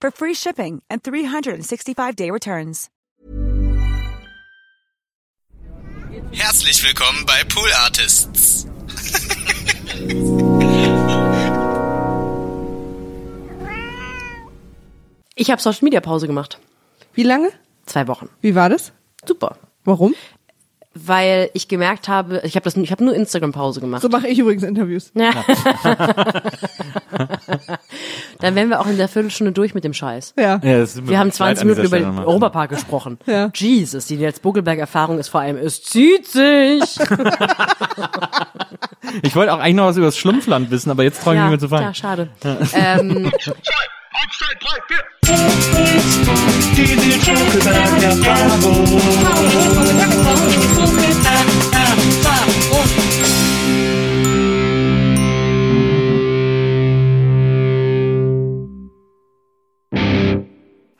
for free shipping and 365-day returns. Herzlich willkommen bei Pool Artists. Ich habe Social Media Pause gemacht. Wie lange? Zwei Wochen. Wie war das? Super. Warum? Weil ich gemerkt habe, ich habe das, ich habe nur Instagram Pause gemacht. So mache ich übrigens Interviews. Ja. Dann wären wir auch in der Viertelstunde durch mit dem Scheiß. Ja. Ja, Wir haben leid 20 an Minuten über den. Europapark gesprochen. Ja. Jesus, die jetzt Buckelberg-Erfahrung ist vor allem, es zieht sich. Ich wollte auch eigentlich noch was über das Schlumpfland wissen, aber jetzt traue ich ja, mich nicht mehr zu ja, fragen. schade. ähm,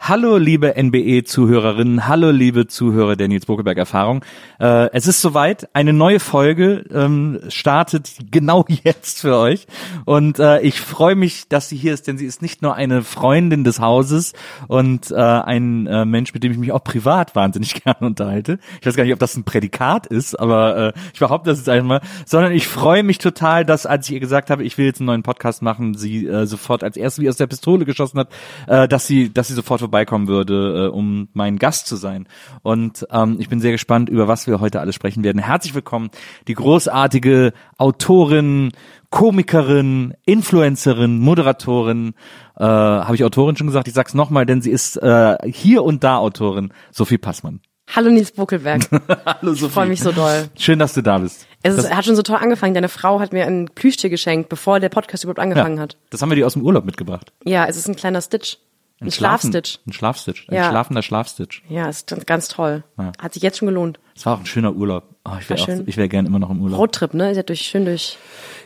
Hallo liebe NBE-Zuhörerinnen, hallo liebe Zuhörer der Nils Bokelberg-Erfahrung. Äh, es ist soweit, eine neue Folge ähm, startet genau jetzt für euch und äh, ich freue mich, dass sie hier ist, denn sie ist nicht nur eine Freundin des Hauses und äh, ein äh, Mensch, mit dem ich mich auch privat wahnsinnig gerne unterhalte. Ich weiß gar nicht, ob das ein Prädikat ist, aber äh, ich behaupte das jetzt einmal, sondern ich freue mich total, dass als ich ihr gesagt habe, ich will jetzt einen neuen Podcast machen, sie äh, sofort als erstes wie aus der Pistole geschossen hat, äh, dass sie, dass sie sofort vorbeikommen würde, äh, um mein Gast zu sein. Und ähm, ich bin sehr gespannt, über was wir heute alles sprechen werden. Herzlich willkommen, die großartige Autorin, Komikerin, Influencerin, Moderatorin, äh, habe ich Autorin schon gesagt? Ich sag's nochmal, denn sie ist äh, hier und da Autorin, Sophie Passmann. hallo Nils Buckelberg. Hallo Ich freue mich so doll. Schön, dass du da bist. Es ist, hat schon so toll angefangen. Deine Frau hat mir ein Plüschtier geschenkt, bevor der Podcast überhaupt angefangen ja, hat. das haben wir dir aus dem Urlaub mitgebracht. Ja, es ist ein kleiner Stitch. Ein, Schlafen- Schlafstitch. Ein Schlafstitch. Ein Ja. schlafender Schlafstitch. Ja, ist ganz- toll. Ja. Hat sich jetzt schon gelohnt. Es war auch ein schöner Urlaub. Oh, ich wäre wäre gern immer noch im Urlaub. Roadtrip, ne? Ihr seid durch, schön durch.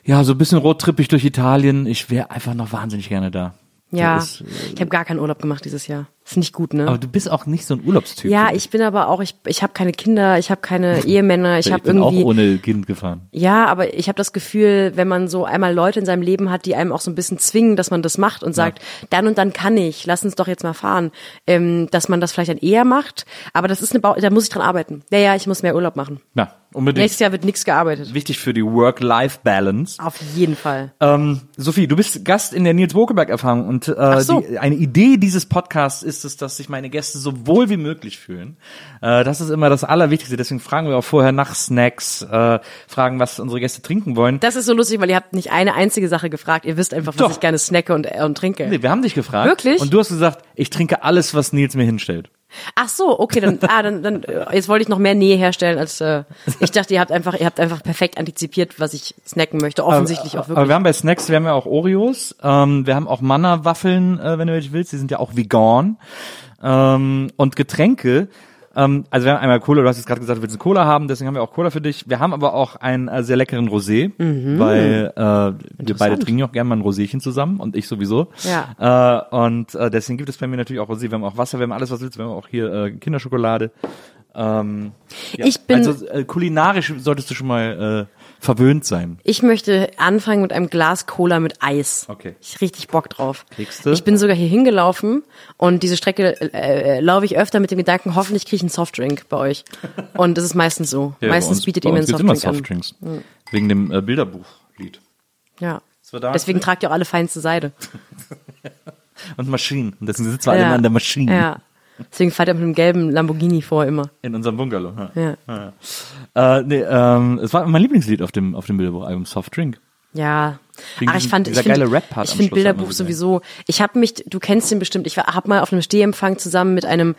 Ja, so ein bisschen roadtrippig durch Italien. Ich wäre einfach noch wahnsinnig gerne da. Ja, ist, ich habe gar keinen Urlaub gemacht dieses Jahr. Ist nicht gut, ne? aber du bist auch nicht so ein Urlaubstyp. ja, ich bin aber auch, ich, ich habe keine Kinder, ich habe keine Ehemänner, ich ich habe bin auch irgendwie. ohne Kind gefahren. Ja, aber ich habe das Gefühl, wenn man so einmal Leute in seinem Leben hat, die einem auch so ein bisschen zwingen, dass man das macht und sagt, dann und dann kann ich, lass uns doch jetzt mal fahren, ähm, dass man das vielleicht dann eher macht. Aber das ist eine, Bau da muss ich dran arbeiten. Ja, ja, ich muss mehr Urlaub machen. Ja, unbedingt. Nächstes Jahr wird nichts gearbeitet. Wichtig für die Work-Life-Balance. Auf jeden Fall. Ähm, Sophie, du bist Gast in der Nils Bokelberg-Erfahrung und äh, so. die, eine Idee dieses Podcasts ist es, dass sich meine Gäste so wohl wie möglich fühlen. Äh, das ist immer das Allerwichtigste. Deswegen fragen wir auch vorher nach Snacks, äh, fragen, was unsere Gäste trinken wollen. Das ist so lustig, weil ihr habt nicht eine einzige Sache gefragt. Ihr wisst einfach, was Doch. ich gerne snacke und, äh, und trinke. Nee, wir haben dich gefragt. Wirklich? Und du hast gesagt, ich trinke alles, was Nils mir hinstellt. Ach so, okay, dann, ah, dann, dann äh, jetzt wollte ich noch mehr Nähe herstellen, als äh, ich dachte, ihr habt einfach, ihr habt einfach perfekt antizipiert, was ich snacken möchte. Offensichtlich auch Aber wirklich. wir haben bei Snacks, wir haben ja auch Oreos, ähm, wir haben auch Manna-Waffeln, äh, wenn du welche willst, die sind ja auch vegan. Ähm, und Getränke, ähm, also wir haben einmal Cola, du hast jetzt gerade gesagt, du willst eine Cola haben, deswegen haben wir auch Cola für dich. Wir haben aber auch einen äh, sehr leckeren Rosé, Mhm. weil äh, wir beide trinken ja auch gerne mal ein Roséchen zusammen und ich sowieso. Ja. Äh, und äh, deswegen gibt es bei mir natürlich auch Rosé, wir haben auch Wasser, wir haben alles, was du willst, wir haben auch hier äh, Kinderschokolade. Ähm, ja. Ich bin- also äh, kulinarisch solltest du schon mal äh, verwöhnt sein. Ich möchte anfangen mit einem Glas Cola mit Eis. Okay. Ich richtig Bock drauf. Kriegst du? Ich bin sogar hier hingelaufen und diese Strecke äh, äh, laufe ich öfter mit dem Gedanken, hoffentlich kriege ich einen Softdrink bei euch. Und das ist meistens so. Ja, meistens uns- bietet ihr mir einen Softdrink immer an. Softdrinks. Wegen dem äh, Bilderbuchlied. Ja. Deswegen tragt ihr auch alle feinste Seide. Und Maschinen. Und deswegen sitzen wir alle Ja. immer an der Maschine. Ja. Deswegen fährt er mit einem gelben Lamborghini vor immer. In unserem Bungalow. Ja. Ja. Ja. Äh, nee, ähm, es war mein Lieblingslied auf dem, auf dem Bilderbuchalbum, Soft Drink. Ja. Wegen Ach, ich fand, ich finde, war Bilderbuch sowieso. Ich habe mich, du kennst den bestimmt. Ich habe mal auf einem Stehempfang zusammen mit einem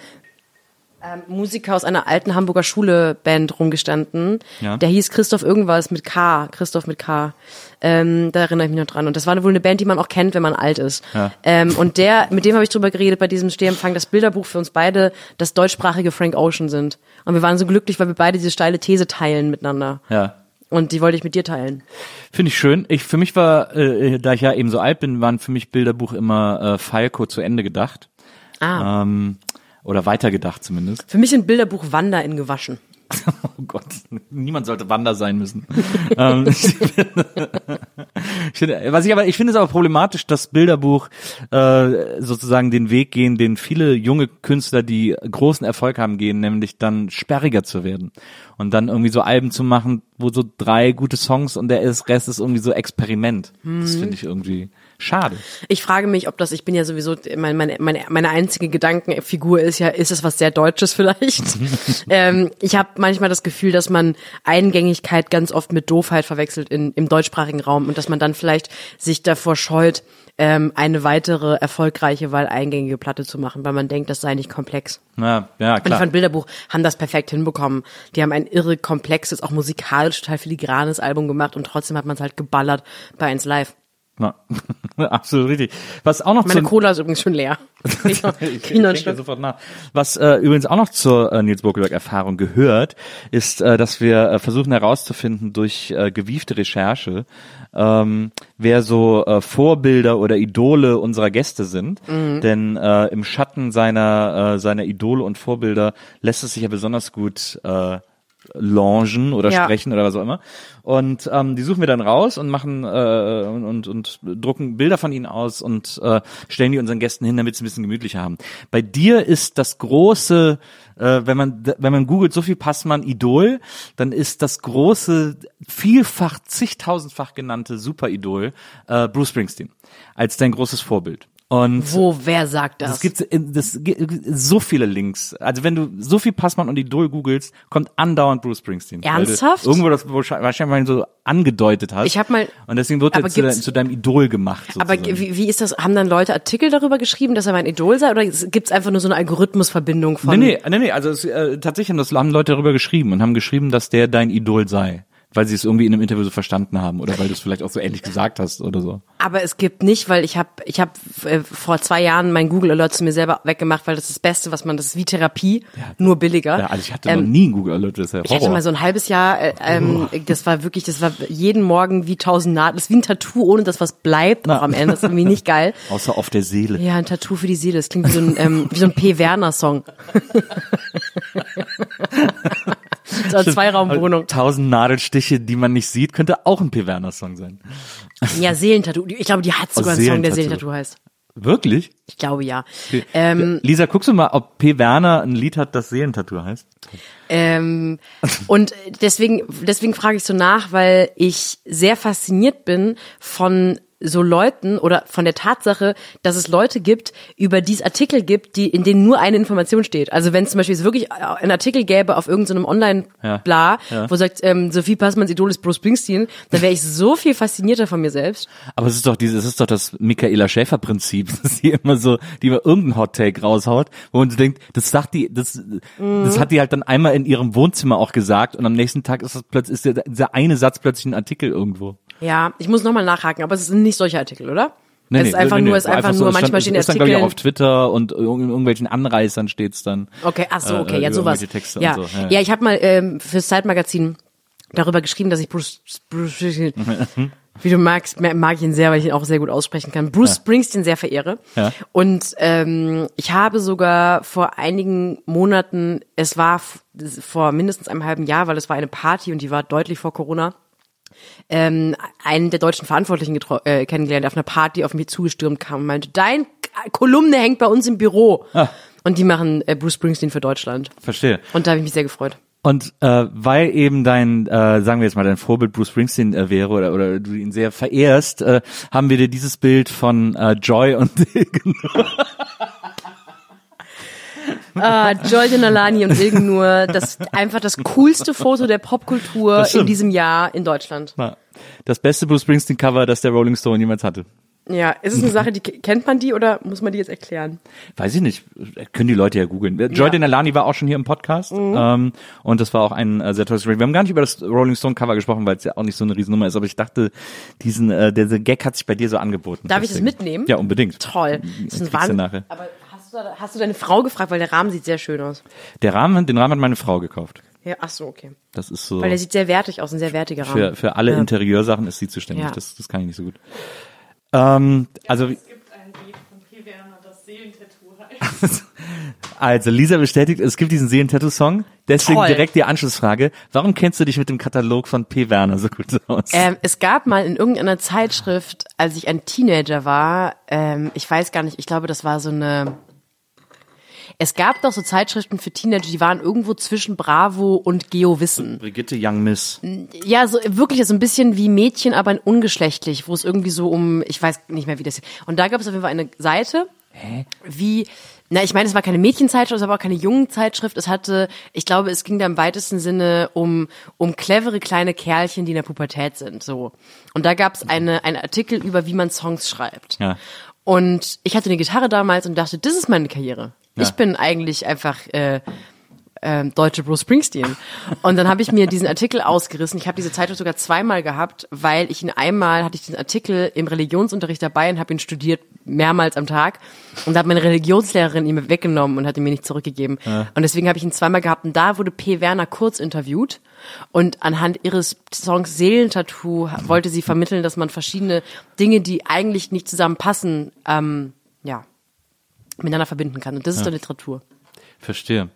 ähm, Musiker aus einer alten Hamburger Schule-Band rumgestanden. Ja. Der hieß Christoph irgendwas mit K. Christoph mit K. Ähm, da erinnere ich mich noch dran. Und das war wohl eine Band, die man auch kennt, wenn man alt ist. Ja. Ähm, und der, mit dem habe ich drüber geredet bei diesem Stehempfang, das Bilderbuch für uns beide das deutschsprachige Frank Ocean sind. Und wir waren so glücklich, weil wir beide diese steile These teilen miteinander. Ja. Und die wollte ich mit dir teilen. Finde ich schön. Ich, für mich war, äh, da ich ja eben so alt bin, waren für mich Bilderbuch immer äh, Falco zu Ende gedacht. Ah. Ähm, oder weitergedacht zumindest. Für mich sind Bilderbuch Wander in gewaschen. Oh Gott, niemand sollte Wander sein müssen. ähm, ich finde, ich finde, was ich aber, ich finde es aber problematisch, dass Bilderbuch äh, sozusagen den Weg gehen, den viele junge Künstler, die großen Erfolg haben, gehen, nämlich dann sperriger zu werden und dann irgendwie so Alben zu machen, wo so drei gute Songs und der Rest ist irgendwie so Experiment. Das finde ich irgendwie schade. Ich frage mich, ob das, ich bin ja sowieso, meine, meine, meine, einzige Gedankenfigur ist ja, ist es was sehr Deutsches vielleicht? ähm, ich habe manchmal das Gefühl, dass man Eingängigkeit ganz oft mit Doofheit verwechselt in, im deutschsprachigen Raum und dass man dann vielleicht sich davor scheut, ähm, eine weitere erfolgreiche, weil eingängige Platte zu machen, weil man denkt, das sei nicht komplex. Ja, ja Und ich klar. fand Bilderbuch haben das perfekt hinbekommen. Die haben ein irre komplexes, auch musikalisch total filigranes Album gemacht und trotzdem hat man es halt geballert bei 1 Live. Ja, absolut richtig. Was auch noch Meine zu, Cola ist übrigens schon leer. ich ich, ich sofort nach. Was äh, übrigens auch noch zur äh, Nils Bokelberg-Erfahrung gehört, ist, äh, dass wir äh, versuchen herauszufinden durch äh, gewiefte Recherche, ähm, wer so äh, Vorbilder oder Idole unserer Gäste sind. Mhm. Denn äh, im Schatten seiner, äh, seiner Idole und Vorbilder lässt es sich ja besonders gut äh, launchen oder Ja. sprechen oder was auch immer. Und ähm, die suchen wir dann raus und machen äh, und, und, und drucken Bilder von ihnen aus und äh, stellen die unseren Gästen hin, damit sie ein bisschen gemütlicher haben. Bei dir ist das große, äh, wenn man wenn man googelt, so viel Passmann Idol, dann ist das große, vielfach, zigtausendfach genannte Superidol äh, Bruce Springsteen als dein großes Vorbild. Und Wo, wer sagt das? es gibt das so viele Links. Also wenn du so viel Passmann und Idol googelst, kommt andauernd Bruce Springsteen. Ernsthaft? Irgendwo das wahrscheinlich so angedeutet hast. Ich hab mal- und deswegen wird aber er zu, gibt's- zu deinem Idol gemacht. aber sozusagen. wie, wie ist das? Haben dann Leute Artikel darüber geschrieben, dass er mein Idol sei? Oder gibt es einfach nur so eine Algorithmusverbindung von? Nee, nee, nee, nee, also es, äh, tatsächlich haben das haben Leute darüber geschrieben und haben geschrieben, dass der dein Idol sei. Weil sie es irgendwie in einem Interview so verstanden haben oder weil du es vielleicht auch so ähnlich gesagt hast oder so. Aber es gibt nicht, weil ich habe ich hab, äh, vor zwei Jahren mein Google Alert zu mir selber weggemacht, weil das ist das Beste, was man, das ist wie Therapie, nur billiger. Ja, also ich hatte Ähm, noch nie einen Google Alert, das ist ja Ich hatte Horror. mal so ein halbes Jahr, äh, ähm, das war wirklich, das war jeden Morgen wie tausend Naht, das ist wie ein Tattoo, ohne dass was bleibt noch am Ende, das ist irgendwie nicht geil. Außer auf der Seele. Ja, ein Tattoo für die Seele, das klingt wie so ein, ähm, wie so ein P. Werner Song. so eine Zweiraumwohnung. Tausend Nadelstiche, die man nicht sieht, könnte auch ein P. Werner Song sein. Ja, Seelentattoo. Ich glaube, die hat sogar einen Song, der Seelentattoo. Seelentattoo heißt. Wirklich? Ich glaube ja. Ähm, Lisa, guckst du mal, ob P. Werner ein Lied hat, das Seelentattoo heißt? Ähm, und deswegen, deswegen frage ich so nach, weil ich sehr fasziniert bin von so Leuten oder von der Tatsache, dass es Leute gibt, über die es Artikel gibt, die, in denen nur eine Information steht. Also wenn es zum Beispiel wirklich einen Artikel gäbe auf irgendeinem Online-Bla, Ja, ja. wo sagt, ähm, Sophie Passmanns Idol ist Bruce Springsteen, dann wäre ich so viel faszinierter von mir selbst. Aber es ist doch dieses, es ist doch das Michaela Schäfer Prinzip, dass die immer so, die immer irgendeinen Hot Take raushaut, wo man so denkt, das sagt die, das, das hat die halt dann einmal in ihrem Wohnzimmer auch gesagt und am nächsten Tag ist das plötzlich, ist der, dieser eine Satz plötzlich ein Artikel irgendwo. Ja, ich muss nochmal nachhaken, aber es sind nicht solche Artikel, oder? Nee, es nee, ist einfach nee, nur, es ist einfach, so, nur, es manchmal stand, stehen ist dann, glaube ich, Artikel. auch auf Twitter und in irgendwelchen Anreißern steht's dann. Okay, ach so, Äh, okay, äh, ja, sowas. ja. so, ja, ja, ich habe mal ähm, fürs Zeitmagazin darüber geschrieben, dass ich Bruce, Bruce wie du magst, mag ich ihn sehr, weil ich ihn auch sehr gut aussprechen kann, Bruce Springsteen sehr verehre. Ja. Und ähm, ich habe sogar vor einigen Monaten, es war vor mindestens einem halben Jahr, weil es war eine Party und die war deutlich vor Corona, ähm, einen der deutschen Verantwortlichen äh, kennengelernt, der auf einer Party auf mich zugestürmt kam und meinte, dein Kolumne hängt bei uns im Büro. Ah. Und die machen äh, Bruce Springsteen für Deutschland. Verstehe. Und da habe ich mich sehr gefreut. Und äh, weil eben dein, äh, sagen wir jetzt mal, dein Vorbild Bruce Springsteen äh, wäre oder, oder du ihn sehr verehrst, äh, haben wir dir dieses Bild von äh, Joy und Ah, Jordan Alani und Ilgen nur, das einfach das coolste Foto der Popkultur in diesem Jahr in Deutschland. Na, Das beste Bruce Springsteen Cover, das der Rolling Stone jemals hatte. Ja, ist es eine Sache, die kennt man die oder muss man die jetzt erklären? Weiß ich nicht. Können die Leute ja googeln. Joy Denalani war auch schon hier im Podcast. Mhm. Ähm, und das war auch ein äh, sehr tolles Gespräch. Wir haben gar nicht über das Rolling Stone Cover gesprochen, weil es ja auch nicht so eine Riesennummer ist. Aber ich dachte, diesen, äh, der, der Gag hat sich bei dir so angeboten. Darf ich das Deswegen. mitnehmen? Ja, unbedingt. Toll. Das ist ein Wahnsinn. Aber hast du, hast du deine Frau gefragt, weil der Rahmen sieht sehr schön aus. Der Rahmen, den Rahmen hat meine Frau gekauft. Ja, ach so, okay. Das ist so. Weil der sieht sehr wertig aus, ein sehr wertiger Rahmen. für, für alle Ja. Interieursachen ist sie zuständig. Ja. Das, das kann ich nicht so gut. Ähm, also, Es gibt ein Lied von P. Werner, das Seelentattoo heißt. also Lisa bestätigt, es gibt diesen Seelen-Tattoo-Song. Deswegen Toll. direkt die Anschlussfrage. Warum kennst du dich mit dem Katalog von P. Werner so gut aus? Ähm, es gab mal in irgendeiner Zeitschrift, als ich ein Teenager war, ähm, ich weiß gar nicht, ich glaube, das war so eine. Es gab doch so Zeitschriften für Teenager, die waren irgendwo zwischen Bravo und Geo Wissen. Brigitte Young Miss. Ja, so wirklich so ein bisschen wie Mädchen, aber ungeschlechtlich, wo es irgendwie so um, ich weiß nicht mehr, wie das. Und da gab es auf jeden Fall eine Seite, wie, na, ich meine, es war keine Mädchenzeitschrift, es war auch keine Jungenzeitschrift. Es hatte, ich glaube, es ging da im weitesten Sinne um um clevere kleine Kerlchen, die in der Pubertät sind, so. Und da gab es eine einen Artikel über, wie man Songs schreibt. Ja. Und ich hatte eine Gitarre damals und dachte, das ist meine Karriere. Ich bin eigentlich einfach äh, ähm, deutsche Bruce Springsteen. Und dann habe ich mir diesen Artikel ausgerissen. Ich habe diese Zeitung sogar zweimal gehabt, weil ich ihn einmal hatte ich diesen Artikel im Religionsunterricht dabei und habe ihn studiert mehrmals am Tag und da hat meine Religionslehrerin ihn mir weggenommen und hat ihn mir nicht zurückgegeben. Und deswegen habe ich ihn zweimal gehabt und da wurde P. Werner kurz interviewt und anhand ihres Songs Seelentattoo wollte sie vermitteln, dass man verschiedene Dinge, die eigentlich nicht zusammenpassen, ähm, ja, miteinander verbinden kann. Und das ist doch Literatur. Verstehe.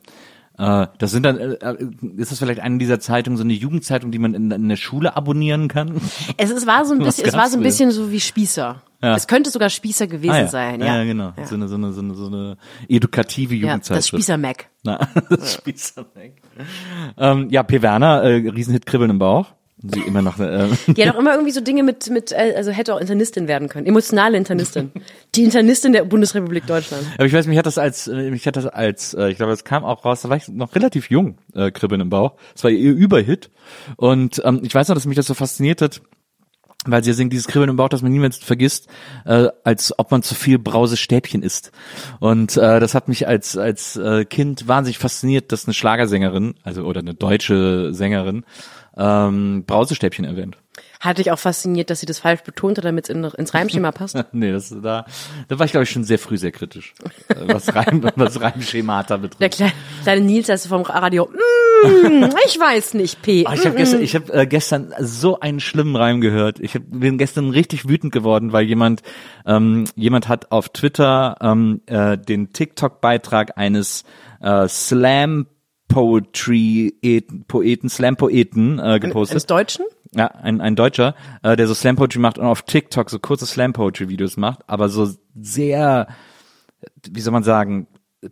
Äh, das sind dann, äh, ist das vielleicht eine dieser Zeitungen, so eine Jugendzeitung, die man in, in der Schule abonnieren kann? Es, es war so ein bisschen, es war so ein bisschen so wie Spießer. Ja. Es könnte sogar Spießer gewesen Ah, ja. sein, ja. ja. genau. Ja. So, eine, so, eine, so, eine, so eine edukative Ja, Jugendzeit. das Spießer-Mac. Na, das Spießermack. Ähm, ja, P. Werner, äh, Riesenhit Kribbeln im Bauch. Sie immer noch, äh, Die hat auch immer irgendwie so Dinge mit, mit, äh, also hätte auch Internistin werden können. Emotionale Internistin. Die Internistin der Bundesrepublik Deutschland. Aber ich weiß, mich hat das als, äh, mich hat das als, äh, ich glaube, es kam auch raus, da war ich noch relativ jung, äh, Kribbeln im Bauch. Es war ihr Überhit. Und ähm, ich weiß noch, dass mich das so fasziniert hat, weil sie singt dieses Kribbeln im Bauch, dass man niemals vergisst, äh, als ob man zu viel Brausestäbchen isst. Und äh, das hat mich als als äh, Kind wahnsinnig fasziniert, dass eine Schlagersängerin, also oder eine deutsche Sängerin, ähm, Brausestäbchen erwähnt. Hatte ich auch fasziniert, dass sie das falsch betont hat, damit es in, ins Reimschema passt. nee, das da, da war ich glaube ich schon sehr früh sehr kritisch, äh, was Reim, was Reimschemata betrifft. Der kleine, kleine Nils heißt vom Radio, mm, ich weiß nicht, P. Ah, ich habe gestern, ich hab, äh, gestern so einen schlimmen Reim gehört. Ich hab, bin gestern richtig wütend geworden, weil jemand ähm, jemand hat auf Twitter ähm, äh, den TikTok-Beitrag eines äh, Slam Poetry Poeten Slam Poeten äh, gepostet. Eines Deutschen? Ja, ein, ein Deutscher, äh, der so Slam Poetry macht und auf TikTok so kurze Slam Poetry Videos macht, aber so sehr, wie soll man sagen,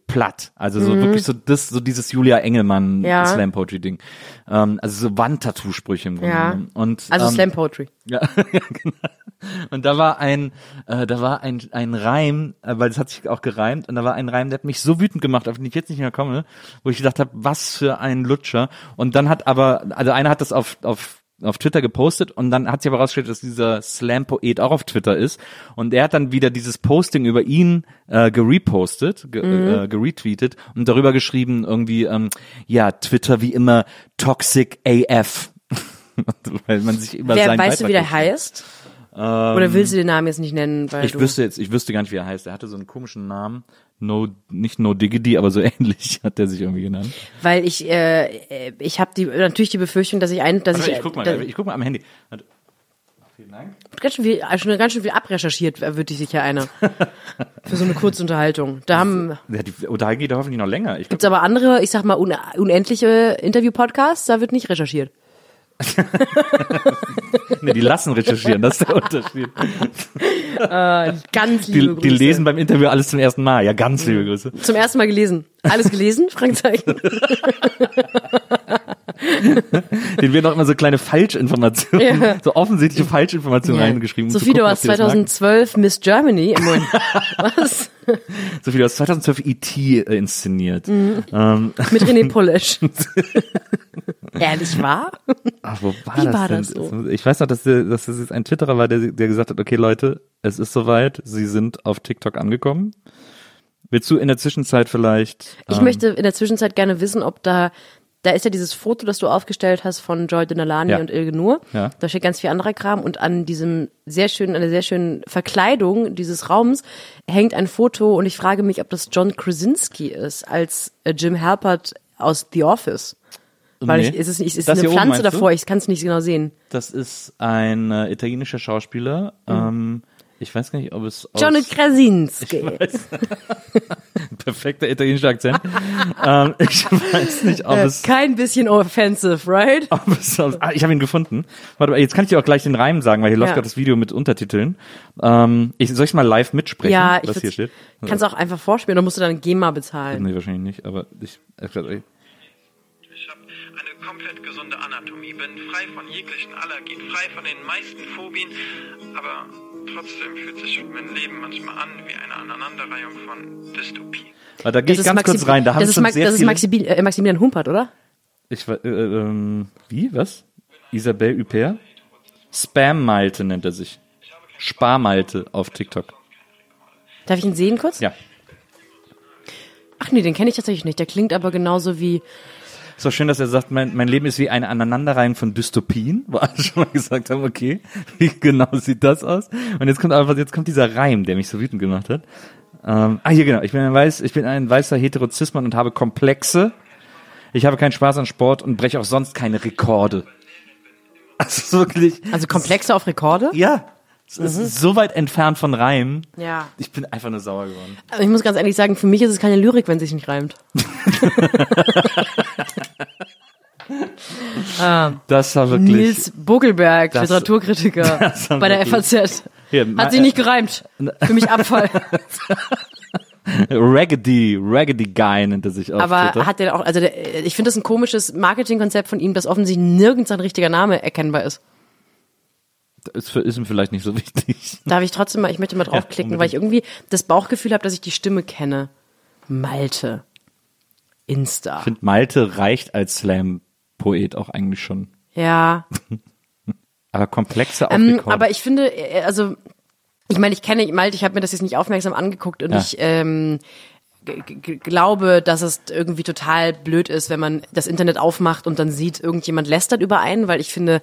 platt. Also so wirklich so das, so dieses Julia Engelmann Mhm. Ja. Slam Poetry Ding. Ähm, also so Wandtattoo-Sprüche im Grunde Ja. Und, Also ähm, Slam Poetry. ja, ja, genau. Und da war ein, äh, da war ein, ein Reim, äh, weil es hat sich auch gereimt, und da war ein Reim, der hat mich so wütend gemacht, auf den ich jetzt nicht mehr komme, wo ich gedacht habe, was für ein Lutscher. Und dann hat aber, also einer hat das auf, auf auf Twitter gepostet und dann hat sich aber rausgestellt, dass dieser Slam-Poet auch auf Twitter ist und er hat dann wieder dieses Posting über ihn äh, gerepostet, ge äh, geretweetet und darüber geschrieben irgendwie, ähm, ja, Twitter wie immer toxic AF. Weil man sich über Wer, seinen weißt du, wie der heißt? Oder willst du den Namen jetzt nicht nennen? Weil Ähm, ich wüsste jetzt, ich wüsste gar nicht, wie er heißt. Er hatte so einen komischen Namen. No, nicht No Diggity, aber so ähnlich hat er sich irgendwie genannt. Weil ich, äh, ich habe die natürlich die Befürchtung, dass ich ein, dass Warte, ich, ich guck mal, dass, ich guck mal am Handy. Warte. Vielen Dank. ganz schön viel, schon ganz schön viel abrecherchiert, wird sich sicher einer für so eine kurze Unterhaltung. Da haben Ja, die Unterhaltung geht doch hoffentlich noch länger. Ich gibt's aber andere, ich sag mal un, unendliche Interview-Podcasts, da wird nicht recherchiert. nee, die lassen recherchieren, das ist der Unterschied. Ganz liebe Die, Grüße. die lesen beim Interview alles zum ersten Mal. Ja, ganz liebe Grüße. Zum ersten Mal gelesen. Alles gelesen? Fragezeichen. Den werden auch immer so kleine Falschinformationen, Ja. so offensichtliche Falschinformationen Ja. reingeschrieben. um Sophie, du gucken, ob hast die das merken. 2012 Miss Germany im. Was? Sophie, du hast 2012 E.T. äh, inszeniert. Mhm. Ähm, Mit René Pulisch. Ehrlich wahr? ach, wo war Wie das war denn? das so? Ich weiß noch, dass, der, dass das jetzt ein Twitterer war, der, der gesagt hat, okay Leute, es ist soweit, sie sind auf TikTok angekommen. Willst du in der Zwischenzeit vielleicht... Ich ähm, möchte in der Zwischenzeit gerne wissen, ob da, da ist ja dieses Foto, das du aufgestellt hast von Joy Denalani Ja. und Ilge Nur. Ja. Da steht ganz viel anderer Kram und an diesem sehr schönen, einer sehr schönen Verkleidung dieses Raums hängt ein Foto und ich frage mich, ob das John Krasinski ist, als äh, Jim Halpert aus The Office. Weil Nee. ich, ist es nicht, ist Das eine oben, Pflanze du? davor, ich kann es nicht genau sehen. Das ist ein äh, italienischer Schauspieler. Ähm, ich weiß gar nicht, ob es aus... John Krasinski. Perfekter italienischer Akzent. ähm, ich weiß nicht, ob Äh, es... Kein bisschen offensive, right? ob es aus, ah, ich habe ihn gefunden. Warte mal, jetzt kann ich dir auch gleich den Reim sagen, weil hier läuft Ja. gerade das Video mit Untertiteln. Ähm, ich, soll ich mal live mitsprechen, Ja, ich was hier steht? Kannst auch einfach vorspielen, oder musst du dann GEMA bezahlen? Nee, wahrscheinlich nicht, aber ich... äh, Ich Anatomie, bin frei von jeglichen Allergien, frei von den meisten Phobien, aber trotzdem fühlt sich mein Leben manchmal an wie eine Aneinanderreihung von Dystopien. Warte, da gehe ich ganz Maxi- kurz rein. Da haben das ist, sehr das ist. Maximil äh, Maximilian Humpert, oder? Ich, äh, ähm, wie? Was? Isabelle Huppert? Spam-Malte nennt er sich. Sparmalte auf TikTok. Darf ich ihn sehen kurz? Ja. Ach nee, den kenne ich tatsächlich nicht. Der klingt aber genauso wie. Ist doch schön, dass er sagt, mein, mein Leben ist wie eine Aneinanderreihen von Dystopien, wo alle schon mal gesagt haben, okay, wie genau sieht das aus? Und jetzt kommt einfach, jetzt kommt dieser Reim, der mich so wütend gemacht hat. Ähm, ah, hier genau. Ich bin ein weiß, ich bin ein weißer Heterozismann und habe Komplexe. Ich habe keinen Spaß an Sport und breche auch sonst keine Rekorde. Also wirklich, Also Komplexe auf Rekorde? ja. Es ist so weit entfernt von Reim. Ja. Ich bin einfach nur sauer geworden. Aber ich muss ganz ehrlich sagen, für mich ist es keine Lyrik, wenn es sich nicht reimt. Das war wirklich. Nils Buckelberg, Das- Literaturkritiker das bei der FAZ. Hier, Hat sich nicht gereimt. Für mich Abfall. Raggedy, Raggedy Guy nennt er sich auf Aber Twitter. hat der auch, also der, ich finde das ein komisches Marketingkonzept von ihm, dass offensichtlich nirgends ein richtiger Name erkennbar ist. Ist, ist ihm vielleicht nicht so wichtig. Darf ich trotzdem mal, ich möchte mal draufklicken, weil ich irgendwie das Bauchgefühl habe, dass ich die Stimme kenne. Malte. Insta. Ich finde, Malte reicht als Slam-Poet auch eigentlich schon. Ja. Aber komplexe Ähm, aber ich finde, äh, also, ich meine, ich kenne Malte, ich habe mir das jetzt nicht aufmerksam angeguckt und Ja. ich ähm, glaube, dass es irgendwie total blöd ist, wenn man das Internet aufmacht und dann sieht, irgendjemand lästert über einen, weil ich finde,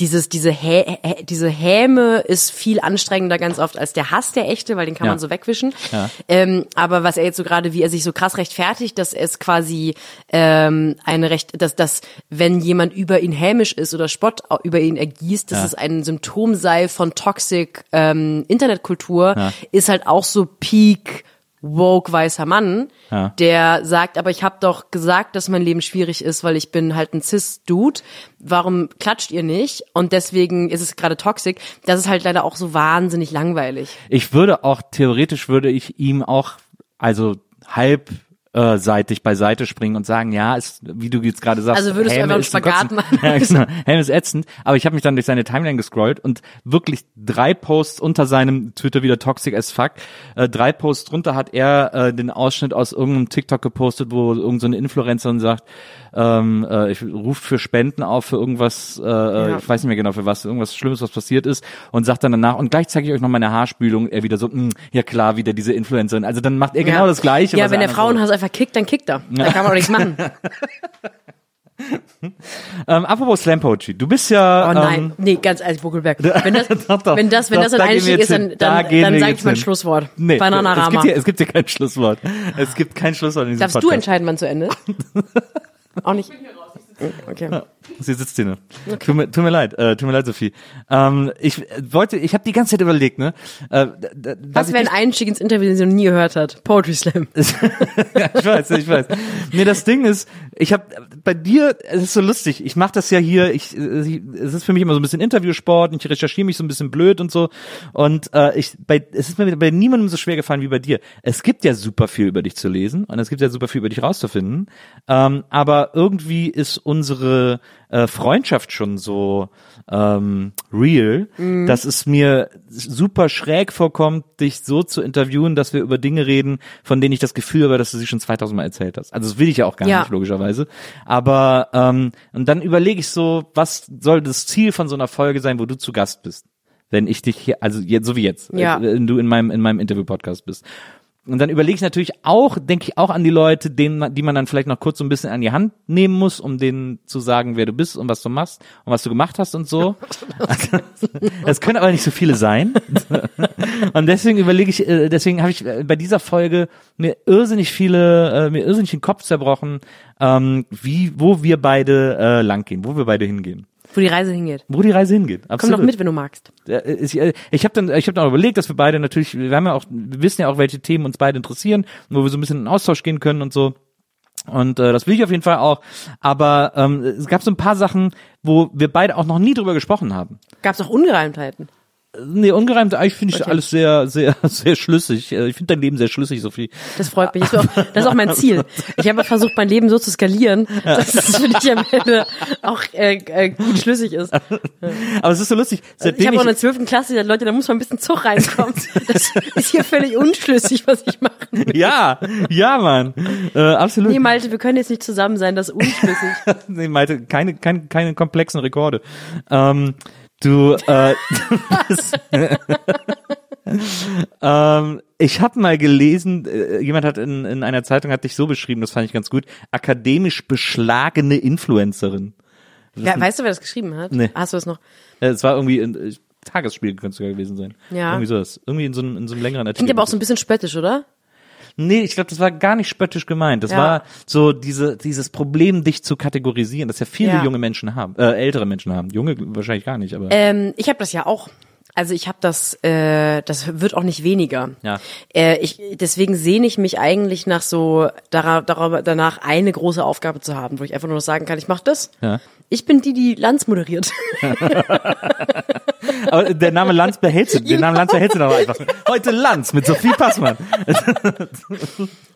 dieses, diese, Hä Hä diese Häme ist viel anstrengender ganz oft als der Hass der echte, weil den kann Ja. man so wegwischen. Ja. Ähm, aber was er jetzt so gerade, wie er sich so krass rechtfertigt, dass es quasi ähm, eine Recht, dass, dass wenn jemand über ihn hämisch ist oder Spott über ihn ergießt, dass Ja. es ein Symptom sei von Toxic ähm, Internetkultur, ist halt auch so Peak woke weißer Mann, Ja. der sagt, aber ich habe doch gesagt, dass mein Leben schwierig ist, weil ich bin halt ein Cis-Dude. Warum klatscht ihr nicht? Und deswegen ist es gerade toxic. Das ist halt leider auch so wahnsinnig langweilig. ich würde auch, theoretisch würde ich ihm auch, also halb äh, seitig beiseite springen und sagen, ja, ist, wie du jetzt gerade sagst, Also würdest du Häme einfach Spagat machen? Ja, genau. Helm ist ätzend, aber ich habe mich dann durch seine Timeline gescrollt und wirklich drei Posts unter seinem Twitter wieder toxic as fuck. Äh, drei Posts drunter hat er äh, den Ausschnitt aus irgendeinem TikTok gepostet, wo irgendeine so eine Influencerin sagt, ähm, äh, ich ruft für Spenden auf für irgendwas, äh, Ja. ich weiß nicht mehr genau für was, irgendwas Schlimmes, was passiert ist und sagt dann danach und gleich zeige ich euch noch meine Haarspülung. Er wieder so, "Mm, ja klar, wieder diese Influencerin. Also dann macht er genau ja. das Gleiche. Ja, wenn der Frauenhass einfach kickt, dann kickt er. Da kann man auch nichts machen. Ähm, apropos Slam Poetry, du bist ja. Oh nein, Ähm, nee, ganz ehrlich, Buckelberg. Wenn das, Doch, doch. wenn das, wenn Doch, das ein da Einstieg ist, dann, Da dann, dann sage jetzt ich mein hin. Schlusswort. Nee, es Bananarama. gibt, hier, es gibt hier kein Schlusswort. Es gibt kein Schlusswort in diesem Darfst du Podcast. entscheiden, wann zu Ende? Auch nicht. Okay. Sie sitzt hier. Ne? Tut, mir, tut mir leid, äh, tut mir leid, Sophie. Ähm, ich äh, wollte, ich habe die ganze Zeit überlegt, ne? Äh, Was wäre ein Einstieg ins Interview, den sie noch nie gehört hat? Poetry Slam. ja, ich weiß, ich weiß. Nee, das Ding ist, ich habe bei dir, es ist so lustig. Ich mache das ja hier. Ich, äh, ich, es ist für mich immer so ein bisschen Interviewsport. Und ich recherchiere mich so ein bisschen blöd und so. Und äh, ich, bei, es ist mir bei niemandem so schwer gefallen wie bei dir. Es gibt ja super viel über dich zu lesen und es gibt ja super viel über dich rauszufinden. Ähm, aber irgendwie ist unsere äh, Freundschaft schon so ähm, real, dass es mir super schräg vorkommt, dich so zu interviewen, dass wir über Dinge reden, von denen ich das Gefühl habe, dass du sie schon 2000 Mal erzählt hast. Also das will ich ja auch gar Ja. nicht, logischerweise. Aber ähm, und dann überlege ich so, was soll das Ziel von so einer Folge sein, wo du zu Gast bist? Wenn ich dich hier, also jetzt, so wie jetzt, Ja. äh, wenn du in meinem, in meinem Interview-Podcast bist. Und dann überlege ich natürlich auch, denke ich auch an die Leute, denen, man- die man dann vielleicht noch kurz so ein bisschen an die Hand nehmen muss, um denen zu sagen, wer du bist und was du machst und was du gemacht hast und so. Es können aber nicht so viele sein. Und deswegen überlege ich, äh, deswegen habe ich äh, bei dieser Folge mir irrsinnig viele, äh, mir irrsinnig den Kopf zerbrochen, ähm, wie, wo wir beide langgehen, wo wir beide hingehen. Wo die Reise hingeht. Wo die Reise hingeht. Komm Absolut. doch mit, wenn du magst. Äh, Ich, äh, habe dann, ich habe dann auch überlegt, dass wir beide natürlich, wir haben ja auch, wir wissen ja auch, welche Themen uns beide interessieren, wo wir so ein bisschen in Austausch gehen können und so. Und äh, das will ich auf jeden Fall auch. Aber ähm, es gab so ein paar Sachen, wo wir beide auch noch nie drüber gesprochen haben. Gab's auch Ungereimtheiten? Nee, ungereimt, eigentlich finde ich Okay. alles sehr, sehr, sehr schlüssig. Äh, Ich finde dein Leben sehr schlüssig, Sophie. Das freut mich. Das ist auch, das ist auch mein Ziel. Ich habe versucht, mein Leben so zu skalieren, dass es für dich am Ende auch äh, äh, gut schlüssig ist. Aber es ist so lustig. Also ich Seitdem habe auch in der ich, 12. Klasse gesagt, Leute, da muss mal ein bisschen Zug reinkommen. Das ist hier völlig unschlüssig, was ich mache. ja, ja, Mann, äh, absolut. Nee, Malte, wir können jetzt nicht zusammen sein, das ist unschlüssig. nee, Malte, keine, keine, keine komplexen Rekorde. Ähm, du, äh, ähm, ich habe mal gelesen, äh, jemand hat in, in einer Zeitung hat dich so beschrieben, das fand ich ganz gut, akademisch beschlagene Influencerin. Ja, weißt du, wer das geschrieben hat? Nee. Hast du das noch? Äh, Es war irgendwie in, äh, Tagesspiel könnte es sogar gewesen sein. Ja. Irgendwie sowas. Irgendwie in so einem, in so einem längeren Artikel. Klingt aber auch so ein bisschen spöttisch, oder? Nee, ich glaube, das war gar nicht spöttisch gemeint. Das Ja. war so diese, dieses Problem, dich zu kategorisieren, das ja viele Ja. junge Menschen haben, äh, ältere Menschen haben. Junge wahrscheinlich gar nicht, aber. Ähm, ich habe das ja auch. Also ich habe das, äh, das wird auch nicht weniger. Ja. Äh, ich, deswegen sehne ich mich eigentlich nach so darüber, danach eine große Aufgabe zu haben, wo ich einfach nur noch sagen kann, ich mache das. Ja. Ich bin die, die Lanz moderiert. Aber der Name Lanz behältst du, den Namen Lanz behältst du doch einfach. Heute Lanz mit Sophie Passmann.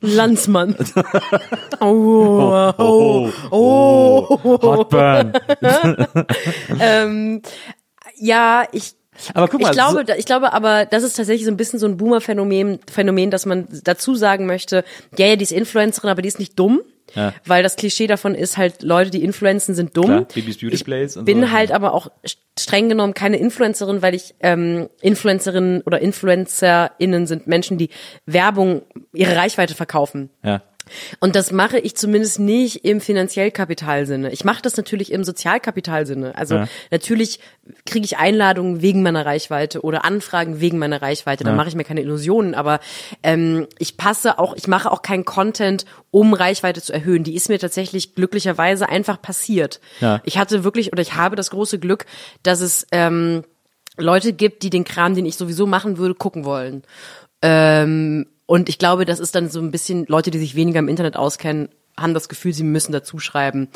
Lanzmann. Oh, oh, oh. Hotburn. Ähm, ja, ich Aber guck mal, ich glaube, so, ich glaube aber, das ist tatsächlich so ein bisschen so ein Boomer-Phänomen, Phänomen, dass man dazu sagen möchte, ja, ja, die ist Influencerin, aber die ist nicht dumm. Ja. Weil das Klischee davon ist halt, Leute, die influenzen, sind dumm. Klar, Bibis Beauty ich Place und bin so. halt aber auch streng genommen keine Influencerin, weil ich ähm, Influencerinnen oder InfluencerInnen sind Menschen, die Werbung, ihre Reichweite verkaufen. ja. Und das mache ich zumindest nicht im Finanziellkapitalsinne. Ich mache das natürlich im Sozialkapitalsinne. Also Ja. natürlich kriege ich Einladungen wegen meiner Reichweite oder Anfragen wegen meiner Reichweite. Da Ja. mache ich mir keine Illusionen. Aber ähm, ich passe auch, ich mache auch keinen Content, um Reichweite zu erhöhen. Die ist mir tatsächlich glücklicherweise einfach passiert. Ja. Ich hatte wirklich oder ich habe das große Glück, dass es ähm, Leute gibt, die den Kram, den ich sowieso machen würde, gucken wollen. Ähm, und ich glaube, das ist dann so ein bisschen, Leute, die sich weniger im Internet auskennen, haben das Gefühl, sie müssen dazu schreiben.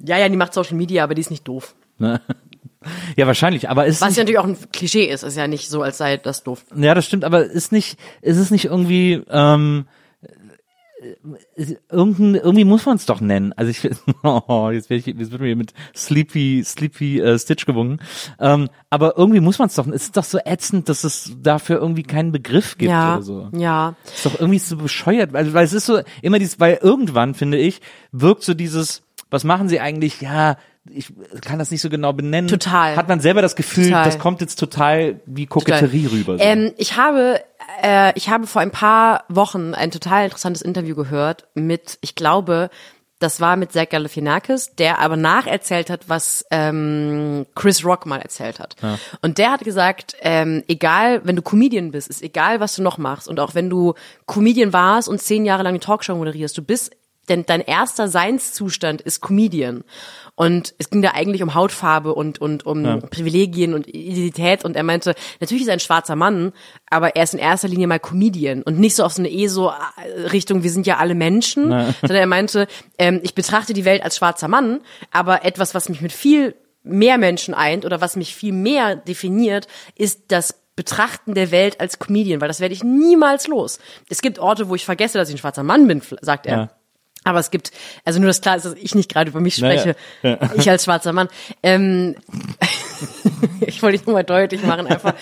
Ja, ja, die macht Social Media, aber die ist nicht doof. Ne? Ja, wahrscheinlich, aber ist Was ja natürlich auch ein Klischee ist, ist ja nicht so, als sei das doof. ja, das stimmt, aber ist nicht, ist es nicht irgendwie, ähm, äh, irgendein, irgendwie muss man es doch nennen. Also ich, oh, jetzt werde ich, jetzt wird mir mit Sleepy, Sleepy äh, Stitch gewungen. Ähm, aber irgendwie muss man es doch. Es ist doch so ätzend, dass es dafür irgendwie keinen Begriff gibt ja, oder so. ja. ist doch irgendwie so bescheuert, weil, weil es ist so immer dieses, weil irgendwann finde ich wirkt so dieses, was machen sie eigentlich? Ja, ich kann das nicht so genau benennen. Total. Hat man selber das Gefühl, Total. das kommt jetzt total wie Koketterie rüber. So. Ähm, ich habe, äh, ich habe vor ein paar Wochen ein total interessantes Interview gehört mit, ich glaube, das war mit Zach Galifianakis, der aber nacherzählt hat, was ähm, Chris Rock mal erzählt hat. Und der hat gesagt, ähm, egal, wenn du Comedian bist, ist egal, was du noch machst. Und auch wenn du Comedian warst und zehn Jahre lang eine Talkshow moderierst, du bist denn dein erster Seinszustand ist Comedian. Und es ging da eigentlich um Hautfarbe und, und um Privilegien und Identität. Und er meinte, natürlich ist er ein schwarzer Mann, aber er ist in erster Linie mal Comedian und nicht so auf so eine ESO-Richtung, wir sind ja alle Menschen, sondern er meinte, ähm, ich betrachte die Welt als schwarzer Mann, aber etwas, was mich mit viel mehr Menschen eint oder was mich viel mehr definiert, ist das Betrachten der Welt als Comedian, weil das werde ich niemals los. Es gibt Orte, wo ich vergesse, dass ich ein schwarzer Mann bin, sagt er. Ja. Aber es gibt, also nur das klar ist, dass ich nicht gerade über mich Naja, spreche, ich als schwarzer Mann. Ähm, ich wollte dich nur mal deutlich machen, einfach.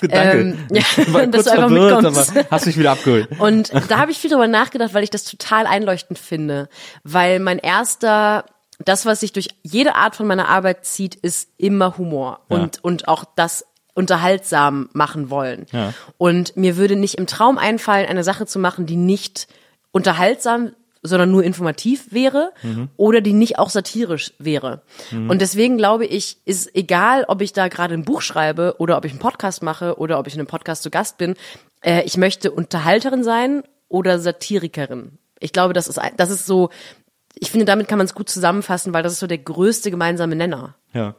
Danke. Ähm, ja, dass du einfach mitkommst. hast mich wieder abgeholt. Und da habe ich viel drüber nachgedacht, weil ich das total einleuchtend finde. Weil mein erster, das, was sich durch jede Art von meiner Arbeit zieht, ist immer Humor. Und, und auch das unterhaltsam machen wollen. Ja. Und mir würde nicht im Traum einfallen, eine Sache zu machen, die nicht unterhaltsam sondern nur informativ wäre oder die nicht auch satirisch wäre. Und deswegen glaube ich, ist egal, ob ich da gerade ein Buch schreibe oder ob ich einen Podcast mache oder ob ich in einem Podcast zu Gast bin, äh, ich möchte Unterhalterin sein oder Satirikerin. Ich glaube, das ist, das ist so, ich finde, damit kann man es gut zusammenfassen, weil das ist so der größte gemeinsame Nenner. Ja.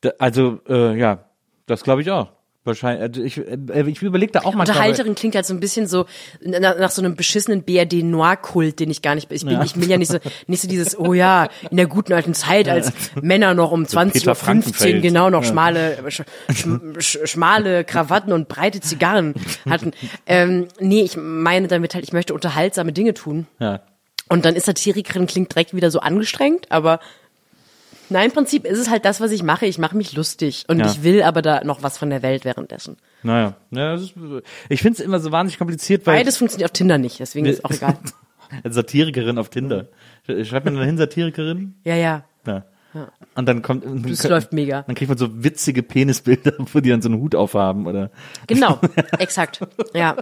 Da, also, äh, ja, das glaube ich auch. Wahrscheinlich, also ich, äh, ich überlege da auch mal. Unterhalterin klingt halt so ein bisschen so nach, nach so einem beschissenen BRD-Noir-Kult, den ich gar nicht, ich bin, ich bin ja nicht so, nicht so dieses, oh ja, in der guten alten Zeit, als Männer noch um 20.15 Peter Uhr Frankenfeld. genau noch schmale, sch, sch, sch, schmale Krawatten und breite Zigarren hatten. Ähm, nee, ich meine damit halt, ich möchte unterhaltsame Dinge tun. Ja. Und dann ist Satirikerin klingt direkt wieder so angestrengt, aber nein, im Prinzip ist es halt das, was ich mache. Ich mache mich lustig und Ja. ich will aber da noch was von der Welt währenddessen. Naja. Ja, ist, ich finde es immer so wahnsinnig kompliziert, weil. Beides funktioniert auf Tinder nicht, deswegen ist auch egal. Als Satirikerin auf Tinder. Schreibt man dann hin Satirikerin? Ja, ja. Ja. Und dann kommt. Das läuft mega. Dann kriegt man so witzige Penisbilder, wo die dann so einen Hut aufhaben oder Genau, exakt. Ja.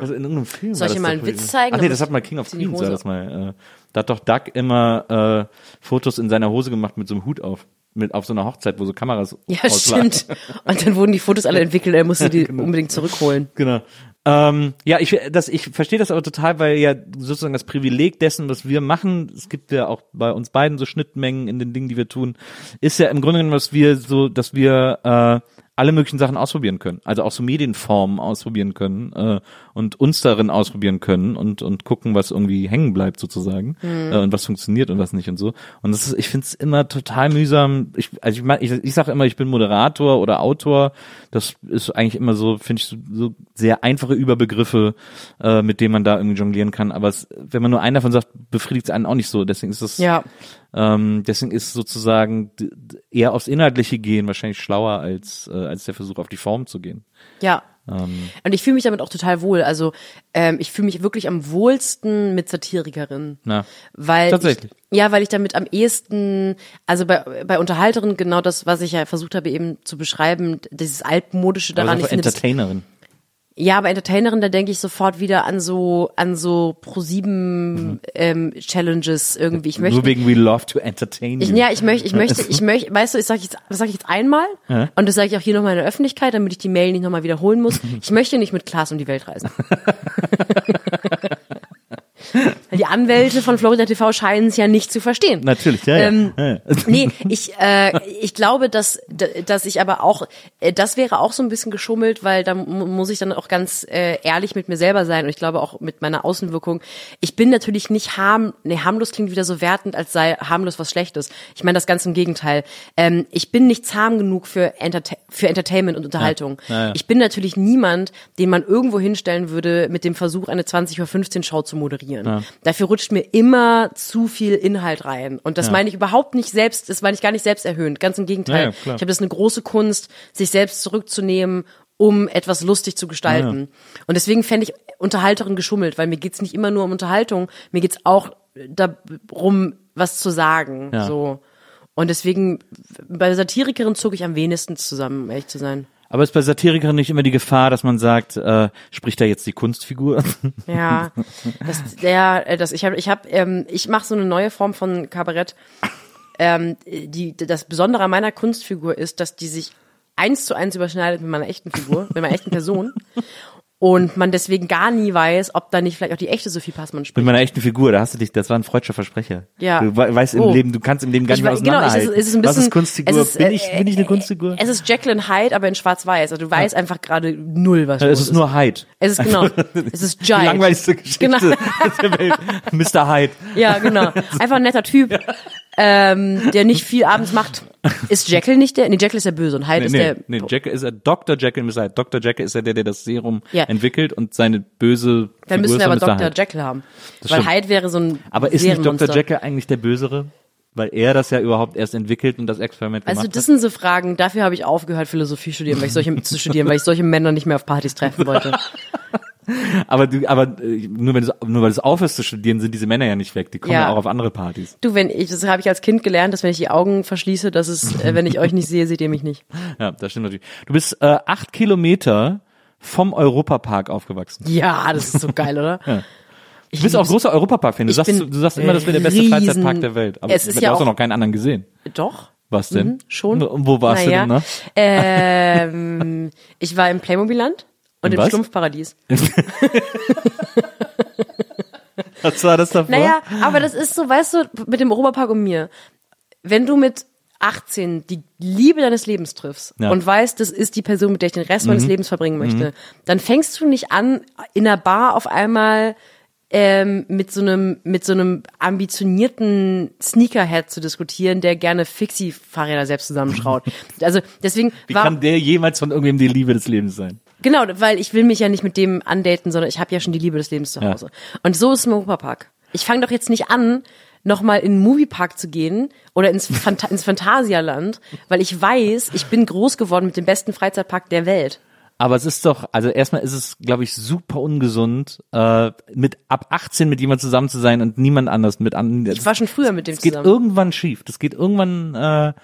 also in irgendeinem Film. Soll ich dir mal einen Witz zeigen? Ach nee, Dann das hat mal King of Queens war das mal. Äh, da hat doch Doug immer äh, Fotos in seiner Hose gemacht mit so einem Hut auf. Mit auf so einer Hochzeit, wo so Kameras Ja, auslagen. stimmt. Und dann wurden die Fotos alle entwickelt, er musste die unbedingt zurückholen. Genau. Ähm, ja, ich, das, ich verstehe das aber total, weil ja sozusagen das Privileg dessen, was wir machen, es gibt ja auch bei uns beiden so Schnittmengen in den Dingen, die wir tun, ist ja im Grunde genommen, dass wir so, dass wir äh, alle möglichen Sachen ausprobieren können. Also auch so Medienformen ausprobieren können äh, und uns darin ausprobieren können und, und gucken, was irgendwie hängen bleibt sozusagen äh, und was funktioniert und was nicht und so. Und das ist, ich finde es immer total mühsam. Ich, also ich, mein, ich, ich sage immer, ich bin Moderator oder Autor. Das ist eigentlich immer so, finde ich, so, so sehr einfache Überbegriffe, äh, mit denen man da irgendwie jonglieren kann. Aber es, wenn man nur einen davon sagt, befriedigt es einen auch nicht so. Deswegen ist das Ja. Ähm, deswegen ist sozusagen eher aufs Inhaltliche gehen wahrscheinlich schlauer als, äh, als der Versuch auf die Form zu gehen. Ja. Ähm, Und ich fühle mich damit auch total wohl. Also ähm, ich fühle mich wirklich am wohlsten mit Satirikerin. Na, Weil Tatsächlich. Ich, ja, weil ich damit am ehesten, also bei, bei Unterhalterin genau das, was ich ja versucht habe eben zu beschreiben, dieses altmodische daran. es Ich ist finde, Entertainerin. Ja, aber Entertainerin, da denke ich sofort wieder an so an so Pro 7 ähm, Challenges irgendwie. Ich möchte Nur wegen We Love to Entertain Ich, ja, ich möchte, ich möchte, ich möchte, weißt du, ich sage jetzt, das sage ich jetzt einmal und das sage ich auch hier nochmal in der Öffentlichkeit, damit ich die Mail nicht nochmal wiederholen muss. Ich möchte nicht mit Klaas um die Welt reisen. Die Anwälte von Florida TV scheinen es ja nicht zu verstehen. Natürlich, ja. Ähm, ja. ja. Nee, ich, äh, ich glaube, dass, dass ich aber auch, äh, das wäre auch so ein bisschen geschummelt, weil da mu- muss ich dann auch ganz äh, ehrlich mit mir selber sein und ich glaube auch mit meiner Außenwirkung. Ich bin natürlich nicht harm, nee, harmlos klingt wieder so wertend, als sei harmlos was Schlechtes. Ich meine das ganz im Gegenteil. Ähm, ich bin nicht zahm genug für, Enterta für Entertainment und Unterhaltung. Ich bin natürlich niemand, den man irgendwo hinstellen würde mit dem Versuch, eine 20.15 Uhr Show zu moderieren. Dafür rutscht mir immer zu viel Inhalt rein. Und das meine ich überhaupt nicht selbst, das meine ich gar nicht selbsterhöhend. Ganz im Gegenteil. Ja, ja, ich habe das eine große Kunst, sich selbst zurückzunehmen, um etwas lustig zu gestalten. Und deswegen fände ich Unterhalterin geschummelt, weil mir geht's nicht immer nur um Unterhaltung, mir geht's auch darum, was zu sagen. Ja. So. Und deswegen, bei Satirikerin zog ich am wenigsten zusammen, um ehrlich zu sein. Aber ist bei Satirikern nicht immer die Gefahr, dass man sagt, äh, spricht da jetzt die Kunstfigur? Ja, das, der, äh, das, ich habe, ich habe, ähm, ich mache so eine neue Form von Kabarett. Ähm, die, das Besondere an meiner Kunstfigur ist, dass die sich eins zu eins überschneidet mit meiner echten Figur, mit meiner echten Person. Und man deswegen gar nie weiß, ob da nicht vielleicht auch die echte Sophie Passmann Mit spricht. meiner echten Figur, da hast du dich, das war ein freudscher Versprecher. Ja. Du we- weißt im Oh. Leben, du kannst im Leben gar Ich nicht mehr weiß- genau, es ist, auseinanderhalten. es ist ein bisschen, Was ist Kunstfigur? es ist, bin, ich, äh, bin ich eine Kunstfigur? Es ist Jacqueline Hyde, aber in schwarz-weiß. Also du weißt einfach gerade null, was es los ist nur Hyde. Es ist genau. Es ist Die Jive. langweiligste Geschichte Genau. der Welt. Mr. Hyde. Ja, genau. Einfach ein netter Typ, ähm, der nicht viel abends macht. Ist Jekyll nicht der? Nee, Jekyll ist der Böse und Hyde Nee, ist nee, der. nee, Jekyll ist er, Dr. Jekyll Mr. Hyde. Dr. Jekyll ist ja der, der das Serum Ja. entwickelt und seine böse Dann Figur müssen wir aber. Dr. Hyde. Jekyll haben. Das Weil stimmt. Hyde wäre so ein Aber ist nicht. Dr. Jekyll eigentlich der Bösere? Weil er das ja überhaupt erst entwickelt und das Experiment gemacht Also das hat. sind so Fragen, dafür habe ich aufgehört, Philosophie studieren, weil ich solche, zu studieren, weil ich solche Männer nicht mehr auf Partys treffen wollte. Aber du, aber äh, nur wenn du nur weil du es aufhörst zu studieren, sind diese Männer ja nicht weg. Die kommen ja, Ja. auch auf andere Partys. Du, wenn ich, das habe ich als Kind gelernt, dass wenn ich die Augen verschließe, dass es, äh, wenn ich euch nicht sehe, seht ihr mich nicht. Ja, das stimmt natürlich. Du bist äh, acht Kilometer vom Europapark aufgewachsen. Ja, das ist so geil, oder? Ja. Du bist auch großer Europapark-Fan. Du Ich sagst, du sagst immer, das wäre der beste riesen- Freizeitpark der Welt. Aber Es ist du ja hast auch- noch keinen anderen gesehen. Doch. Was denn? Mhm, schon. Wo warst naja, du denn noch? Ähm, ich war im Playmobil-Land und im was? Schlumpfparadies. Was war das davor? Naja, aber das ist so, weißt du, mit dem Europapark und mir, wenn du mit 18 die Liebe deines Lebens triffst Ja. Mhm. und weißt, das ist die Person, mit der ich den Rest meines Lebens verbringen möchte, dann fängst du nicht an, in einer Bar auf einmal ähm, mit so einem mit so einem ambitionierten Sneakerhead zu diskutieren, der gerne Fixie-Fahrräder selbst zusammenschraut. Also deswegen Wie war kann der jemals von irgendwem die Liebe des Lebens sein? Genau, weil ich will mich ja nicht mit dem andaten, sondern ich habe ja schon die Liebe des Lebens zu Ja. Hause. Und so ist es im Europapark. Ich fange doch jetzt nicht an, nochmal in den Moviepark zu gehen oder ins, Phanta ins Phantasialand, weil ich weiß, ich bin groß geworden mit dem besten Freizeitpark der Welt. Aber es ist doch, also erstmal ist es, glaube ich, super ungesund, äh, mit ab 18 mit jemand zusammen zu sein und niemand anders mit an. Ich war schon früher mit dem Das geht zusammen. irgendwann schief. Das geht irgendwann, äh,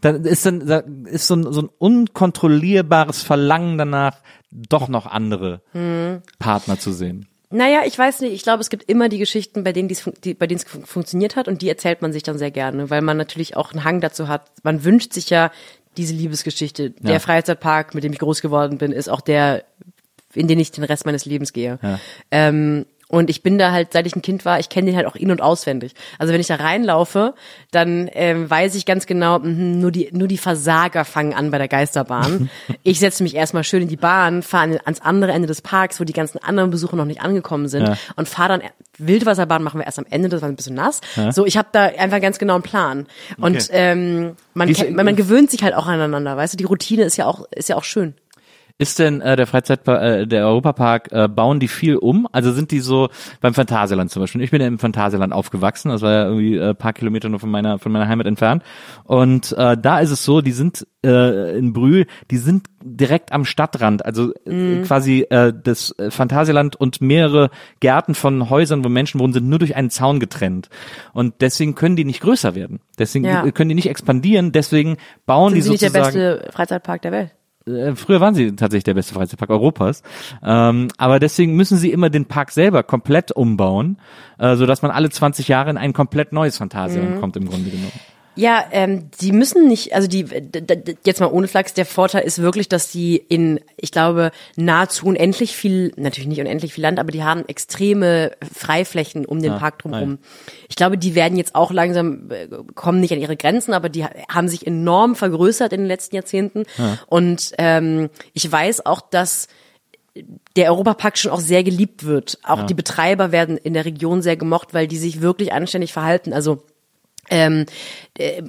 da ist dann, da ist so ein, so ein unkontrollierbares Verlangen danach, doch noch andere Hm. Partner zu sehen. Naja, ich weiß nicht. Ich glaube, es gibt immer die Geschichten, bei denen, die's die, bei denen es fun funktioniert hat und die erzählt man sich dann sehr gerne, weil man natürlich auch einen Hang dazu hat. Man wünscht sich ja diese Liebesgeschichte. Ja. Der Freizeitpark, mit dem ich groß geworden bin, ist auch der, in den ich den Rest meines Lebens gehe. Ja. Ähm, und ich bin da halt, seit ich ein Kind war, ich kenne den halt auch in- und auswendig. Also wenn ich da reinlaufe, dann ähm, weiß ich ganz genau, mhm, nur die, nur die Versager fangen an bei der Geisterbahn. ich setze mich erstmal schön in die Bahn, fahre ans andere Ende des Parks, wo die ganzen anderen Besucher noch nicht angekommen sind Ja. und fahre dann Wildwasserbahn machen wir erst am Ende, das war ein bisschen nass. So, ich habe da einfach ganz genau einen Plan. Und Okay. ähm, man, man, man gewöhnt sich halt auch aneinander, weißt du? Die Routine ist ja auch ist ja auch schön. Ist denn äh, der Freizeitpark, äh, der Europapark, äh, bauen die viel um? Also sind die so beim Phantasialand zum Beispiel? Ich bin ja im Phantasialand aufgewachsen, das war ja irgendwie äh, paar Kilometer nur von meiner von meiner Heimat entfernt. Und äh, da ist es so, die sind äh, in Brühl, die sind direkt am Stadtrand, also äh, quasi äh, das äh, Phantasialand und mehrere Gärten von Häusern, wo Menschen wohnen, sind nur durch einen Zaun getrennt. Und deswegen können die nicht größer werden. Deswegen Ja. können die nicht expandieren. Deswegen bauen Sind die sie nicht der sozusagen. beste Freizeitpark der Welt? Äh, früher waren sie tatsächlich der beste Freizeitpark Europas. Ähm, aber deswegen müssen sie immer den Park selber komplett umbauen, äh, sodass man alle 20 Jahre in ein komplett neues Phantasialand kommt im Grunde genommen. Ja, ähm, die müssen nicht, also die, jetzt mal ohne Flachs, der Vorteil ist wirklich, dass die in, ich glaube, nahezu unendlich viel, natürlich nicht unendlich viel Land, aber die haben extreme Freiflächen um den Park drumherum. Ich glaube, die werden jetzt auch langsam, äh, kommen nicht an ihre Grenzen, aber die ha- haben sich enorm vergrößert in den letzten Jahrzehnten. Und ähm, ich weiß auch, dass der Europapark schon auch sehr geliebt wird. Auch die Betreiber werden in der Region sehr gemocht, weil die sich wirklich anständig verhalten. Also ähm, äh,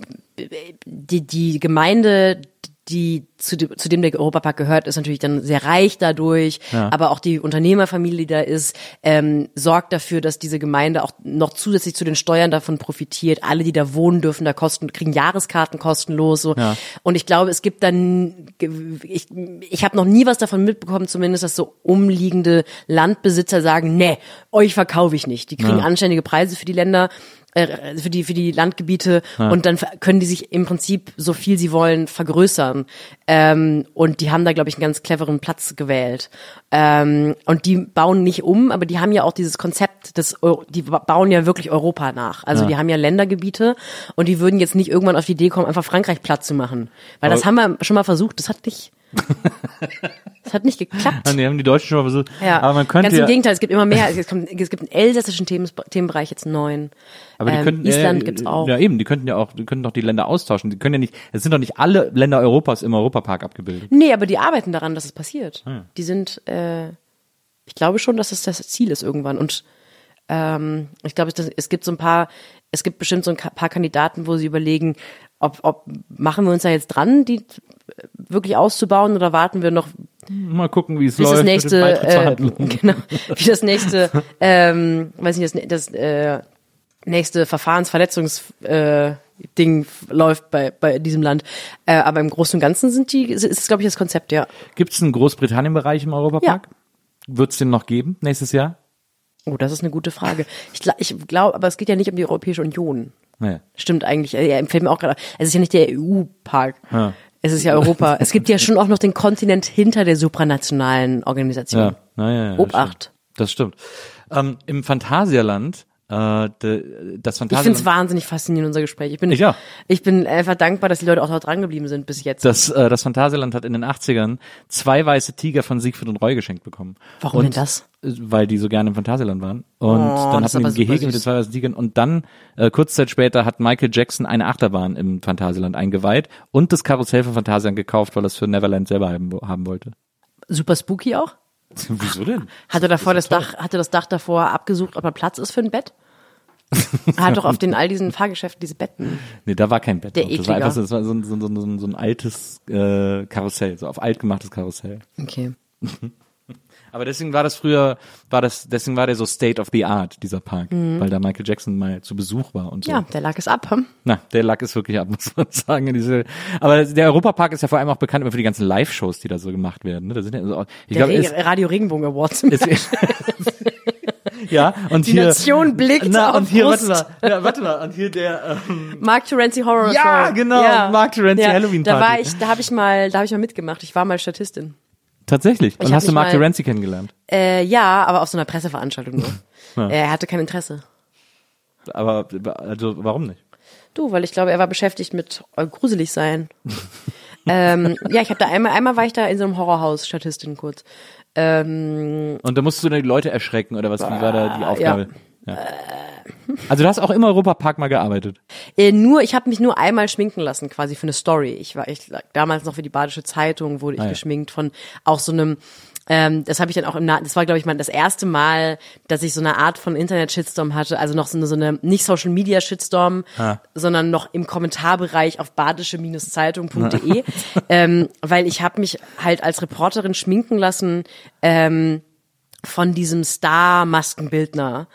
die, die Gemeinde, die zu, dem- zu dem der Europapark gehört, ist natürlich dann sehr reich dadurch, aber auch die Unternehmerfamilie, die da ist, ähm, sorgt dafür, dass diese Gemeinde auch noch zusätzlich zu den Steuern davon profitiert. Alle, die da wohnen, dürfen da kosten, kriegen Jahreskarten kostenlos. So. Und ich glaube, es gibt dann, ich, ich habe noch nie was davon mitbekommen, zumindest, dass so umliegende Landbesitzer sagen, nee, euch verkaufe ich nicht. Die kriegen anständige Preise für die Länder äh, für die für die Landgebiete und dann können die sich im Prinzip so viel sie wollen vergrößern. Ähm, und die haben da glaube ich einen ganz cleveren Platz gewählt. Ähm, und die bauen nicht um aber die haben ja auch dieses Konzept des die ba- bauen ja wirklich Europa nach. Also die haben ja Ländergebiete und die würden jetzt nicht irgendwann auf die Idee kommen einfach Frankreich platt zu machen. Weil das haben wir schon mal versucht das hat nicht Das hat nicht geklappt. Die haben die Deutschen schon mal versucht. Ja, aber man könnte ganz im ja, Gegenteil, es gibt immer mehr. Es gibt, es gibt einen elsässischen Themen, Themenbereich, jetzt neuen. aber die ähm, könnten, Island ja, gibt's auch. Ja, eben, die könnten ja auch, die könnten doch die Länder austauschen. Die können ja nicht, es sind doch nicht alle Länder Europas im Europapark abgebildet. Nee, aber die arbeiten daran, dass es passiert. Ah, Die sind, äh, ich glaube schon, dass es das Ziel ist irgendwann. Und ähm, ich glaube, es, es gibt so ein paar, es gibt bestimmt so ein paar Kandidaten, wo sie überlegen, ob, ob machen wir uns da jetzt dran, die wirklich auszubauen oder warten wir noch, Mal gucken, wie es bis läuft. das nächste, äh, genau, wie das nächste, ähm, weiß nicht, das, das äh, nächste Verfahrensverletzungs äh, Ding läuft bei, bei diesem Land. Äh, aber im Großen und Ganzen sind die, ist es, glaube ich, das Konzept, ja. Gibt es einen Großbritannien-Bereich im Europapark? Wird es den noch geben nächstes Jahr? Oh, das ist eine gute Frage. Ich, ich glaube, aber es geht ja nicht um die Europäische Union. Nee. Stimmt eigentlich. Ja, fällt mir auch gerade. Es ist ja nicht der EU-Park. Ja. Es ist ja Europa. es gibt ja schon auch noch den Kontinent hinter der supranationalen Organisation. Ja, naja, ja, Obacht. Das stimmt. Das stimmt. Ähm, Im Phantasialand, äh, de, das Ich finde Phantasialand, es wahnsinnig faszinierend, unser Gespräch. Ich bin, Ich auch. ich bin einfach dankbar, dass die Leute auch noch dran geblieben sind bis jetzt. das, äh, das Phantasialand hat in den 80ern zwei weiße Tiger von Siegfried und Roy geschenkt bekommen. Warum und, denn das? Weil die so gerne im Phantasialand waren. Und dann das ist hatten die ein Gehege mit den zwei weißen Tigern. Und dann, äh, kurz Zeit später, hat Michael Jackson eine Achterbahn im Phantasialand eingeweiht und das Karussell von Phantasialand gekauft, weil er es für Neverland selber haben, haben wollte. Super spooky auch. Wieso denn? Hatte davor das Dach, hatte das Dach davor abgesucht, ob da Platz ist für ein Bett? Er hat doch auf den all diesen Fahrgeschäften diese Betten. Nee, da war kein Bett. Der das war einfach so, das war so, ein- so, ein- so, ein- so ein altes äh, Karussell, so auf alt gemachtes Karussell. Okay. Aber deswegen war das früher, war das, deswegen war der so State of the Art, dieser Park, weil da Michael Jackson mal zu Besuch war und so. Mhm. Ja, der lag es ab. Hm? Na, der Lack ist wirklich ab, muss man sagen. Diese, aber der Europapark ist ja vor allem auch bekannt immer für die ganzen Live-Shows, die da so gemacht werden. Ne? Da sind ja so, ich Der glaube, Reg Radio Regenbogen Awards. es, es, ja, und Die hier, Nation blickt na, auf und hier, Brust. warte mal, ja, warte mal, und hier der, ähm, Mark Terenzi Horror Ja, Show. genau, Mark Terenzi Halloween Da Party. war ich, da habe ich mal, da habe ich mal mitgemacht. Ich war mal Statistin. Tatsächlich. Und hast du Mark Terenzi kennengelernt? Äh, ja, aber auf so einer Presseveranstaltung nur. Äh, Er hatte kein Interesse. Aber, also, warum nicht? Du, weil ich glaube, er war beschäftigt mit äh, gruselig sein. ähm, ja, ich habe da einmal, einmal war ich da in so einem Horrorhaus, Statistin kurz. Ähm, Und da musstest du dann die Leute erschrecken oder was? Wie war da die ja. Aufgabe? Ja. Also du hast auch im Europapark mal gearbeitet. Äh, nur, ich habe mich nur einmal schminken lassen, quasi für eine Story. Ich war, ich damals noch für die Badische Zeitung wurde ich Ah, ja. geschminkt von auch so einem. Ähm, das habe ich dann auch im Na das war glaube ich mal das erste Mal, dass ich so eine Art von Internet Shitstorm hatte, also noch so eine, so eine nicht Social Media Shitstorm, Ah. sondern noch im Kommentarbereich auf badische-zeitung.de, ähm, weil ich habe mich halt als Reporterin schminken lassen. Ähm, von diesem Star-Maskenbildner.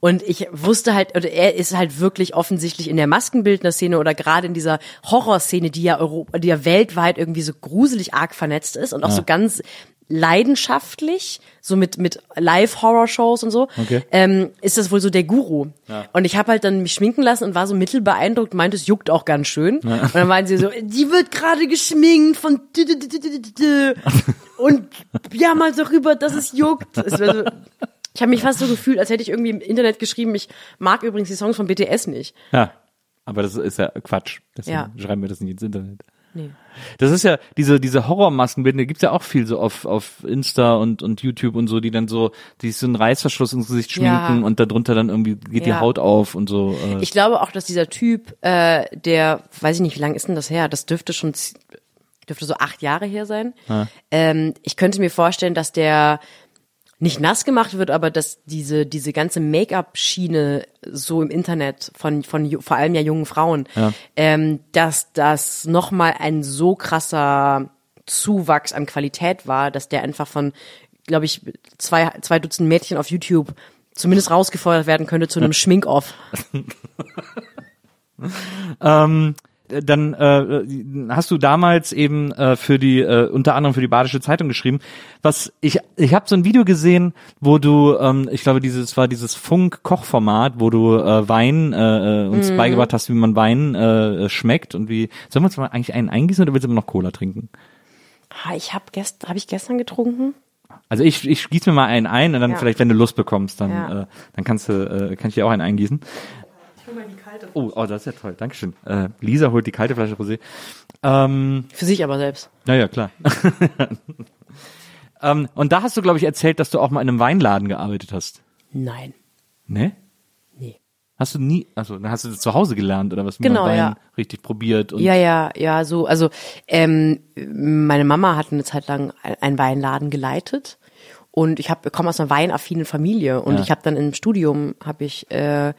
Und ich wusste halt, oder er ist halt wirklich offensichtlich in der Maskenbildner-Szene oder gerade in dieser Horrorszene, die ja Europa, die ja weltweit irgendwie so gruselig arg vernetzt ist und auch so ganz leidenschaftlich, so mit, mit Live-Horror-Shows und so, Okay. ähm, ist das wohl so der Guru. Und ich habe halt dann mich schminken lassen und war so mittelbeeindruckt, meinte, es juckt auch ganz schön. Und dann meinen sie so, die wird gerade geschminkt von und ja mal darüber, dass es juckt. Es so, ich habe mich fast so gefühlt, als hätte ich irgendwie im Internet geschrieben, ich mag übrigens die Songs von BTS nicht. Ja. Aber das ist ja Quatsch. Deswegen Ja. schreiben wir das nicht ins Internet. Nee. Das ist ja, diese, diese Horrormaskenbilder, gibt's ja auch viel so auf, auf Insta und, und YouTube und so, die dann so, die so einen Reißverschluss ins Gesicht schminken Ja. und darunter dann irgendwie geht die Ja. Haut auf und so. Äh. Ich glaube auch, dass dieser Typ, äh, der, weiß ich nicht, wie lange ist denn das her? Das dürfte schon, dürfte so acht Jahre her sein. Ähm, ich könnte mir vorstellen, dass der nicht nass gemacht wird, aber dass diese, diese ganze Make-up-Schiene so im Internet von, von vor allem ja jungen Frauen, ähm, dass das nochmal ein so krasser Zuwachs an Qualität war, dass der einfach von, glaube ich, zwei, zwei Dutzend Mädchen auf YouTube zumindest rausgefeuert werden könnte zu einem Schmink-Off. Ähm, dann äh, hast du damals eben äh, für die äh, unter anderem für die Badische Zeitung geschrieben. Was ich ich habe so ein Video gesehen, wo du ähm, ich glaube dieses war dieses Funk Kochformat, wo du äh, Wein äh, äh, uns beigebracht hast, wie man Wein äh, schmeckt und wie sollen wir uns mal eigentlich einen eingießen oder willst du immer noch Cola trinken? Ah, Ich habe gest hab ich gestern getrunken. Also ich, ich gieße mir mal einen ein und dann Ja. vielleicht, wenn du Lust bekommst, dann, Ja. äh, dann kannst du, äh, kann ich dir auch einen eingießen. Hol mal die kalte Oh, oh, das ist ja toll. Dankeschön. Äh, Lisa holt die kalte Flasche Rosé. Ähm, Für sich aber selbst. ja, ja, klar. ähm, und da hast du, glaube ich, erzählt, dass du auch mal in einem Weinladen gearbeitet hast. Nein. Ne? Nee. Hast du nie, also dann hast du das zu Hause gelernt oder was? Wie Genau, Wein ja. richtig probiert und Ja, ja, ja, so, also ähm, meine Mama hat eine Zeit lang ein- einen Weinladen geleitet und ich habe komme aus einer weinaffinen Familie und Ja. ich habe dann im Studium habe ich äh,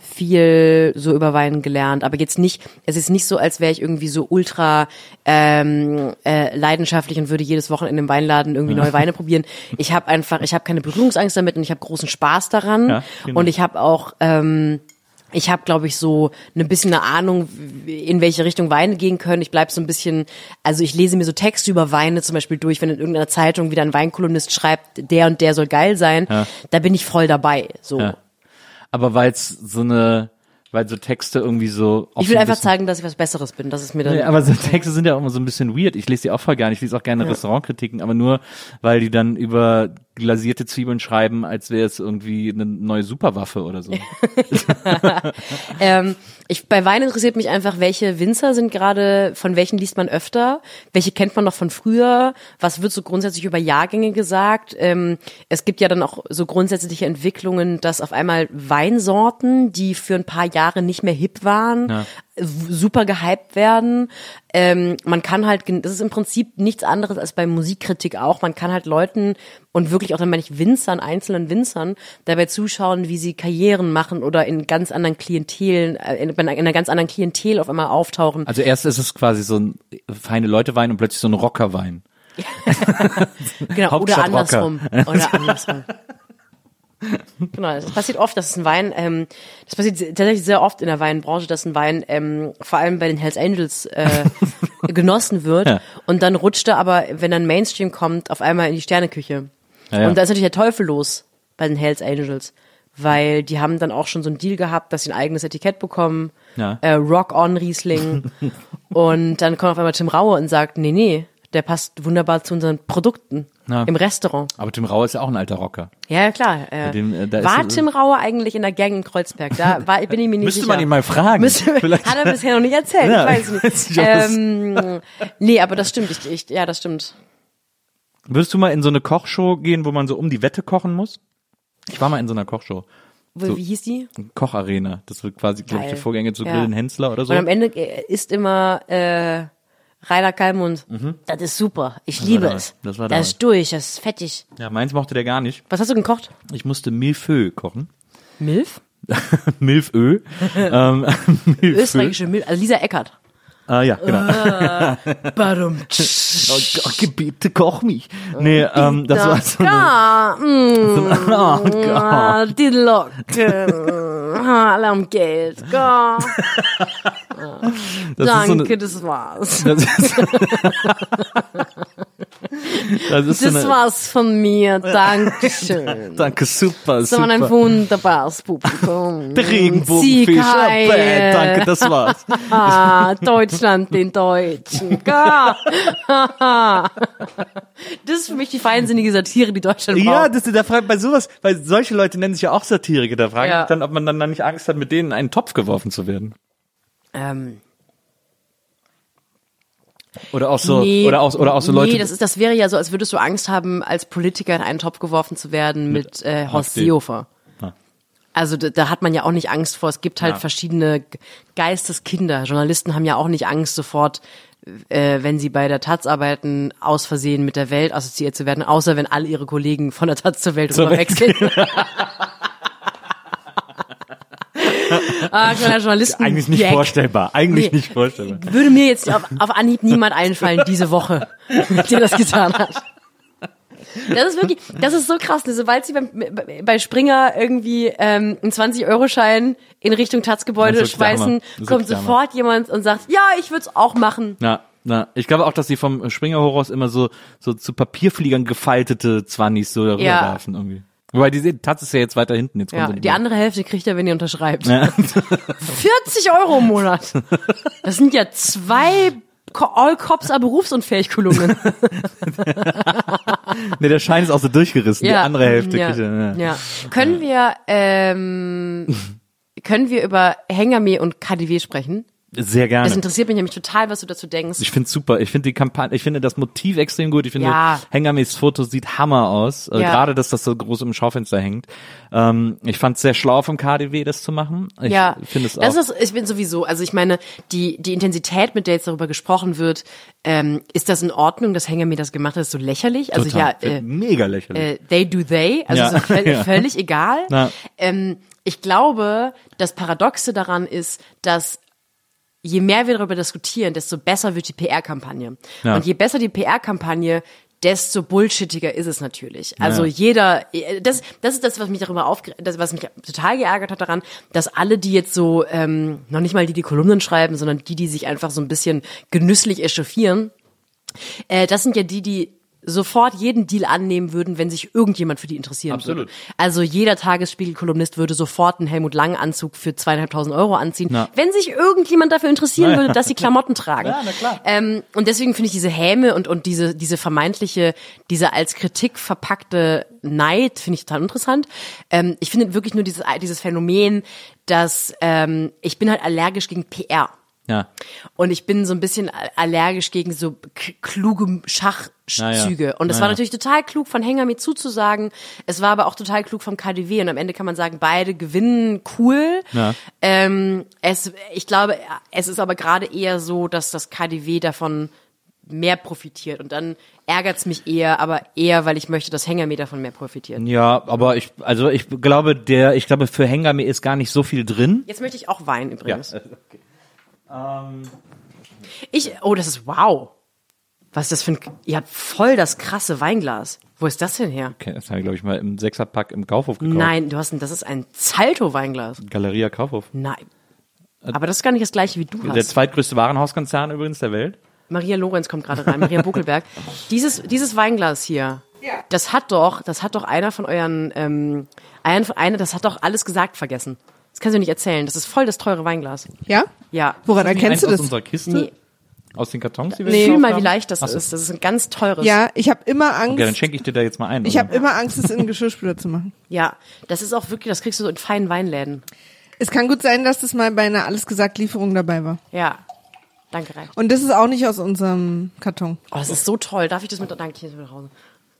viel so über Wein gelernt, aber jetzt nicht, es ist nicht so, als wäre ich irgendwie so ultra ähm, äh, leidenschaftlich und würde jedes Wochenende im Weinladen irgendwie neue Weine probieren. Ich habe einfach, ich habe keine Berührungsangst damit und ich habe großen Spaß daran Ja, genau. und ich habe auch ähm, ich habe, glaube ich, so ein bisschen eine Ahnung, in welche Richtung Weine gehen können. Ich bleib so ein bisschen, also ich lese mir so Texte über Weine zum Beispiel durch, wenn in irgendeiner Zeitung wieder ein Weinkolumnist schreibt, der und der soll geil sein, Ja. da bin ich voll dabei. So. Ja. Aber weil es so eine, weil so Texte irgendwie so. Ich will so ein einfach zeigen, dass ich was Besseres bin. Das ist mir dann. Nee, aber so Texte sind ja auch immer so ein bisschen weird. Ich lese die auch voll gerne. Ich lese auch gerne Restaurantkritiken, aber nur, weil die dann über glasierte Zwiebeln schreiben, als wäre es irgendwie eine neue Superwaffe oder so. Ähm, ich, bei Wein interessiert mich einfach, welche Winzer sind gerade, von welchen liest man öfter, welche kennt man noch von früher, was wird so grundsätzlich über Jahrgänge gesagt. Ähm, es gibt ja dann auch so grundsätzliche Entwicklungen, dass auf einmal Weinsorten, die für ein paar Jahre nicht mehr hip waren, Ja. Super gehypt werden. Ähm, man kann halt, das ist im Prinzip nichts anderes als bei Musikkritik auch. Man kann halt Leuten und wirklich auch dann meine ich Winzern, einzelnen Winzern, dabei zuschauen, wie sie Karrieren machen oder in ganz anderen Klientelen, äh, in, in einer ganz anderen Klientel auf einmal auftauchen. Also erst ist es quasi so ein feine Leutewein und plötzlich so ein Rockerwein. Genau, oder andersrum. Oder andersrum. Genau, das passiert oft, dass ein Wein, ähm, das passiert tatsächlich sehr oft in der Weinbranche, dass ein Wein ähm, vor allem bei den Hells Angels äh, genossen wird Ja. und dann rutscht er aber, wenn dann Mainstream kommt, auf einmal in die Sterneküche. Ja, ja. Und da ist natürlich der Teufel los bei den Hells Angels, weil die haben dann auch schon so einen Deal gehabt, dass sie ein eigenes Etikett bekommen, Ja. äh, Rock on Riesling und dann kommt auf einmal Tim Raue und sagt, nee, nee, der passt wunderbar zu unseren Produkten Ja. im Restaurant. Aber Tim Rauer ist ja auch ein alter Rocker. Ja, klar. Äh, dem, äh, war Tim Raue eigentlich in der Gang in Kreuzberg? Da war, bin ich mir nicht Müsste sicher. man ihn mal fragen. Müsste, hat er bisher noch nicht erzählt, Ja, ich weiß nicht. ähm, nee, aber das stimmt. Ich, ich, ja, das stimmt. Würdest du mal in so eine Kochshow gehen, wo man so um die Wette kochen muss? Ich war mal in so einer Kochshow. Wo, So. Wie hieß die? Kocharena. Das wird quasi, glaube ich, Geil. der Vorgänger zu Ja. Grillen Hensler oder so. Und am Ende äh, ist immer äh, Rainer Kalmund. Das ist super. Ich liebe damals. es. Mhm. Das war das ist durch, das ist fettig. Ja, meins mochte der gar nicht. Was hast du gekocht? Ich musste Millefeu kochen. Milf? Milfö. ähm, Milfö. Österreichische Milf. Also Lisa Eckert. Ah, ja, genau. Badum. Oh, Gott, bitte koch mich. Nee, ähm, das war so eine, Ja, so eine oh, Gott. ah, die Locken. Ah, Alle am Geld. Das Danke, so eine, das war's. das ist, das ist so Das eine, war's von mir. Dankeschön. danke, super, Das war ein wunderbares Publikum. Der Regenbogenfisch, oh, danke, das war's. Ah, Deutschland den Deutschen. Ja. Das ist für mich die feinsinnige Satire, die Deutschland Ja, braucht. das, da fragt bei sowas, weil solche Leute nennen sich ja auch Satiriker, da frage Ja. ich dann, ob man dann nicht Angst hat, mit denen in einen Topf geworfen zu werden. Ähm, Oder auch so, nee, oder auch, oder auch so Leute. Nee, das, ist, das wäre ja so, als würdest du Angst haben, als Politiker in einen Topf geworfen zu werden mit, äh, Horst AfD. Seehofer. Also da, da hat man ja auch nicht Angst vor. Es gibt halt Ja. verschiedene Geisteskinder. Journalisten haben ja auch nicht Angst sofort, äh, wenn sie bei der Taz arbeiten, aus Versehen mit der Welt assoziiert zu werden, außer wenn alle ihre Kollegen von der Taz zur Welt Zur Welt rüberwechseln. ah, kleiner Journalisten. eigentlich nicht Gag. vorstellbar. Eigentlich Nee. nicht vorstellbar. Würde mir jetzt auf, auf Anhieb niemand einfallen diese Woche, der das getan hat. Das ist wirklich, das ist so krass. ne, Sobald sie beim, bei Springer irgendwie ähm, einen 20-Euro-Schein in Richtung Taz-Gebäude schmeißen, kommt sofort jemand und sagt, ja, ich würde es auch machen. Na, na, ich glaube auch, dass sie vom Springer Horus immer so, so zu Papierfliegern gefaltete Zwannis so darüber Ja. werfen irgendwie. Wobei die Taz ist ja jetzt weiter hinten. Jetzt Ja, die die andere Hälfte kriegt er, wenn ihr unterschreibt. Ja. 40 Euro im Monat. Das sind ja zwei All Cops are berufsunfähig Kolumnen. nee, der Schein ist auch so durchgerissen. Die andere Hälfte ja, kriegt er, ja. Können wir, ähm, können wir über Hengame und KDW sprechen? Sehr gerne. Das interessiert mich nämlich total, was du dazu denkst. Ich finde super. Ich finde die Kampagne, ich finde das Motiv extrem gut. Ich finde, Ja. Hengamis Foto sieht Hammer aus. Äh, Ja. Gerade, dass das so groß im Schaufenster hängt. Ähm, ich fand es sehr schlau vom KDW, das zu machen. Ich ja, finde es das auch. ist, ich bin sowieso, also ich meine, die, die Intensität, mit der jetzt darüber gesprochen wird, ähm, ist das in Ordnung, dass Hengame das gemacht hat, ist so lächerlich? Also total, ja, äh, mega lächerlich. äh, they do they, also Ja. so völ Ja. völlig egal. Ähm, ich glaube, das Paradoxe daran ist, dass je mehr wir darüber diskutieren, desto besser wird die PR-Kampagne. Ja. Und je besser die PR-Kampagne, desto bullshittiger ist es natürlich. Also Ja. jeder, das, das ist das, was mich darüber aufge, das, was mich total geärgert hat daran, dass alle, die jetzt so, ähm, noch nicht mal die, die Kolumnen schreiben, sondern die, die sich einfach so ein bisschen genüsslich echauffieren, äh, das sind ja die, die sofort jeden Deal annehmen würden, wenn sich irgendjemand für die interessieren Absolut. würde. Also jeder Tagesspiegel-Kolumnist würde sofort einen Helmut Lang-Anzug für zweieinhalbtausend Euro anziehen, Na. wenn sich irgendjemand dafür interessieren würde, dass sie Klamotten tragen. Ja, na klar. Ähm, und deswegen finde ich diese Häme und, und diese, diese vermeintliche, diese als Kritik verpackte Neid, finde ich total interessant. Ähm, ich finde wirklich nur dieses, dieses Phänomen, dass ähm, ich bin halt allergisch gegen PR. Ja. Und ich bin so ein bisschen allergisch gegen so kluge Schachzüge. Naja. Und es war Naja. natürlich total klug von Hengami zuzusagen. Es war aber auch total klug vom KDW. Und am Ende kann man sagen, beide gewinnen cool. Ja. Ähm, es, ich glaube, es ist aber gerade eher so, dass das KDW davon mehr profitiert. Und dann ärgert's mich eher, aber eher, weil ich möchte, dass Hengami davon mehr profitiert. Ja, aber ich, also ich glaube, der, ich glaube, für Hengame ist gar nicht so viel drin. Jetzt möchte ich auch Wein übrigens. Ja. Ich, oh, das ist wow. Was ist das für ein, ihr habt voll das krasse Weinglas. Wo ist das denn her? Okay, das habe ich, glaube ich, mal im Sechserpack im Kaufhof gekauft. Nein, du hast ein, das ist ein Zalto-Weinglas. Galeria Kaufhof. Nein. Aber das ist gar nicht das gleiche wie du Der hast. zweitgrößte Warenhauskonzern übrigens der Welt. Maria Lorenz kommt gerade rein, Maria Buckelberg. Dieses, dieses Weinglas hier, das hat doch, das hat doch einer von euren, ähm, einer, das hat doch alles gesagt vergessen. Das kannst du nicht erzählen. Das ist voll das teure Weinglas. Ja? Ja. Woran erkennst du das? Aus unserer Kiste? Nee. Aus den Kartons, die wir Fühl gekauft mal, wie leicht das Ach so. ist. Das ist ein ganz teures. Ja, ich habe immer Angst. Okay, dann schenke ich dir da jetzt mal ein. ich habe immer Angst, es in den Geschirrspüler zu machen. Ja, das ist auch wirklich, das kriegst du so in feinen Weinläden. Es kann gut sein, dass das mal bei einer alles gesagt Lieferung dabei war. Ja. Danke, Reich. Und das ist auch nicht aus unserem Karton. Oh, das ist so toll. Darf ich das mit? Danke, ich nehme das mit nach Hause.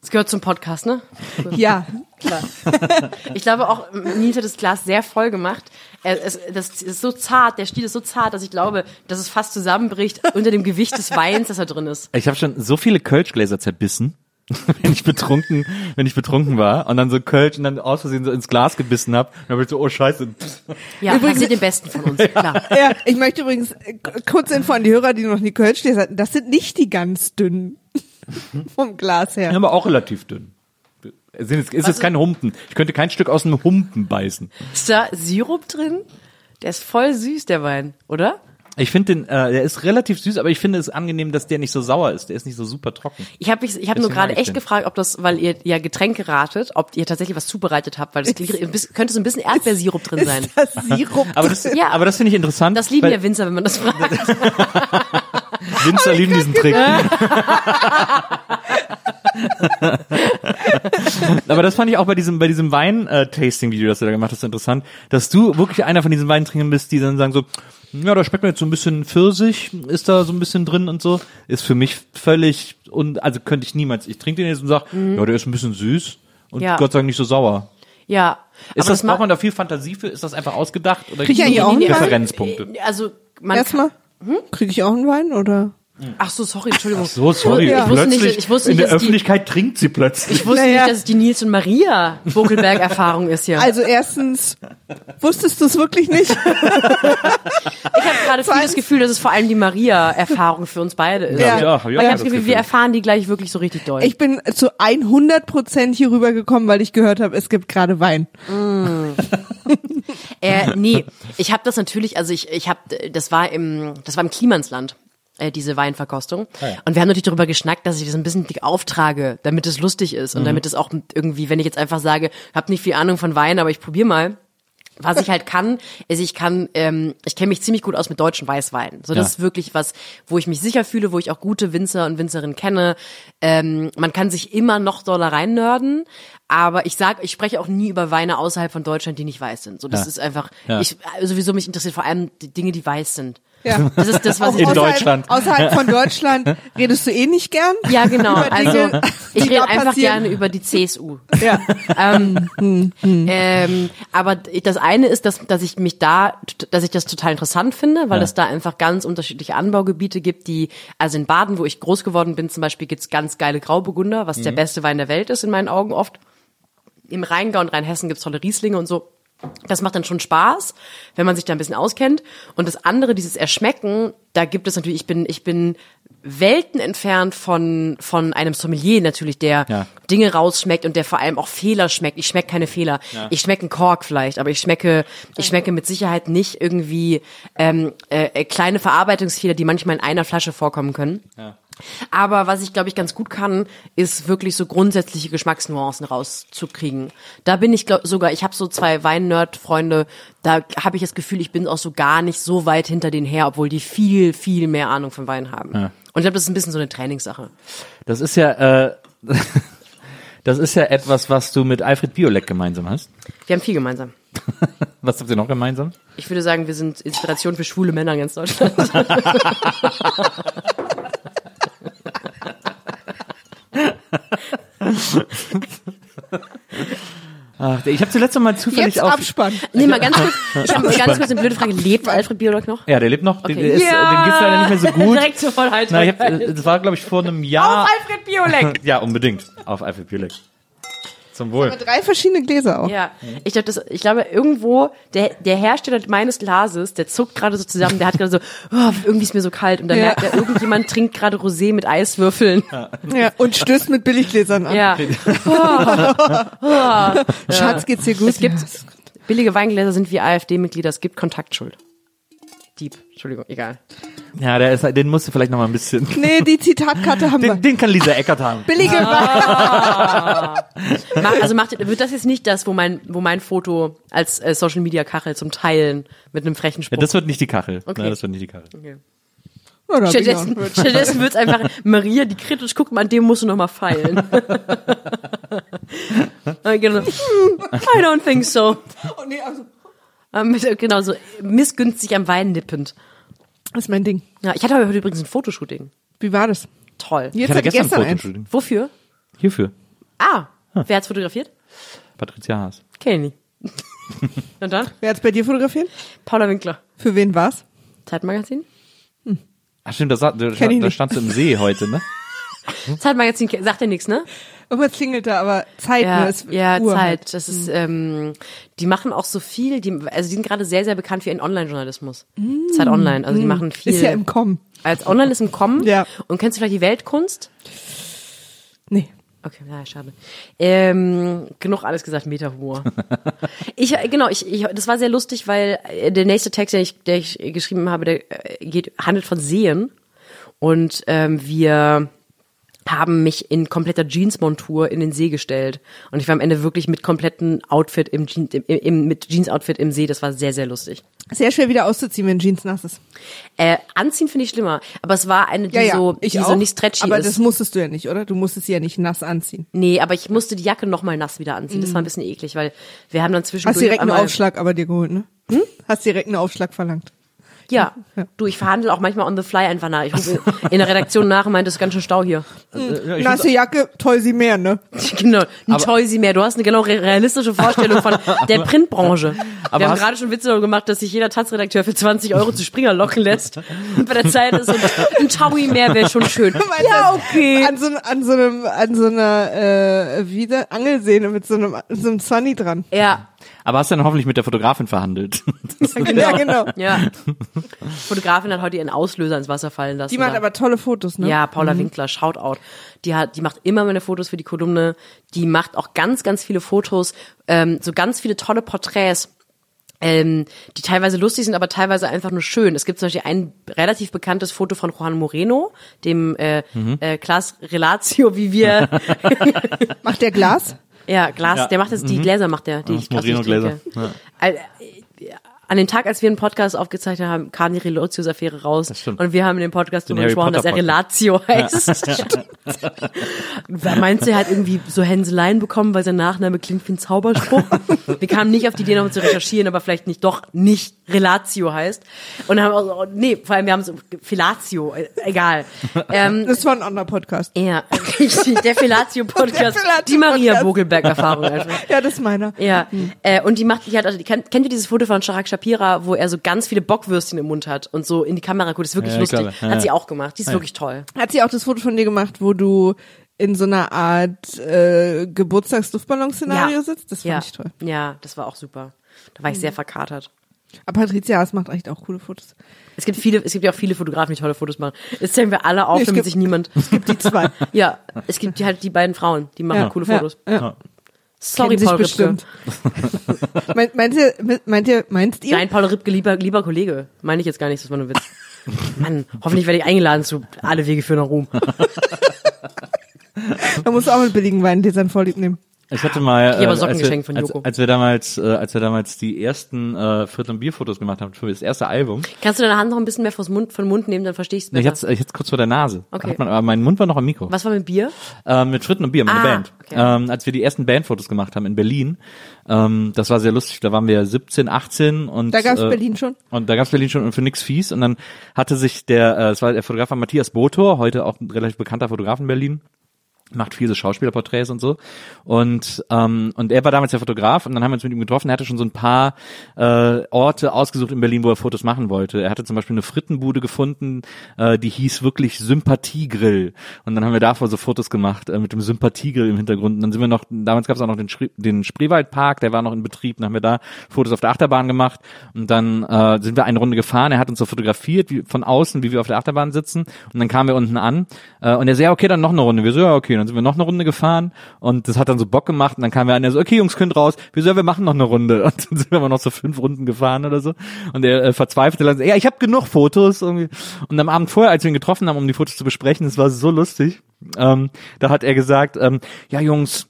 Das gehört zum Podcast, ne? Ja, Klar. Ich glaube auch, Nils hat das Glas sehr voll gemacht. Er- Es, das ist so zart, der Stiel ist so zart, dass ich glaube, dass es fast zusammenbricht unter dem Gewicht des Weins, das da drin ist. Ich habe schon so viele Kölschgläser zerbissen, wenn ich betrunken, wenn ich betrunken war und dann so Kölsch und dann aus Versehen so ins Glas gebissen hab. Und dann bin ich so, oh Scheiße. Ja, Übrigens- den Besten von uns, klar. ja, ich möchte übrigens äh, kurz Info an die Hörer, die noch nie Kölsch hatten. Das sind nicht die ganz dünnen. Vom Glas her. Ja, aber auch relativ dünn. Jetzt- ist jetzt kein Humpen. Ich könnte kein Stück aus einem Humpen beißen. Ist da Sirup drin? Der ist voll süß, der Wein, oder? Ich finde den, äh, der ist relativ süß, aber ich finde es angenehm, dass der nicht so sauer ist. Der ist nicht so super trocken. Ich habe ich hab nur gerade ich echt den. gefragt, ob das, weil ihr ja Getränke ratet, ob ihr tatsächlich was zubereitet habt, weil das könnte so ein bisschen Erdbeersirup drin sein. Ist das Sirup? Aber das, Ja. aber das finde ich interessant. Das lieben weil ja Winzer, wenn man das fragt. Winzer lieben diesen Trick. Aber das fand ich auch bei diesem, bei diesem Wein-Tasting-Video, das du da gemacht hast, interessant, dass du wirklich einer von diesen Weintrinkern bist, die dann sagen so, ja, da schmeckt mir jetzt so ein bisschen Pfirsich, ist da so ein bisschen drin und so. Ist für mich völlig, und also könnte ich niemals, ich trinke den jetzt und sag, ja, der ist ein bisschen süß und Mhm. Ja. Gott sei Dank nicht so sauer. Ja. Ist aber das, ma- braucht man da viel Fantasie für? Ist das einfach ausgedacht? Oder einen Wein? Referenzpunkte? Also, man Erstmal, kriege ich auch einen Wein oder? Ach so, sorry, Entschuldigung. So, sorry, Ich wusste nicht, ich wusste in nicht, der dass die, Öffentlichkeit trinkt sie plötzlich. ich wusste Naja. nicht, dass es die Nils und Maria Vogelberg-Erfahrung ist hier. Also erstens, wusstest du es wirklich nicht? ich habe gerade viel das Gefühl, dass es vor allem die Maria-Erfahrung für uns beide ist. Ja. Ja, ich habe das Gefühl, wir erfahren die gleich wirklich so richtig doll. Ich bin zu 100 Prozent hier rübergekommen, weil ich gehört habe, es gibt gerade Wein. Äh, nee, ich habe das natürlich, also ich, ich habe, das war im, das war im Klimansland äh, diese Weinverkostung. Und wir haben natürlich darüber geschnackt, dass ich das ein bisschen dick auftrage, damit es lustig ist und damit es auch irgendwie, wenn ich jetzt einfach sage, hab nicht viel Ahnung von Wein, aber ich probier mal, Was ich halt kann, ist, ich kann, ähm, ich kenne mich ziemlich gut aus mit deutschen Weißweinen. So, das Ja. ist wirklich was, wo ich mich sicher fühle, wo ich auch gute Winzer und Winzerinnen kenne. Ähm, man kann sich immer noch doller reinnörden, aber ich sag, ich spreche auch nie über Weine außerhalb von Deutschland, die nicht weiß sind. So, das Ja. ist einfach, Ja. ich, sowieso mich interessiert vor allem die Dinge, die weiß sind. Ja. Das ist das, was ich In außerhalb, Deutschland. Außerhalb von Deutschland redest du eh nicht gern. Ja, genau. Über Also Dinge, ich rede einfach passieren. gerne über die CSU. Ja. Ähm, aber das eine ist, dass, dass ich mich da, dass ich das total interessant finde, weil Ja. es da einfach ganz unterschiedliche Anbaugebiete gibt, die, also in Baden, wo ich groß geworden bin, zum Beispiel gibt's ganz geile Grauburgunder, was Mhm. der beste Wein der Welt ist in meinen Augen oft. Im Rheingau und Rheinhessen gibt's tolle Rieslinge und so. Das macht dann schon Spaß, wenn man sich da ein bisschen auskennt. Und das andere, dieses Erschmecken, da gibt es natürlich, ich bin, ich bin Welten entfernt von, von einem Sommelier natürlich, der Ja. Dinge rausschmeckt und der vor allem auch Fehler schmeckt. Ich schmecke keine Fehler. Ich schmecke einen Kork vielleicht, aber ich schmecke, ich schmecke mit Sicherheit nicht irgendwie ähm, äh, äh, kleine Verarbeitungsfehler, die manchmal in einer Flasche vorkommen können. Aber was ich, glaube ich, ganz gut kann, ist wirklich so grundsätzliche Geschmacksnuancen rauszukriegen. Da bin ich glaub, sogar, ich habe so zwei Wein-Nerd-Freunde, da habe ich das Gefühl, ich bin auch so gar nicht so weit hinter denen her, obwohl die viel, viel mehr Ahnung von Wein haben. Und ich glaube, das ist ein bisschen so eine Trainingssache. Das ist ja, äh, das ist ja etwas, was du mit Alfred Biolek gemeinsam hast. Wir haben viel gemeinsam. Was habt ihr noch gemeinsam? Ich würde sagen, wir sind Inspiration für schwule Männer in ganz Deutschland. Ach, ich habe zuletzt mal zufällig Jetzt auf. Abspann. nee, mal ganz kurz, ich habe ganz kurz eine blöde Frage. Lebt Alfred Biolog noch? Ja, der lebt noch. Okay. Der ist, Den gibt's leider nicht mehr so gut. Direkt zur Vollheit. Na, ich hab, äh, das war, glaube ich, vor einem Jahr. Auf Alfred Biolek! Ja, unbedingt. Auf Alfred Biolek. Zum Wohl. Drei verschiedene Gläser auch. Ja, ich glaube, das, ich glaube irgendwo der der Hersteller meines Glases, der zuckt gerade so zusammen, der hat gerade so, oh, irgendwie ist mir so kalt und dann Ja. merkt er, irgendjemand trinkt gerade Rosé mit Eiswürfeln. Ja. Und stößt mit Billiggläsern an. Ja, Schatz, geht's dir gut? es gibt billige Weingläser sind wie AfD-Mitglieder, es gibt Kontaktschuld. Dieb, Entschuldigung, egal. Ja, der ist, den musst du vielleicht noch mal ein bisschen. Nee, die Zitatkarte haben wir. Den, den kann Lisa Eckert haben. Billige Mach, also macht, wird das jetzt nicht das, wo mein, wo mein Foto als äh, Social Media Kachel zum Teilen mit einem frechen Ja, Spruch. das wird nicht die Kachel. Okay. Nein, das wird nicht die Kachel. Oder Stattdessen, stattdessen wird's einfach Maria, die kritisch guckt, an dem musst du noch mal feilen. Äh, genau. Hm, I don't think so. Oh, nee, also, Äh, mit- Genau, so missgünstig am Wein nippend. Das ist mein Ding. Ja, ich hatte heute übrigens ein Fotoshooting. Wie war das? Toll. Jetzt Ich hatte hatte gestern ein eins. Fotoshooting. Wofür? Hierfür. Ah, wer hat's fotografiert? Patricia Haas. Kenn ich nicht. Und dann? Wer hat's bei dir fotografiert? Paula Winkler. Für wen war's? Zeitmagazin? Ach stimmt, da, sa- da, da standst du im See heute, ne? Zeitmagazin, sagt ja nichts, ne? Irgendwas klingelt da, aber Zeit, Ja, ne? Ist ja Uhr halt. Zeit. Das ist, ähm, die machen auch so viel, die, also die sind gerade sehr, sehr bekannt für ihren Online-Journalismus. Zeit Online, also die machen viel. Ist ja im Kommen. Als Online ist im Kommen. Ja. Und kennst du vielleicht die Weltkunst? Nee. Okay, ja, schade. Ähm, genug alles gesagt, Meta-Humor. ich, genau, ich, ich, das war sehr lustig, weil äh, der nächste Text, den ich, der ich geschrieben habe, der äh, geht, handelt von Seen. Und ähm, wir haben mich in kompletter Jeans-Montur in den See gestellt. Und ich war am Ende wirklich mit kompletten Outfit im, Jean, im, im mit Jeans-Outfit im See. Das war sehr, sehr lustig. Sehr schwer wieder auszuziehen, wenn Jeans nass ist. Äh, anziehen finde ich schlimmer. Aber es war eine, die Ja, ja, so, ich die auch. so nicht stretchy Aber ist. das musstest du ja nicht, oder? Du musstest sie ja nicht nass anziehen. Nee, aber ich musste die Jacke nochmal nass wieder anziehen. Das war ein bisschen eklig, weil wir haben dann zwischendurch Hast direkt einen Aufschlag aber dir geholt, ne? Hm? Hast direkt einen Aufschlag verlangt. Ja, du, ich verhandle auch manchmal on the fly einfach nach. Ich rufe in der Redaktion nach und meinte, es ist ganz schön Stau hier. Nasse Jacke, toll sie mehr, ne? Genau, ein Toysy mehr. Du hast eine genau re- realistische Vorstellung von der Printbranche. Aber Wir haben hast- gerade schon Witze darüber gemacht, dass sich jeder Taz-Redakteur für 20 Euro zu Springer locken lässt. Und bei der Zeit ist so ein, ein Taui mehr wäre schon schön. Ja, okay. An so, an so einem, an so einer, äh, wie der Angelsehne mit so einem, so einem Sunny dran. Ja, Aber hast dann hoffentlich mit der Fotografin verhandelt. Ja, genau. ja. Fotografin hat heute ihren Auslöser ins Wasser fallen lassen. Die macht Da- aber tolle Fotos, ne? Ja, Paula Winkler, Shoutout. Die hat, die macht immer meine Fotos für die Kolumne. Die macht auch ganz, ganz viele Fotos, ähm, so ganz viele tolle Porträts. Ähm, die teilweise lustig sind, aber teilweise einfach nur schön. Es gibt zum Beispiel ein relativ bekanntes Foto von Juan Moreno, dem äh, äh, Class Relatio, wie wir Macht der Glas? Ja, Glas, Ja. der macht das, die Mhm. Gläser macht der, die ich Gläser. Ja. An dem Tag, als wir einen Podcast aufgezeichnet haben, kam die Relotius-Affäre raus. Und wir haben in dem Podcast Den darüber gesprochen, dass er Relatio heißt. Wer meinst du, er hat irgendwie so Hänseleien bekommen, weil sein Nachname klingt wie ein Zauberspruch? wir kamen nicht auf die Idee, nochmal zu recherchieren, aber vielleicht nicht doch nicht Relatio heißt. Und dann haben wir, so, nee, vor allem wir haben so Filatio, äh, egal. Ähm, Das war ein anderer Podcast. ja, richtig, der Filatio-Podcast, die Maria Vogelberg-Erfahrung einfach. Ja, das ist meiner. Ja, äh, und die macht, die hat, also, die, kennt, kennt ihr dieses Foto von Sharak Shapira, wo er so ganz viele Bockwürstchen im Mund hat und so in die Kamera guckt? Das ist wirklich Ja, lustig. Ja, Hat ja. sie auch gemacht. Die ist Ja. wirklich toll. Hat sie auch das Foto von dir gemacht, wo du in so einer Art äh, Geburtstagsluftballon-Szenario Ja. sitzt? Das fand Ja. ich toll. Ja, das war auch super. Da war ich sehr verkatert. Aber Patricia Haas macht echt auch coole Fotos. Es gibt viele, es gibt ja auch viele Fotografen, die tolle Fotos machen. Jetzt zählen wir alle auf, Nee, es damit gibt- sich niemand. Es gibt die zwei. Ja, es gibt die halt die beiden Frauen, die machen Ja, coole ja, Fotos. ja. Sorry, Paul Ripke. bestimmt. meint, meint ihr, meint ihr, meinst ihr? Nein, Paul Ripke, lieber, lieber Kollege. Meine ich jetzt gar nicht, das war nur ein Witz. Mann, hoffentlich werde ich eingeladen zu Alle Wege führen nach Ruhm. Da musst du auch mit billigen Weingläsern vorlieb nehmen. Ich hatte mal, Ich habe äh, Socken als, wir, geschenkt von als, Joko. als wir damals, äh, als wir damals die ersten äh, Viertel- und Bierfotos gemacht haben für das erste Album, Kannst du deine Hand noch ein bisschen mehr vors Mund, von den Mund nehmen, dann verstehe ich es ich besser. jetzt, ich jetzt kurz vor der Nase. Okay. Man, aber mein Mund war noch am Mikro. Was war mit Bier? Äh, mit Fritten und Bier, meine Ah, Band. okay. Ähm, als wir die ersten Bandfotos gemacht haben in Berlin, ähm, das war sehr lustig. Da waren wir 17, 18 und Da gab's äh, Berlin schon. Und da gab's Berlin schon und für nix fies. Und dann hatte sich der, äh, es war der Fotograf Matthias Botor, heute auch ein relativ bekannter Fotograf in Berlin. Macht viel so Schauspielerporträts und so. Und, ähm, und er war damals der Fotograf und dann haben wir uns mit ihm getroffen. Er hatte schon so ein paar äh, Orte ausgesucht in Berlin, wo er Fotos machen wollte. Er hatte zum Beispiel eine Frittenbude gefunden, äh, die hieß wirklich Sympathiegrill. Und dann haben wir davor so Fotos gemacht äh, mit dem Sympathiegrill im Hintergrund. Und dann sind wir noch, damals gab es auch noch den, Schrie den Spreewaldpark, der war noch in Betrieb. Dann haben wir da Fotos auf der Achterbahn gemacht. Und dann äh, sind wir eine Runde gefahren. Er hat uns so fotografiert wie, von außen, wie wir auf der Achterbahn sitzen. Und dann kamen wir unten an. Äh, und er so, ja, okay, dann noch eine Runde. Wir so, ja, okay. Dann sind wir noch eine Runde gefahren. Und das hat dann so Bock gemacht. Und dann kamen wir an, er so, okay, Jungs, könnt raus. Wir so, ja, wir machen noch eine Runde. Und dann sind wir noch so fünf Runden gefahren oder so. Und er äh, verzweifelte dann, ja, ich habe genug Fotos. Irgendwie. Und am Abend vorher, als wir ihn getroffen haben, um die Fotos zu besprechen, das war so lustig. Ähm, da hat er gesagt, ähm, ja, Jungs,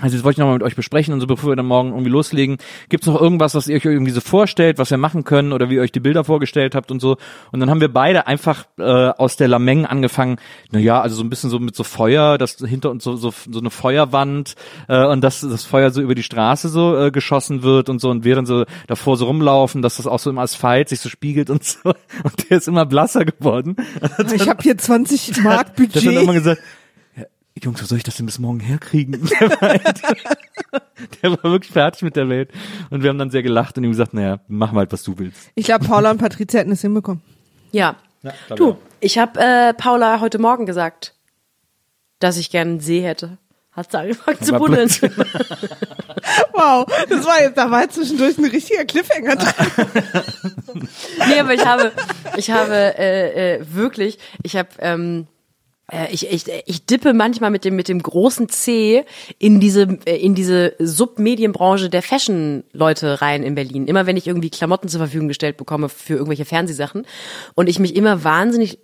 also das wollte ich nochmal mit euch besprechen und so, bevor wir dann morgen irgendwie loslegen. Gibt's noch irgendwas, was ihr euch irgendwie so vorstellt, was wir machen können oder wie ihr euch die Bilder vorgestellt habt und so. Und dann haben wir beide einfach äh, aus der Lameng angefangen, na ja, also so ein bisschen so mit so Feuer, dass hinter uns so, so, so eine Feuerwand äh, und dass das Feuer so über die Straße so äh, geschossen wird und so und wir dann so davor so rumlaufen, dass das auch so im Asphalt sich so spiegelt und so. Und der ist immer blasser geworden. Ich habe hier 20 Mark Der hat dann immer Budget. gesagt, Jungs, wo soll ich das denn bis morgen herkriegen? Der war, halt, der war wirklich fertig mit der Welt. Und wir haben dann sehr gelacht und ihm gesagt, naja, mach mal halt, was du willst. Ich glaube, Paula und Patricia hätten es hinbekommen. Ja. ich du, ich habe äh, Paula heute Morgen gesagt, dass ich gerne einen See hätte. Hat sie angefangen zu buddeln. Wow, das war jetzt, da war jetzt zwischendurch ein richtiger Cliffhanger drin. nee, aber ich habe, ich habe äh, äh, wirklich, ich habe, ähm, äh, ich, ich, ich dippe manchmal mit dem mit dem großen C in diese äh, in diese Submedienbranche der Fashion Leute rein in Berlin. Immer wenn ich irgendwie Klamotten zur Verfügung gestellt bekomme für irgendwelche Fernsehsachen und ich mich immer wahnsinnig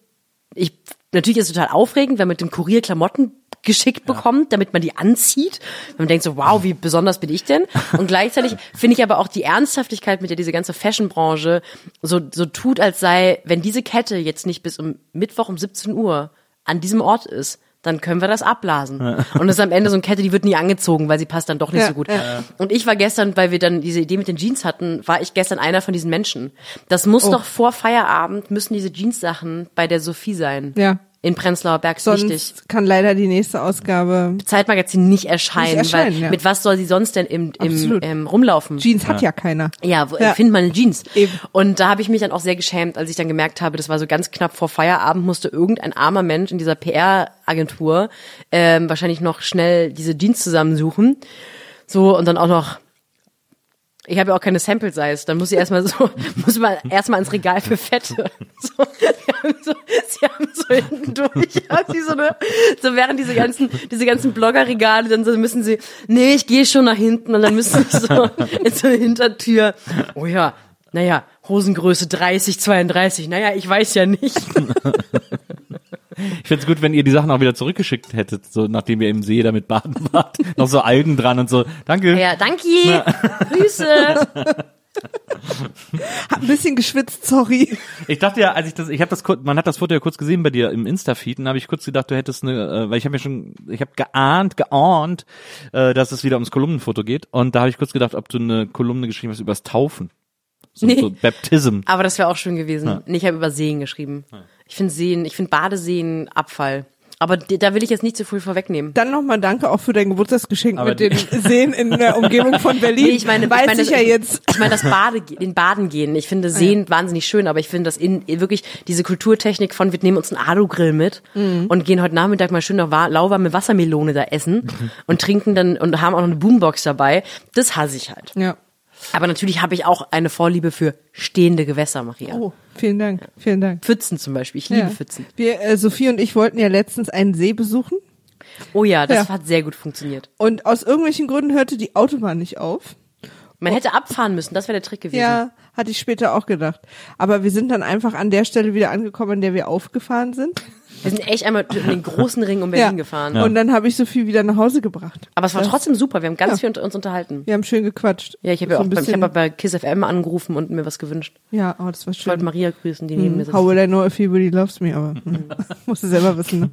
ich natürlich ist es total aufregend, wenn man mit dem Kurier Klamotten geschickt bekommt, damit man die anzieht. Man denkt so, wow, wie besonders bin ich denn? Und gleichzeitig finde ich aber auch die Ernsthaftigkeit, mit der diese ganze Fashion-Branche so, so tut, als sei, wenn diese Kette jetzt nicht bis um Mittwoch um 17 Uhr an diesem Ort ist, dann können wir das abblasen. Und das ist am Ende so eine Kette, die wird nie angezogen, weil sie passt dann doch nicht Ja, so gut. ja. Und ich war gestern, weil wir dann diese Idee mit den Jeans hatten, war ich gestern einer von diesen Menschen. Das muss doch vor Feierabend, müssen diese Jeans-Sachen bei der Sophie sein. Ja. In Prenzlauer Berg Sonst wichtig. kann leider die nächste Ausgabe. Zeitmagazin nicht erscheinen, Nicht erscheinen, weil ja. mit was soll sie sonst denn im, im Absolut. ähm, rumlaufen? Jeans hat ja keiner. Ja, wo, Ja. findet man eine Jeans. Eben. Und da habe ich mich dann auch sehr geschämt, als ich dann gemerkt habe, das war so ganz knapp vor Feierabend, musste irgendein armer Mensch in dieser PR-Agentur ähm, wahrscheinlich noch schnell diese Jeans zusammensuchen. So, und dann auch noch ich habe ja auch keine Sample Size, dann muss ich erstmal so, muss man erstmal ins Regal für Fette. So, sie haben so, sie haben so hinten durch, haben sie so eine, so während diese ganzen, diese ganzen Bloggerregale, dann so müssen sie, nee, ich gehe schon nach hinten und dann müssen sie so in so eine Hintertür. Oh ja, naja, Hosengröße 30, 32, naja, ich weiß ja nicht. Ich find's gut, wenn ihr die Sachen auch wieder zurückgeschickt hättet, so nachdem ihr im See damit baden wart. Noch so Algen dran und so. Danke. Ja, danke. Grüße. Hab ein bisschen geschwitzt, sorry. Ich dachte ja, als ich das, ich habe das kurz, man hat das Foto ja kurz gesehen bei dir im Insta-Feed, und habe ich kurz gedacht, du hättest eine, äh, weil ich habe mir schon, ich habe geahnt, geahnt, äh, dass es wieder ums Kolumnenfoto geht, und da habe ich kurz gedacht, ob du eine Kolumne geschrieben hast übers Taufen, so, Nee. so Baptism. Aber das wäre auch schön gewesen. Ja. Nee, ich habe über Seen geschrieben. Ich finde Seen, ich finde Badeseen Abfall. Aber da will ich jetzt nicht zu viel vorwegnehmen. Dann nochmal danke auch für dein Geburtstagsgeschenk Aber mit die- den Seen in der Umgebung von Berlin. Nee, ich meine, Weiß ich meine, ich ja jetzt. Ich meine, das Bade, den Baden gehen. Ich finde Seen wahnsinnig schön, aber ich finde das in, wirklich diese Kulturtechnik von, wir nehmen uns einen Alu-Grill mit Mhm. und gehen heute Nachmittag mal schön noch wa- lauwarme Wassermelone da essen und trinken dann und haben auch noch eine Boombox dabei. Das hasse ich halt. Ja. Aber natürlich habe ich auch eine Vorliebe für stehende Gewässer, Maria. Oh, vielen Dank, vielen Dank. Pfützen zum Beispiel. Ich liebe Ja. Pfützen. Wir, äh, Sophie und ich wollten ja letztens einen See besuchen Oh ja, das Ja. hat sehr gut funktioniert. und aus irgendwelchen Gründen hörte die Autobahn nicht auf. Man hätte abfahren müssen, das wäre der Trick gewesen. Ja, hatte ich später auch gedacht. Aber wir sind dann einfach an der Stelle wieder angekommen, an der wir aufgefahren sind. Wir sind echt einmal in den großen Ring um Berlin gefahren. Und dann habe ich Sophie wieder nach Hause gebracht. Aber es war trotzdem super, wir haben ganz Ja. viel uns unterhalten. Wir haben schön gequatscht. Ja, ich habe ja So auch ein beim, ich bisschen- hab bei Kiss FM angerufen und mir was gewünscht. Ja, oh, das war Ich wollte schön. Maria grüßen, die neben mir Hm, sitzt. How will I know if everybody loves me? Aber hm, musst du selber wissen. Ne?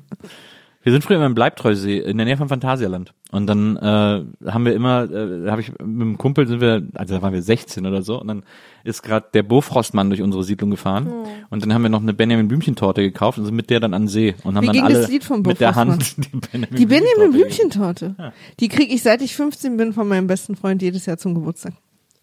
Wir sind früher immer im Bleibtreusee in der Nähe von Phantasialand. Und dann äh, haben wir immer, äh, habe ich mit einem Kumpel sind wir, also da waren wir 16 oder so, und dann ist gerade der Bofrostmann durch unsere Siedlung gefahren. Oh. Und dann haben wir noch eine Benjamin Blümchentorte gekauft und sind mit der dann an See und haben Wie dann alle mit der? Hand die Benjamin, Die Benjamin Blümchentorte Blümchentorte. Die kriege ich seit ich 15 bin von meinem besten Freund jedes Jahr zum Geburtstag.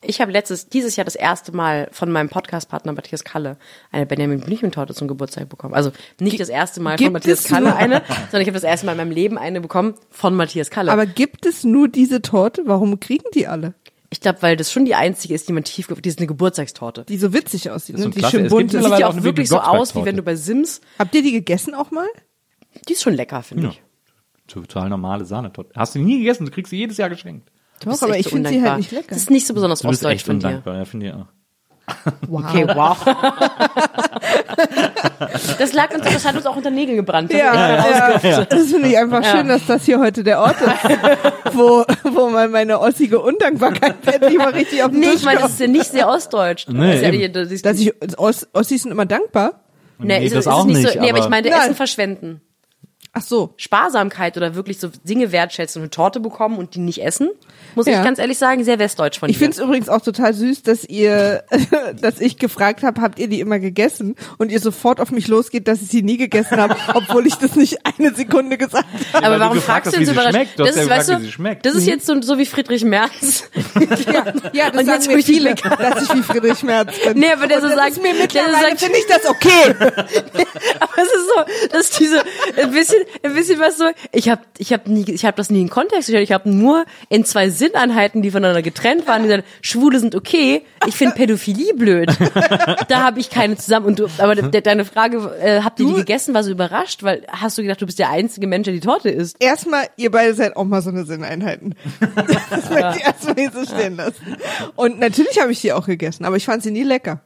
Ich habe letztes, dieses Jahr das erste Mal von meinem Podcast-Partner Matthias Kalle eine Benjamin Blümchen-Torte zum Geburtstag bekommen. Also nicht das erste Mal von Gibt Matthias es Kalle eine, sondern ich habe das erste Mal in meinem Leben eine bekommen von Matthias Kalle. Aber gibt es nur diese Torte? Warum kriegen die alle? ich glaube, weil das schon die einzige ist, die man tief, die ist eine Geburtstagstorte. Die so witzig aussieht, ne? so die schön bunt ist. Sieht ja auch wirklich so aus, wie wenn du bei Sims, Habt ihr die gegessen auch mal? die ist schon lecker, finde Ja. ich. Total normale Sahnetorte. Hast du nie gegessen, du kriegst sie jedes Jahr geschenkt. Doch, aber ich so finde sie halt nicht lecker. Das ist nicht so besonders Du bist ostdeutsch echt von dir. ja, finde ich auch. Wow. Okay, wow. das lag uns, das hat uns auch unter Nägeln gebrannt. Das Ja, ja, das finde ich einfach schön, dass das hier heute der Ort ist, wo, wo mal meine ossige Undankbarkeit endlich mal richtig auf den Nee, Tisch ich meine, das ist ja nicht sehr ostdeutsch. Nee, das ja, das Dass ich, Oss, Ossis sind immer dankbar? nee, Nee, ist, das ist auch nicht so, nee, aber ich meine. Essen verschwenden. Ach so. Sparsamkeit oder wirklich so Dinge wertschätzen und eine Torte bekommen und die nicht essen, muss Ja. ich ganz ehrlich sagen, sehr westdeutsch von Ich dir. finde es übrigens auch total süß, dass ihr, dass ich gefragt habe, habt ihr die immer gegessen? Und ihr sofort auf mich losgeht, dass ich sie nie gegessen habe, obwohl ich das nicht eine Sekunde gesagt habe. aber weil du warum gefragt fragst hast, du wie denn so sie überrascht? Du Das ja ist, weißt du, das ist jetzt so, so wie Friedrich Merz. Ja, ja das Und sagen jetzt mir ich viele, lecker. dass ich wie Friedrich Merz bin. Nee, aber der Und so das sagt- ist mir mittlerweile sagt- finde ich das okay. Aber es ist so, dass diese ein bisschen, ein bisschen was so. Ich habe, ich habe nie, ich habe das nie in Kontext gestellt. Ich habe nur in zwei Sinneinheiten, die voneinander getrennt waren, die sagen, Schwule sind okay. Ich finde Pädophilie blöd. Da habe ich keine zusammen. Und du, aber de, deine Frage, äh, habt ihr die gegessen? War so überrascht, weil hast du gedacht, du bist der einzige Mensch, der die Torte isst? Erstmal, ihr beide seid auch mal so eine Sinneinheiten. Das möchte ich erstmal hier so stehen lassen. Und natürlich habe ich die auch gegessen, aber ich fand sie nie lecker.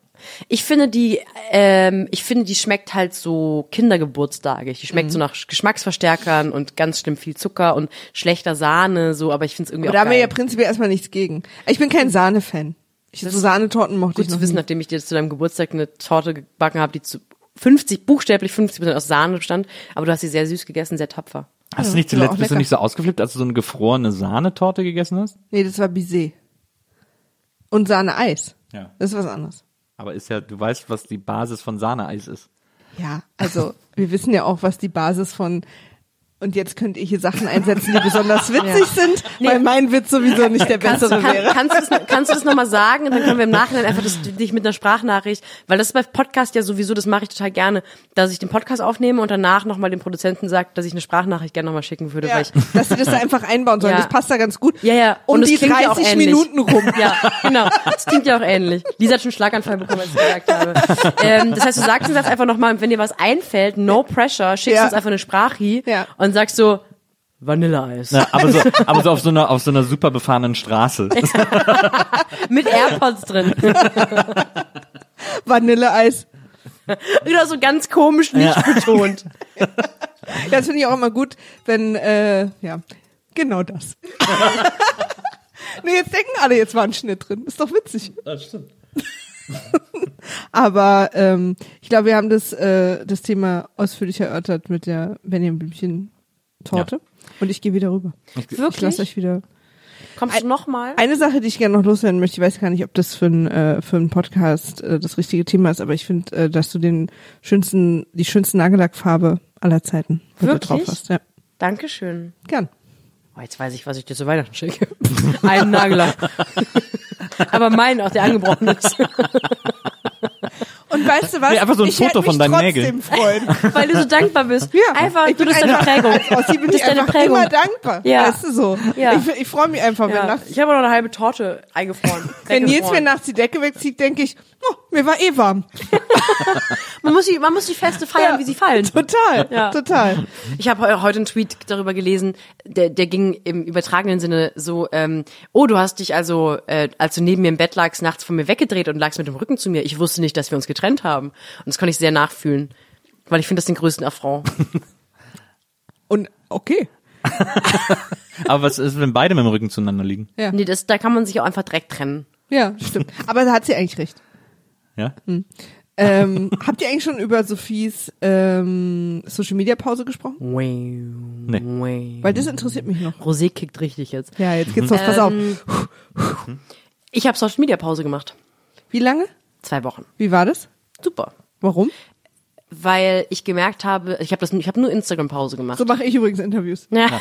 Ich finde die, ähm, ich finde die schmeckt halt so Kindergeburtstage. Die schmeckt so nach Geschmacksverstärkern und ganz schlimm viel Zucker und schlechter Sahne, so. Aber ich finde es irgendwie Aber da auch haben wir ja prinzipiell erstmal nichts gegen. Ich bin kein Sahne-Fan. Ich, so Sahnetorten mochte Gut ich zu noch wissen, nie. nachdem ich dir zu deinem Geburtstag eine Torte gebacken habe, die zu 50, buchstäblich 50 Prozent aus Sahne bestand, aber du hast sie sehr süß gegessen, sehr tapfer. Hast du nicht Ja, auch zuletzt, bist du nicht so ausgeflippt, als du so eine gefrorene Sahnetorte gegessen hast? Nee, das war Bisee. Und Sahne-Eis. Ja. Das ist was anderes. Aber ist ja, du weißt, was die Basis von Sahneeis ist. Ja, also wir wissen ja auch, was die Basis von und jetzt könnt ihr hier Sachen einsetzen, die besonders witzig sind, weil mein Witz sowieso nicht der Kannst, du- bessere kann, wäre. kannst, du das, kannst du das nochmal sagen? Und dann können wir im Nachhinein einfach das, dich mit einer Sprachnachricht, weil das ist bei Podcast ja sowieso, das mache ich total gerne, dass ich den Podcast aufnehme und danach nochmal dem Produzenten sage, dass ich eine Sprachnachricht gerne nochmal schicken würde, Ja, weil ich dass sie das da einfach einbauen sollen. Ja. Das passt da ganz gut. Ja, ja. Um Und es die klingt ja auch 30 ähnlich. Minuten rum. Ja, genau. Das klingt ja auch ähnlich. Lisa hat schon einen Schlaganfall bekommen, als ich gesagt habe. Ähm, das heißt, du sagst den Satz einfach nochmal, wenn dir was einfällt, no pressure, schickst Ja. uns einfach eine Sprachi Ja. Und sagst so, Vanilleeis. Ja, aber so, aber so auf so einer, auf so einer super befahrenen Straße. Mit AirPods drin. Vanilleeis. Wieder so ganz komisch nicht betont. Ja, das finde ich auch immer gut, wenn, äh, ja, genau das. nee, jetzt denken alle, jetzt war ein Schnitt drin. Ist doch witzig. Das stimmt. Aber ähm, ich glaube, wir haben das, äh, das Thema ausführlich erörtert mit der Benjamin Blümchen Torte. Und ich gehe wieder rüber. Ich Wirklich? lasse euch wieder. Kommst du noch mal? Eine Sache, die ich gerne noch loswerden möchte, ich weiß gar nicht, ob das für ein äh, für einen Podcast äh, das richtige Thema ist, aber ich finde, äh, dass du den schönsten, die schönste Nagellackfarbe aller Zeiten du Wirklich? drauf hast. Ja, Dankeschön. gern. Oh, jetzt weiß ich, was ich dir zu Weihnachten schicke. Einen Nagellack. Aber meinen auch, der angebrochen ist. Und weißt du was? Nee, einfach so ein ich Foto hätte von mich deinen trotzdem Nägeln. freuen. Weil du so dankbar bist. Ja, einfach, ich du bin bist deine Prägung. Ossi bin ich deine einfach Prägung. immer dankbar. Ja. Weißt du so? Ja. Ich, ich freue mich einfach, wenn Ja. nachts, Ich habe noch eine halbe Torte eingefroren. wenn Nils mir nachts die Decke wegzieht, denke ich, oh, mir war eh warm. man, muss die, man muss die Feste feiern, Ja. wie sie fallen. Total, Ja. total. Ich habe heute einen Tweet darüber gelesen, der, der ging im übertragenen Sinne so, ähm, oh, du hast dich also, äh, als du neben mir im Bett lagst, nachts von mir weggedreht und lagst mit dem Rücken zu mir. Ich wusste nicht, dass wir uns getrennt haben. Und das konnte ich sehr nachfühlen, weil ich finde das den größten Affront. Und okay. Aber was ist, wenn beide mit dem Rücken zueinander liegen? Ja. Nee, das, da kann man sich auch einfach direkt trennen. Ja, stimmt. Aber da hat sie eigentlich recht. Ja? Ähm, habt ihr eigentlich schon über Sophies ähm, Social Media Pause gesprochen? Nee. Weil das interessiert mich noch. Rosé kickt richtig jetzt. Ja, jetzt geht's los. Pass auf. Ähm, Ich habe Social Media Pause gemacht. Wie lange? Zwei Wochen. Wie war das? Super. Warum? Weil ich gemerkt habe, ich habe das, ich habe nur Instagram Pause gemacht. So mache ich übrigens Interviews. Ja.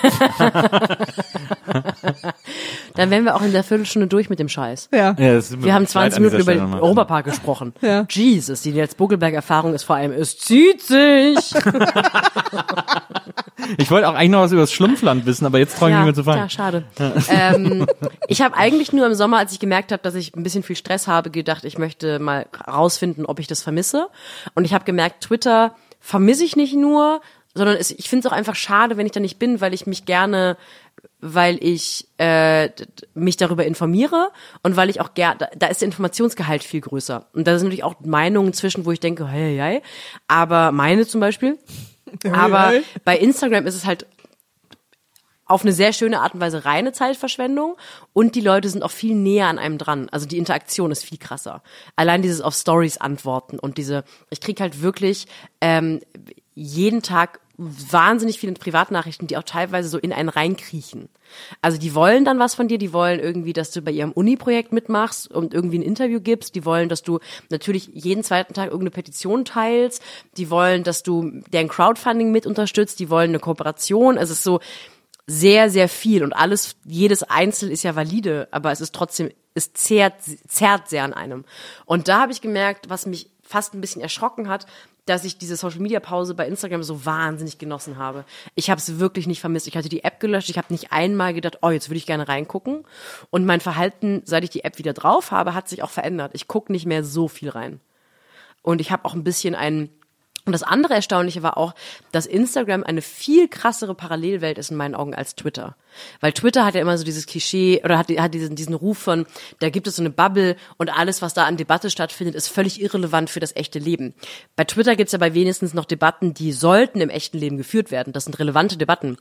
Dann wären wir auch in der Viertelstunde durch mit dem Scheiß. Ja. ja das ist Wir haben leid 20 an Minuten über den. Europapark gesprochen. Ja. Jesus, die Nils Buckelberg-Erfahrung ist vor allem, es zieht sich. Ich wollte auch eigentlich noch was über das Schlumpfland wissen, aber jetzt traue ich mich nicht mehr zu ja, fragen. schade. ähm, ich habe eigentlich nur im Sommer, als ich gemerkt habe, dass ich ein bisschen viel Stress habe, gedacht, ich möchte mal rausfinden, ob ich das vermisse. Und ich habe gemerkt, Twitter vermisse ich nicht nur, sondern es, ich finde es auch einfach schade, wenn ich da nicht bin, weil ich mich gerne weil ich äh, mich darüber informiere und weil ich auch gerne, da, da ist der Informationsgehalt viel größer. Und da sind natürlich auch Meinungen zwischen, wo ich denke, hey, hey, aber meine zum Beispiel. Aber bei Instagram ist es halt auf eine sehr schöne Art und Weise reine Zeitverschwendung und die Leute sind auch viel näher an einem dran. Also die Interaktion ist viel krasser. Allein dieses auf Stories antworten und diese, ich krieg halt wirklich ähm, jeden Tag wahnsinnig viele Privatnachrichten, die auch teilweise so in einen reinkriechen. Also die wollen dann was von dir, die wollen irgendwie, dass du bei ihrem Uni-Projekt mitmachst und irgendwie ein Interview gibst, die wollen, dass du natürlich jeden zweiten Tag irgendeine Petition teilst, die wollen, dass du deren Crowdfunding mit unterstützt, die wollen eine Kooperation. Es ist so sehr, sehr viel und alles, jedes Einzel ist ja valide, aber es ist trotzdem, es zerrt, zerrt sehr an einem. Und da habe ich gemerkt, was mich fast ein bisschen erschrocken hat, dass ich diese Social Media Pause bei Instagram so wahnsinnig genossen habe. Ich habe es wirklich nicht vermisst. Ich hatte die App gelöscht. Ich habe nicht einmal gedacht, oh, jetzt würde ich gerne reingucken. Und mein Verhalten, seit ich die App wieder drauf habe, hat sich auch verändert. Ich gucke nicht mehr so viel rein. Und ich habe auch ein bisschen einen und das andere Erstaunliche war auch, dass Instagram eine viel krassere Parallelwelt ist in meinen Augen als Twitter. Weil Twitter hat ja immer so dieses Klischee oder hat, hat diesen, diesen Ruf von, da gibt es so eine Bubble und alles, was da an Debatte stattfindet, ist völlig irrelevant für das echte Leben. Bei Twitter gibt es ja bei wenigstens noch Debatten, die sollten im echten Leben geführt werden. Das sind relevante Debatten.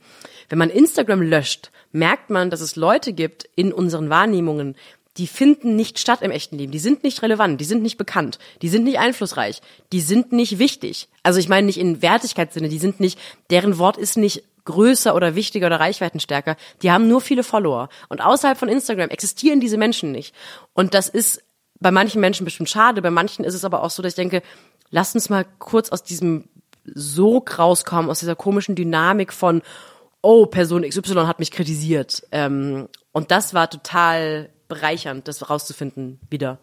Wenn man Instagram löscht, merkt man, dass es Leute gibt in unseren Wahrnehmungen, die finden nicht statt im echten Leben. Die sind nicht relevant, die sind nicht bekannt, die sind nicht einflussreich, die sind nicht wichtig. Also ich meine nicht in Wertigkeitssinne, die sind nicht, deren Wort ist nicht größer oder wichtiger oder reichweitenstärker. Die haben nur viele Follower. Und außerhalb von Instagram existieren diese Menschen nicht. Und das ist bei manchen Menschen bestimmt schade, bei manchen ist es aber auch so, dass ich denke, lasst uns mal kurz aus diesem Sog rauskommen, aus dieser komischen Dynamik von, oh, Person XY hat mich kritisiert. Ähm, und das war total bereichernd, das rauszufinden wieder.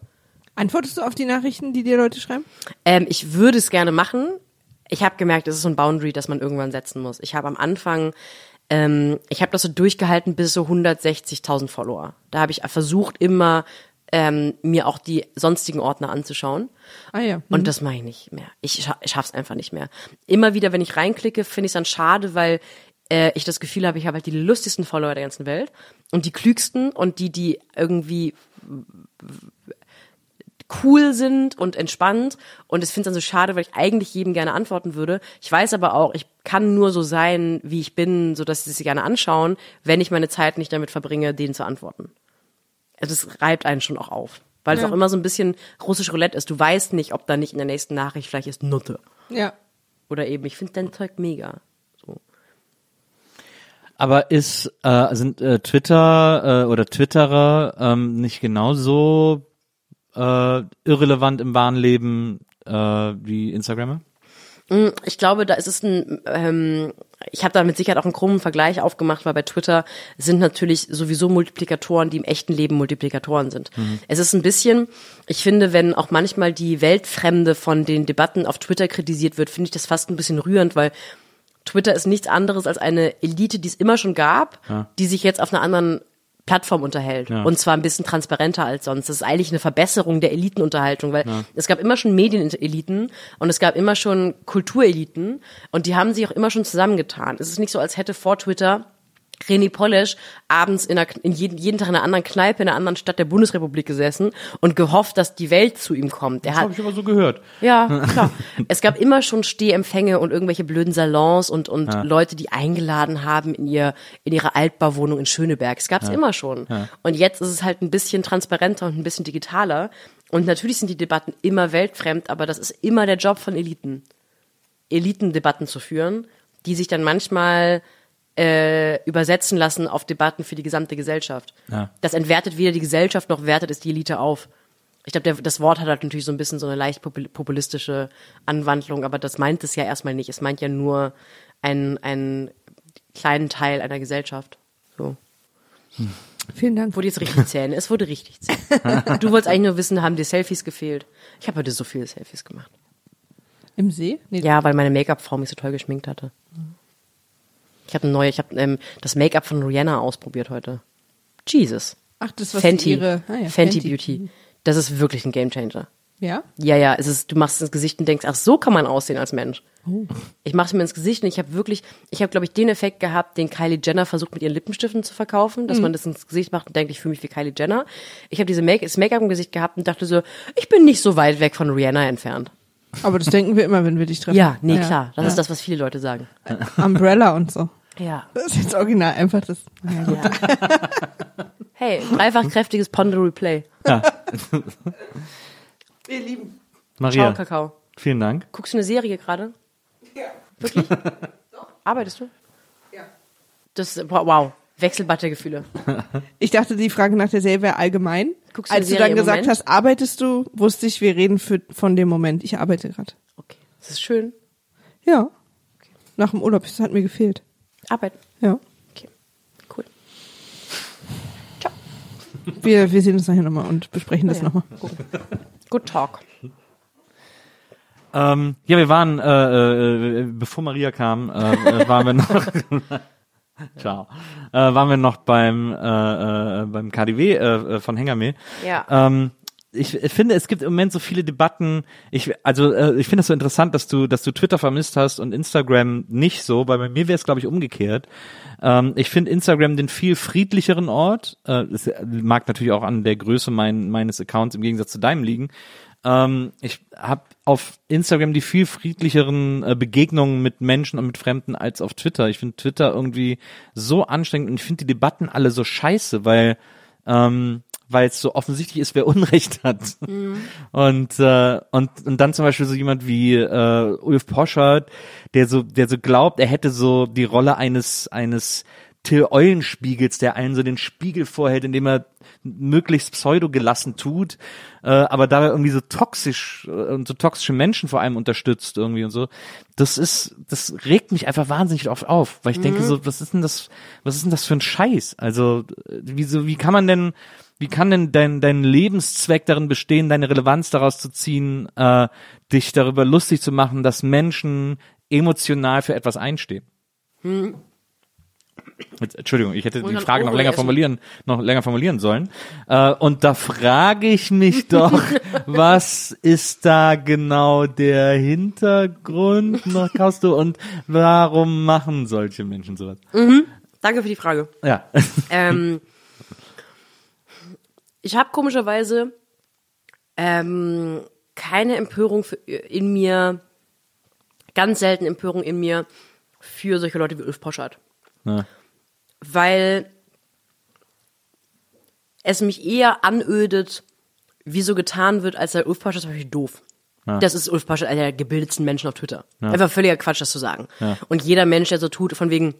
Antwortest du auf die Nachrichten, die dir Leute schreiben? Ähm, ich würde es gerne machen. Ich habe gemerkt, es ist so ein Boundary, das man irgendwann setzen muss. Ich habe am Anfang, ähm, ich habe das so durchgehalten bis so 160.000 Follower. Da habe ich versucht, immer ähm, mir auch die sonstigen Ordner anzuschauen. Ah ja. Und das mache ich nicht mehr. Ich, scha ich schaff's einfach nicht mehr. Immer wieder, wenn ich reinklicke, finde ich es dann schade, weil äh, ich das Gefühl habe, ich habe halt die lustigsten Follower der ganzen Welt und die klügsten und die, die irgendwie cool sind und entspannt und ich finde es dann so schade, weil ich eigentlich jedem gerne antworten würde. Ich weiß aber auch, ich kann nur so sein, wie ich bin, so dass sie sich gerne anschauen, wenn ich meine Zeit nicht damit verbringe, denen zu antworten. Also das reibt einen schon auch auf, weil es Ja. auch immer so ein bisschen russisch Roulette ist. Du weißt nicht, ob da nicht in der nächsten Nachricht vielleicht ist Nutte Ja. oder eben ich finde dein Zeug mega. Aber ist äh, sind äh, Twitter äh, oder Twitterer ähm, nicht genauso äh, irrelevant im wahren Leben äh, wie Instagrammer? Ich glaube, da ist es ein, ähm, ich habe da mit Sicherheit auch einen krummen Vergleich aufgemacht, weil bei Twitter sind natürlich sowieso Multiplikatoren, die im echten Leben Multiplikatoren sind. Es ist ein bisschen, ich finde, wenn auch manchmal die Weltfremde von den Debatten auf Twitter kritisiert wird, finde ich das fast ein bisschen rührend, weil Twitter ist nichts anderes als eine Elite, die es immer schon gab, die sich jetzt auf einer anderen Plattform unterhält. Ja. Und zwar ein bisschen transparenter als sonst. Das ist eigentlich eine Verbesserung der Elitenunterhaltung, weil es gab immer schon Medieneliten und es gab immer schon Kultureliten und die haben sich auch immer schon zusammengetan. Es ist nicht so, als hätte vor Twitter René Polish abends in, einer, in jeden, jeden Tag in einer anderen Kneipe in einer anderen Stadt der Bundesrepublik gesessen und gehofft, dass die Welt zu ihm kommt. Der Das habe ich aber so gehört. ja, klar. es gab immer schon Stehempfänge und irgendwelche blöden Salons und, und Leute, die eingeladen haben in ihr, in ihre Altbauwohnung in Schöneberg. Es gab's immer schon. Und jetzt ist es halt ein bisschen transparenter und ein bisschen digitaler. Und natürlich sind die Debatten immer weltfremd, aber das ist immer der Job von Eliten. Elitendebatten zu führen, die sich dann manchmal äh, übersetzen lassen auf Debatten für die gesamte Gesellschaft. Ja. Das entwertet weder die Gesellschaft noch wertet es die Elite auf. Ich glaube, das Wort hat halt natürlich so ein bisschen so eine leicht popul- populistische Anwandlung, aber das meint es ja erstmal nicht. Es meint ja nur einen, einen kleinen Teil einer Gesellschaft. So. Vielen Dank. Wurde jetzt richtig zählen. Es wurde richtig zählen. Du wolltest eigentlich nur wissen, haben dir Selfies gefehlt? Ich habe heute so viele Selfies gemacht. Im See? Nee. Ja, weil meine Make-up-Frau mich so toll geschminkt hatte. Ich habe eine neue, ich habe ähm, das Make-up von Rihanna ausprobiert heute. Jesus. Ach, das was Fenty. ihre ah, ja, Fenty Beauty. Das ist wirklich ein Gamechanger. Ja? Ja, ja, es ist, du machst es ins Gesicht und denkst, ach, so kann man aussehen als Mensch. Ich mache es mir ins Gesicht und ich habe wirklich, ich habe, glaube ich, den Effekt gehabt, den Kylie Jenner versucht mit ihren Lippenstiften zu verkaufen, dass man das ins Gesicht macht und denkt, ich fühle mich wie Kylie Jenner. Ich habe diese Make das Make-up im Gesicht gehabt und dachte so, ich bin nicht so weit weg von Rihanna entfernt. Aber das denken wir immer, wenn wir dich treffen. Ja, nee, Ja. klar. Das ist das, was viele Leute sagen. Umbrella und so. Ja. Das ist jetzt original einfach das. Ja. Hey, dreifach kräftiges Ponderoy Play. Wir lieben. Maria, Ciao, Kakao. vielen Dank. Guckst du eine Serie gerade? Ja. Wirklich? Arbeitest du? Ja. Das, wow, Wechselbad der Gefühle. Ich dachte, die Frage nach der Serie wäre allgemein. Guckst du Als du dann gesagt Moment? hast, arbeitest du, wusste ich, wir reden für, von dem Moment. Ich arbeite gerade. Okay, das ist schön. Ja. Nach dem Urlaub, das hat mir gefehlt. Arbeiten. Ja. Okay, cool. Wir, wir sehen uns nachher nochmal und besprechen das Ja. nochmal. Good talk. Ähm, ja, wir waren, äh, äh, bevor Maria kam, äh, äh, waren wir noch, ciao, äh, waren wir noch beim, äh, äh, beim KDW äh, äh, von Hengame. Ja. Ähm, ich finde, es gibt im Moment so viele Debatten. Ich, also, äh, ich finde es so interessant, dass du, dass du Twitter vermisst hast und Instagram nicht so, weil bei mir wäre es, glaube ich, umgekehrt. Ähm, ich finde Instagram den viel friedlicheren Ort. Äh, es mag natürlich auch an der Größe mein, meines Accounts im Gegensatz zu deinem liegen. Ähm, ich habe auf Instagram die viel friedlicheren äh, Begegnungen mit Menschen und mit Fremden als auf Twitter. Ich finde Twitter irgendwie so anstrengend und ich finde die Debatten alle so scheiße, weil ähm, weil es so offensichtlich ist, wer Unrecht hat. Und, äh, und und dann zum Beispiel so jemand wie äh, Ulf Poschardt, der so der so glaubt, er hätte so die Rolle eines eines Till Eulenspiegels, der allen so den Spiegel vorhält, indem er möglichst pseudogelassen tut, äh, aber dabei irgendwie so toxisch äh, und so toxische Menschen vor allem unterstützt irgendwie und so. Das ist, das regt mich einfach wahnsinnig oft auf, weil ich denke so, was ist denn das, was ist denn das für ein Scheiß? Also, äh, wieso, wie kann man denn, wie kann denn dein, dein Lebenszweck darin bestehen, deine Relevanz daraus zu ziehen, äh, dich darüber lustig zu machen, dass Menschen emotional für etwas einstehen? Jetzt, Entschuldigung, ich hätte die Frage noch länger essen? formulieren, noch länger formulieren sollen. Äh, und da frage ich mich doch, was ist da genau der Hintergrund noch, Kausto, und warum machen solche Menschen sowas? Danke für die Frage. Ja. Ähm, ich habe komischerweise ähm, keine Empörung für, in mir, ganz selten Empörung in mir für solche Leute wie Ulf Poschardt. Ja. Weil es mich eher anödet, wie so getan wird, als sei Ulf Poschardt zum Beispiel doof. Das ist Ulf Poschardt, einer der gebildetsten Menschen auf Twitter. Einfach völliger Quatsch, das zu sagen. Und jeder Mensch, der so tut, von wegen,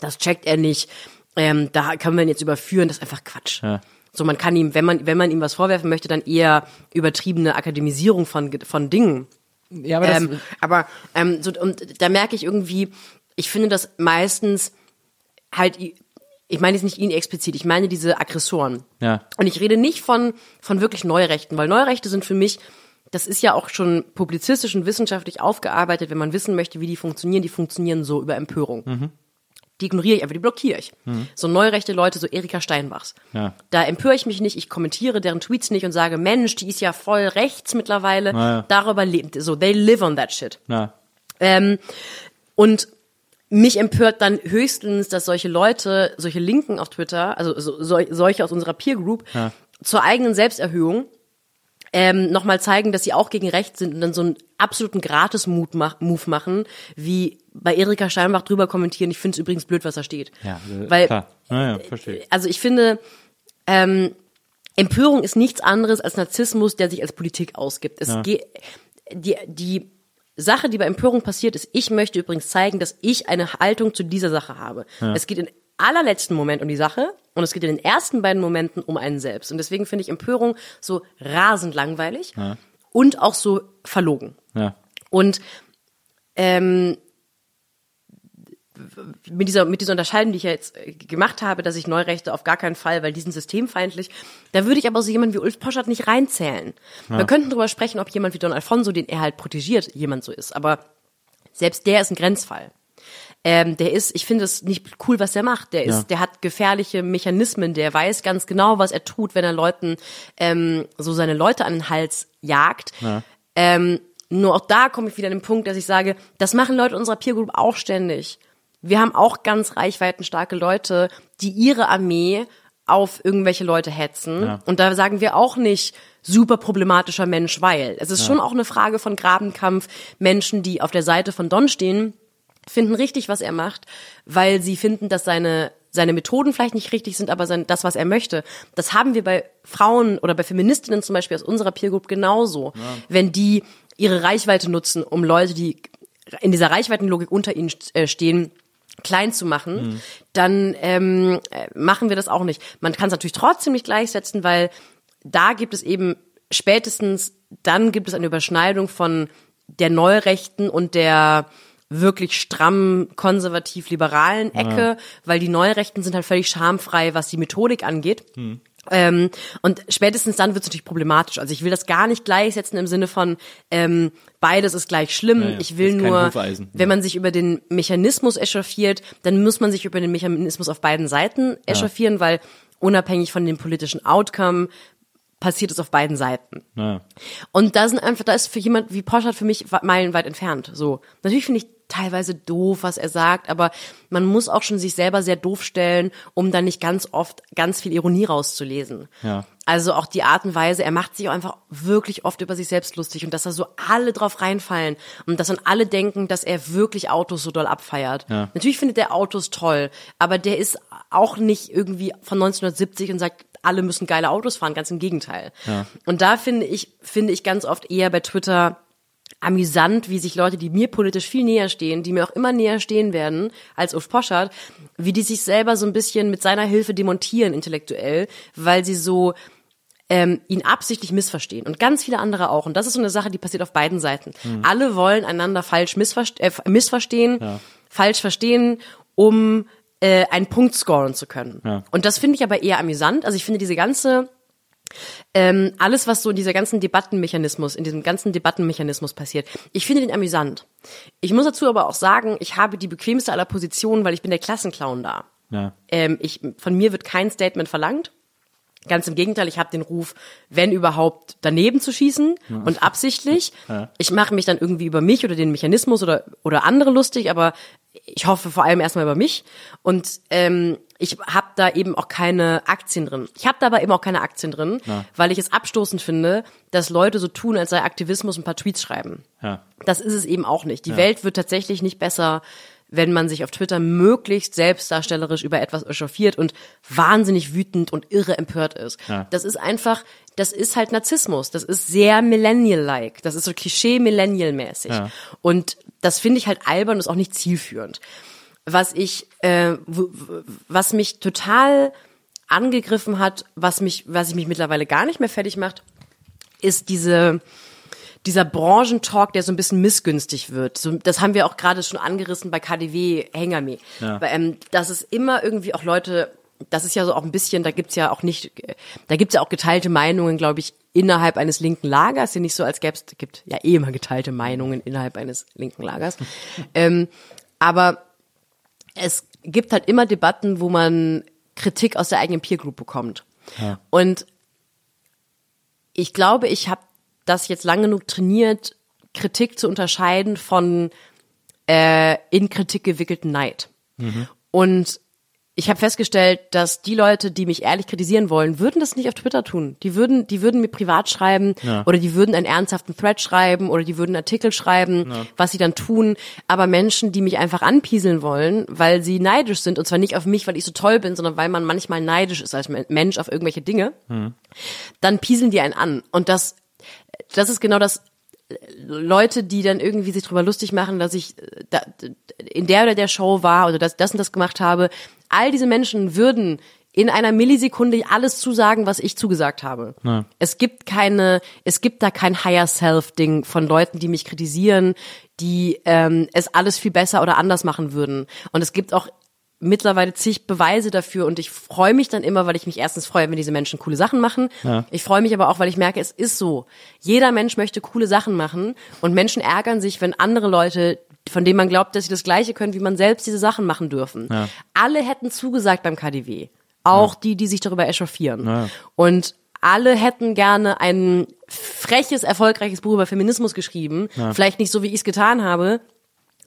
das checkt er nicht, ähm, da kann man ihn jetzt überführen, das ist einfach Quatsch. So, man kann ihm, wenn man, wenn man ihm was vorwerfen möchte, dann eher übertriebene Akademisierung von, von Dingen. Ja, aber das, Ähm, aber ähm, so, und da merke ich irgendwie, ich finde das meistens halt, ich meine jetzt nicht ihn explizit, ich meine diese Aggressoren. ja. Und ich rede nicht von, von wirklich Neurechten, weil Neurechte sind für mich, das ist ja auch schon publizistisch und wissenschaftlich aufgearbeitet, wenn man wissen möchte, wie die funktionieren, die funktionieren so über Empörung. Die ignoriere ich einfach, die blockiere ich. So neurechte Leute, so Erika Steinbachs. Ja. Da empöre ich mich nicht, ich kommentiere deren Tweets nicht und sage, Mensch, die ist ja voll rechts mittlerweile. ja. Darüber lebt, so, they live on that shit. Ja. Ähm, und mich empört dann höchstens, dass solche Leute, solche Linken auf Twitter, also so, so, solche aus unserer Peer Group, zur eigenen Selbsterhöhung ähm, nochmal zeigen, dass sie auch gegen rechts sind und dann so einen absoluten Gratis-Move mach, Move machen, wie bei Erika Steinbach drüber kommentieren. Ich finde es übrigens blöd, was da steht. Ja, äh, Weil, klar. Ja, ja, verstehe also ich finde, ähm, Empörung ist nichts anderes als Narzissmus, der sich als Politik ausgibt. Es geht, die, die Sache, die bei Empörung passiert, ist, ich möchte übrigens zeigen, dass ich eine Haltung zu dieser Sache habe. Es geht in allerletzten Moment um die Sache und es geht in den ersten beiden Momenten um einen selbst. Und deswegen finde ich Empörung so rasend langweilig und auch so verlogen. Ja. Und ähm, mit dieser, mit dieser Unterscheidung, die ich ja jetzt äh, gemacht habe, dass ich Neurechte auf gar keinen Fall, weil die sind systemfeindlich, da würde ich aber so jemanden wie Ulf Poschardt nicht reinzählen. Wir könnten darüber sprechen, ob jemand wie Don Alfonso, den er halt protegiert, jemand so ist. Aber selbst der ist ein Grenzfall. Ähm, der ist, ich finde es nicht cool, was er macht. Der ist, Ja. der hat gefährliche Mechanismen. Der weiß ganz genau, was er tut, wenn er Leuten ähm, so seine Leute an den Hals jagt. Ähm, nur auch da komme ich wieder an den Punkt, dass ich sage, das machen Leute unserer Peer Group auch ständig. Wir haben auch ganz reichweitenstarke Leute, die ihre Armee auf irgendwelche Leute hetzen. Ja. Und da sagen wir auch nicht super problematischer Mensch, weil es ist schon auch eine Frage von Grabenkampf. Menschen, die auf der Seite von Don stehen, finden richtig, was er macht, weil sie finden, dass seine seine Methoden vielleicht nicht richtig sind, aber sein, das, was er möchte, das haben wir bei Frauen oder bei Feministinnen zum Beispiel aus unserer Peer Group genauso. Wenn die ihre Reichweite nutzen, um Leute, die in dieser Reichweitenlogik unter ihnen äh, stehen, klein zu machen, dann ähm, äh, machen wir das auch nicht. Man kann es natürlich trotzdem nicht gleichsetzen, weil da gibt es eben spätestens, dann gibt es eine Überschneidung von der Neurechten und der wirklich stramm konservativ-liberalen Ecke, weil die Neurechten sind halt völlig schamfrei, was die Methodik angeht. Ähm, und spätestens dann wird es natürlich problematisch. Also ich will das gar nicht gleichsetzen im Sinne von ähm, beides ist gleich schlimm. Ja, ja, ich will nur, wenn man sich über den Mechanismus echauffiert, dann muss man sich über den Mechanismus auf beiden Seiten echauffieren, weil unabhängig von dem politischen Outcome passiert es auf beiden Seiten. Ja. Und da sind einfach, da ist für jemand wie Porsche für mich meilenweit entfernt. So. Natürlich finde ich teilweise doof, was er sagt, aber man muss auch schon sich selber sehr doof stellen, um dann nicht ganz oft ganz viel Ironie rauszulesen. Ja. Also auch die Art und Weise, er macht sich auch einfach wirklich oft über sich selbst lustig und dass da so alle drauf reinfallen und dass dann alle denken, dass er wirklich Autos so doll abfeiert. Ja. Natürlich findet er Autos toll, aber der ist auch nicht irgendwie von 1970 und sagt, alle müssen geile Autos fahren, ganz im Gegenteil. Und da finde ich, finde ich ganz oft eher bei Twitter amüsant, wie sich Leute, die mir politisch viel näher stehen, die mir auch immer näher stehen werden als Ulf Poschardt, wie die sich selber so ein bisschen mit seiner Hilfe demontieren intellektuell, weil sie so ähm, ihn absichtlich missverstehen und ganz viele andere auch. Und das ist so eine Sache, die passiert auf beiden Seiten. Alle wollen einander falsch missverste äh, missverstehen, falsch verstehen, um äh, einen Punkt scoren zu können. Ja. Und das finde ich aber eher amüsant. Also ich finde diese ganze ähm, alles, was so in dieser ganzen Debattenmechanismus, in diesem ganzen Debattenmechanismus passiert, ich finde den amüsant. Ich muss dazu aber auch sagen, ich habe die bequemste aller Positionen, weil ich bin der Klassenclown da. Ja. Ähm, ich, von mir wird kein Statement verlangt. Ganz im Gegenteil, ich habe den Ruf, wenn überhaupt, daneben zu schießen und absichtlich. Ich mache mich dann irgendwie über mich oder den Mechanismus oder, oder andere lustig, aber ich hoffe vor allem erstmal über mich und ähm, ich habe da eben auch keine Aktien drin. Ich habe da aber eben auch keine Aktien drin, Ja. weil ich es abstoßend finde, dass Leute so tun, als sei Aktivismus ein paar Tweets schreiben. Ja. Das ist es eben auch nicht. Die Welt wird tatsächlich nicht besser, wenn man sich auf Twitter möglichst selbstdarstellerisch über etwas echauffiert und wahnsinnig wütend und irre empört ist. Ja. Das ist einfach, das ist halt Narzissmus. Das ist sehr Millennial-like. Das ist so Klischee-Millennial-mäßig. Ja. Und das finde ich halt albern und ist auch nicht zielführend. Was ich, äh, was mich total angegriffen hat, was mich, was ich mich mittlerweile gar nicht mehr fertig macht, ist diese, dieser Branchentalk, der so ein bisschen missgünstig wird. So, das haben wir auch gerade schon angerissen bei KDW Hengame. Ja. Weil, ähm, dass es immer irgendwie auch Leute, das ist ja so auch ein bisschen, da gibt's ja auch nicht, da gibt's ja auch geteilte Meinungen, glaube ich, innerhalb eines linken Lagers. Ja nicht so, als gäbe es, gibt ja eh immer geteilte Meinungen innerhalb eines linken Lagers. ähm, aber es gibt halt immer Debatten, wo man Kritik aus der eigenen Peer Group bekommt. Und ich glaube, ich habe das jetzt lang genug trainiert, Kritik zu unterscheiden von äh, in Kritik gewickelten Neid. Und ich habe festgestellt, dass die Leute, die mich ehrlich kritisieren wollen, würden das nicht auf Twitter tun. Die würden, die würden mir privat schreiben oder die würden einen ernsthaften Thread schreiben oder die würden einen Artikel schreiben, was sie dann tun. Aber Menschen, die mich einfach anpieseln wollen, weil sie neidisch sind und zwar nicht auf mich, weil ich so toll bin, sondern weil man manchmal neidisch ist als Men- Mensch auf irgendwelche Dinge, dann pieseln die einen an. Und das, das ist genau das, Leute, die dann irgendwie sich drüber lustig machen, dass ich äh, da, in der oder der Show war oder das, das und das gemacht habe. All diese Menschen würden in einer Millisekunde alles zusagen, was ich zugesagt habe. Es gibt keine, es gibt da kein Higher Self Ding von Leuten, die mich kritisieren, die ähm, es alles viel besser oder anders machen würden. Und es gibt auch mittlerweile zig Beweise dafür und ich freue mich dann immer, weil ich mich erstens freue, wenn diese Menschen coole Sachen machen. Ich freue mich aber auch, weil ich merke, es ist so. Jeder Mensch möchte coole Sachen machen und Menschen ärgern sich, wenn andere Leute, von denen man glaubt, dass sie das Gleiche können, wie man selbst diese Sachen machen dürfen. Alle hätten zugesagt beim KDW. Auch die, die sich darüber echauffieren. Und alle hätten gerne ein freches, erfolgreiches Buch über Feminismus geschrieben. Vielleicht nicht so, wie ich es getan habe,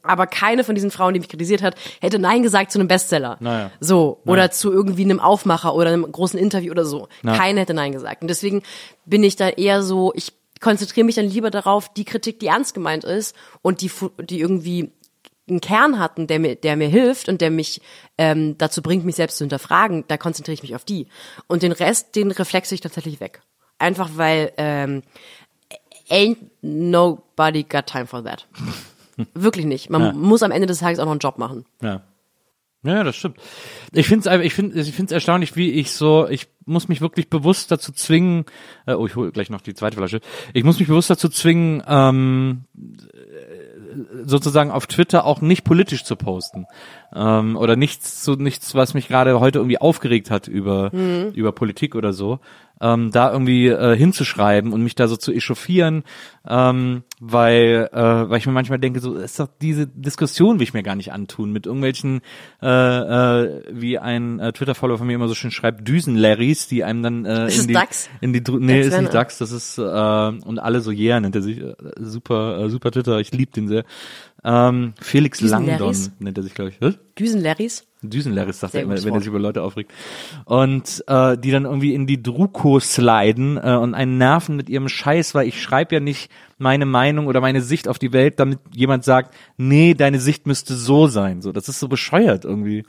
aber keine von diesen Frauen, die mich kritisiert hat, hätte Nein gesagt zu einem Bestseller. Naja. So. Oder zu irgendwie einem Aufmacher oder einem großen Interview oder so. Na. Keine hätte Nein gesagt. Und deswegen bin ich da eher so, ich konzentriere mich dann lieber darauf, die Kritik, die ernst gemeint ist und die, die irgendwie einen Kern hatten, der mir, der mir hilft und der mich ähm, dazu bringt, mich selbst zu hinterfragen, da konzentriere ich mich auf die. Und den Rest, den reflexe ich tatsächlich weg. Einfach weil ähm, ain't nobody got time for that. Wirklich nicht. Man Ja. muss am Ende des Tages auch noch einen Job machen. Ja. Ja, das stimmt. Ich finde es ich finde ich find's erstaunlich, wie ich so, ich muss mich wirklich bewusst dazu zwingen, äh, oh, ich hole gleich noch die zweite Flasche. Ich muss mich bewusst dazu zwingen, ähm, sozusagen auf Twitter auch nicht politisch zu posten ähm, oder nichts zu nichts, was mich gerade heute irgendwie aufgeregt hat über über Politik oder so, ähm, da irgendwie äh, hinzuschreiben und mich da so zu echauffieren, ähm, weil äh, weil ich mir manchmal denke, so ist doch diese Diskussion will ich mir gar nicht antun mit irgendwelchen äh, äh, wie ein äh, Twitter-Follower von mir immer so schön schreibt Düsen-Larrys, die einem dann äh, Ist in die Dax? in die Dru- nee Dax ist nicht Dax, das ist äh, und alle so yeah nennt er sich äh, super äh, super Twitter, ich lieb den sehr. Ähm, Felix? Langdon nennt er sich glaube ich. Was? Düsen-Larrys? Düsenlerris sagt Sehr er immer, wenn er sich über Leute aufregt. Und äh, die dann irgendwie in die Druko sliden äh, und einen nerven mit ihrem Scheiß, weil ich schreibe ja nicht meine Meinung oder meine Sicht auf die Welt, damit jemand sagt, nee, deine Sicht müsste so sein. So, das ist so bescheuert irgendwie.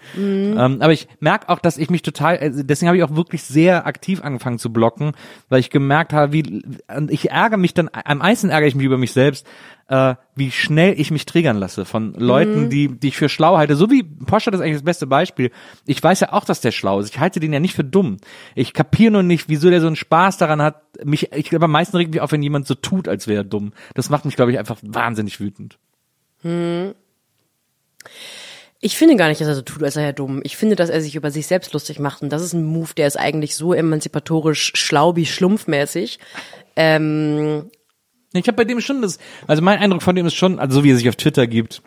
Ähm, aber ich merke auch, dass ich mich total, also deswegen habe ich auch wirklich sehr aktiv angefangen zu blocken, weil ich gemerkt habe, wie und ich ärgere mich dann, am meisten ärgere ich mich über mich selbst, äh, wie schnell ich mich triggern lasse von Leuten, die, die ich für schlau halte. So wie Porsche das ist eigentlich das beste Beispiel. Ich weiß ja auch, dass der schlau ist. Ich halte den ja nicht für dumm. Ich kapiere nur nicht, wieso der so einen Spaß daran hat. Mich, ich glaube, am meisten regt mich auf, wenn jemand so tut, als wäre er dumm. Das macht mich, glaube ich, einfach wahnsinnig wütend. Ich finde gar nicht, dass er so tut, als sei er dumm. Ich finde, dass er sich über sich selbst lustig macht. Und das ist ein Move, der ist eigentlich so emanzipatorisch schlaubi schlumpfmäßig. Ähm, Ich habe bei dem schon das, also mein Eindruck von dem ist schon, also so wie er sich auf Twitter gibt,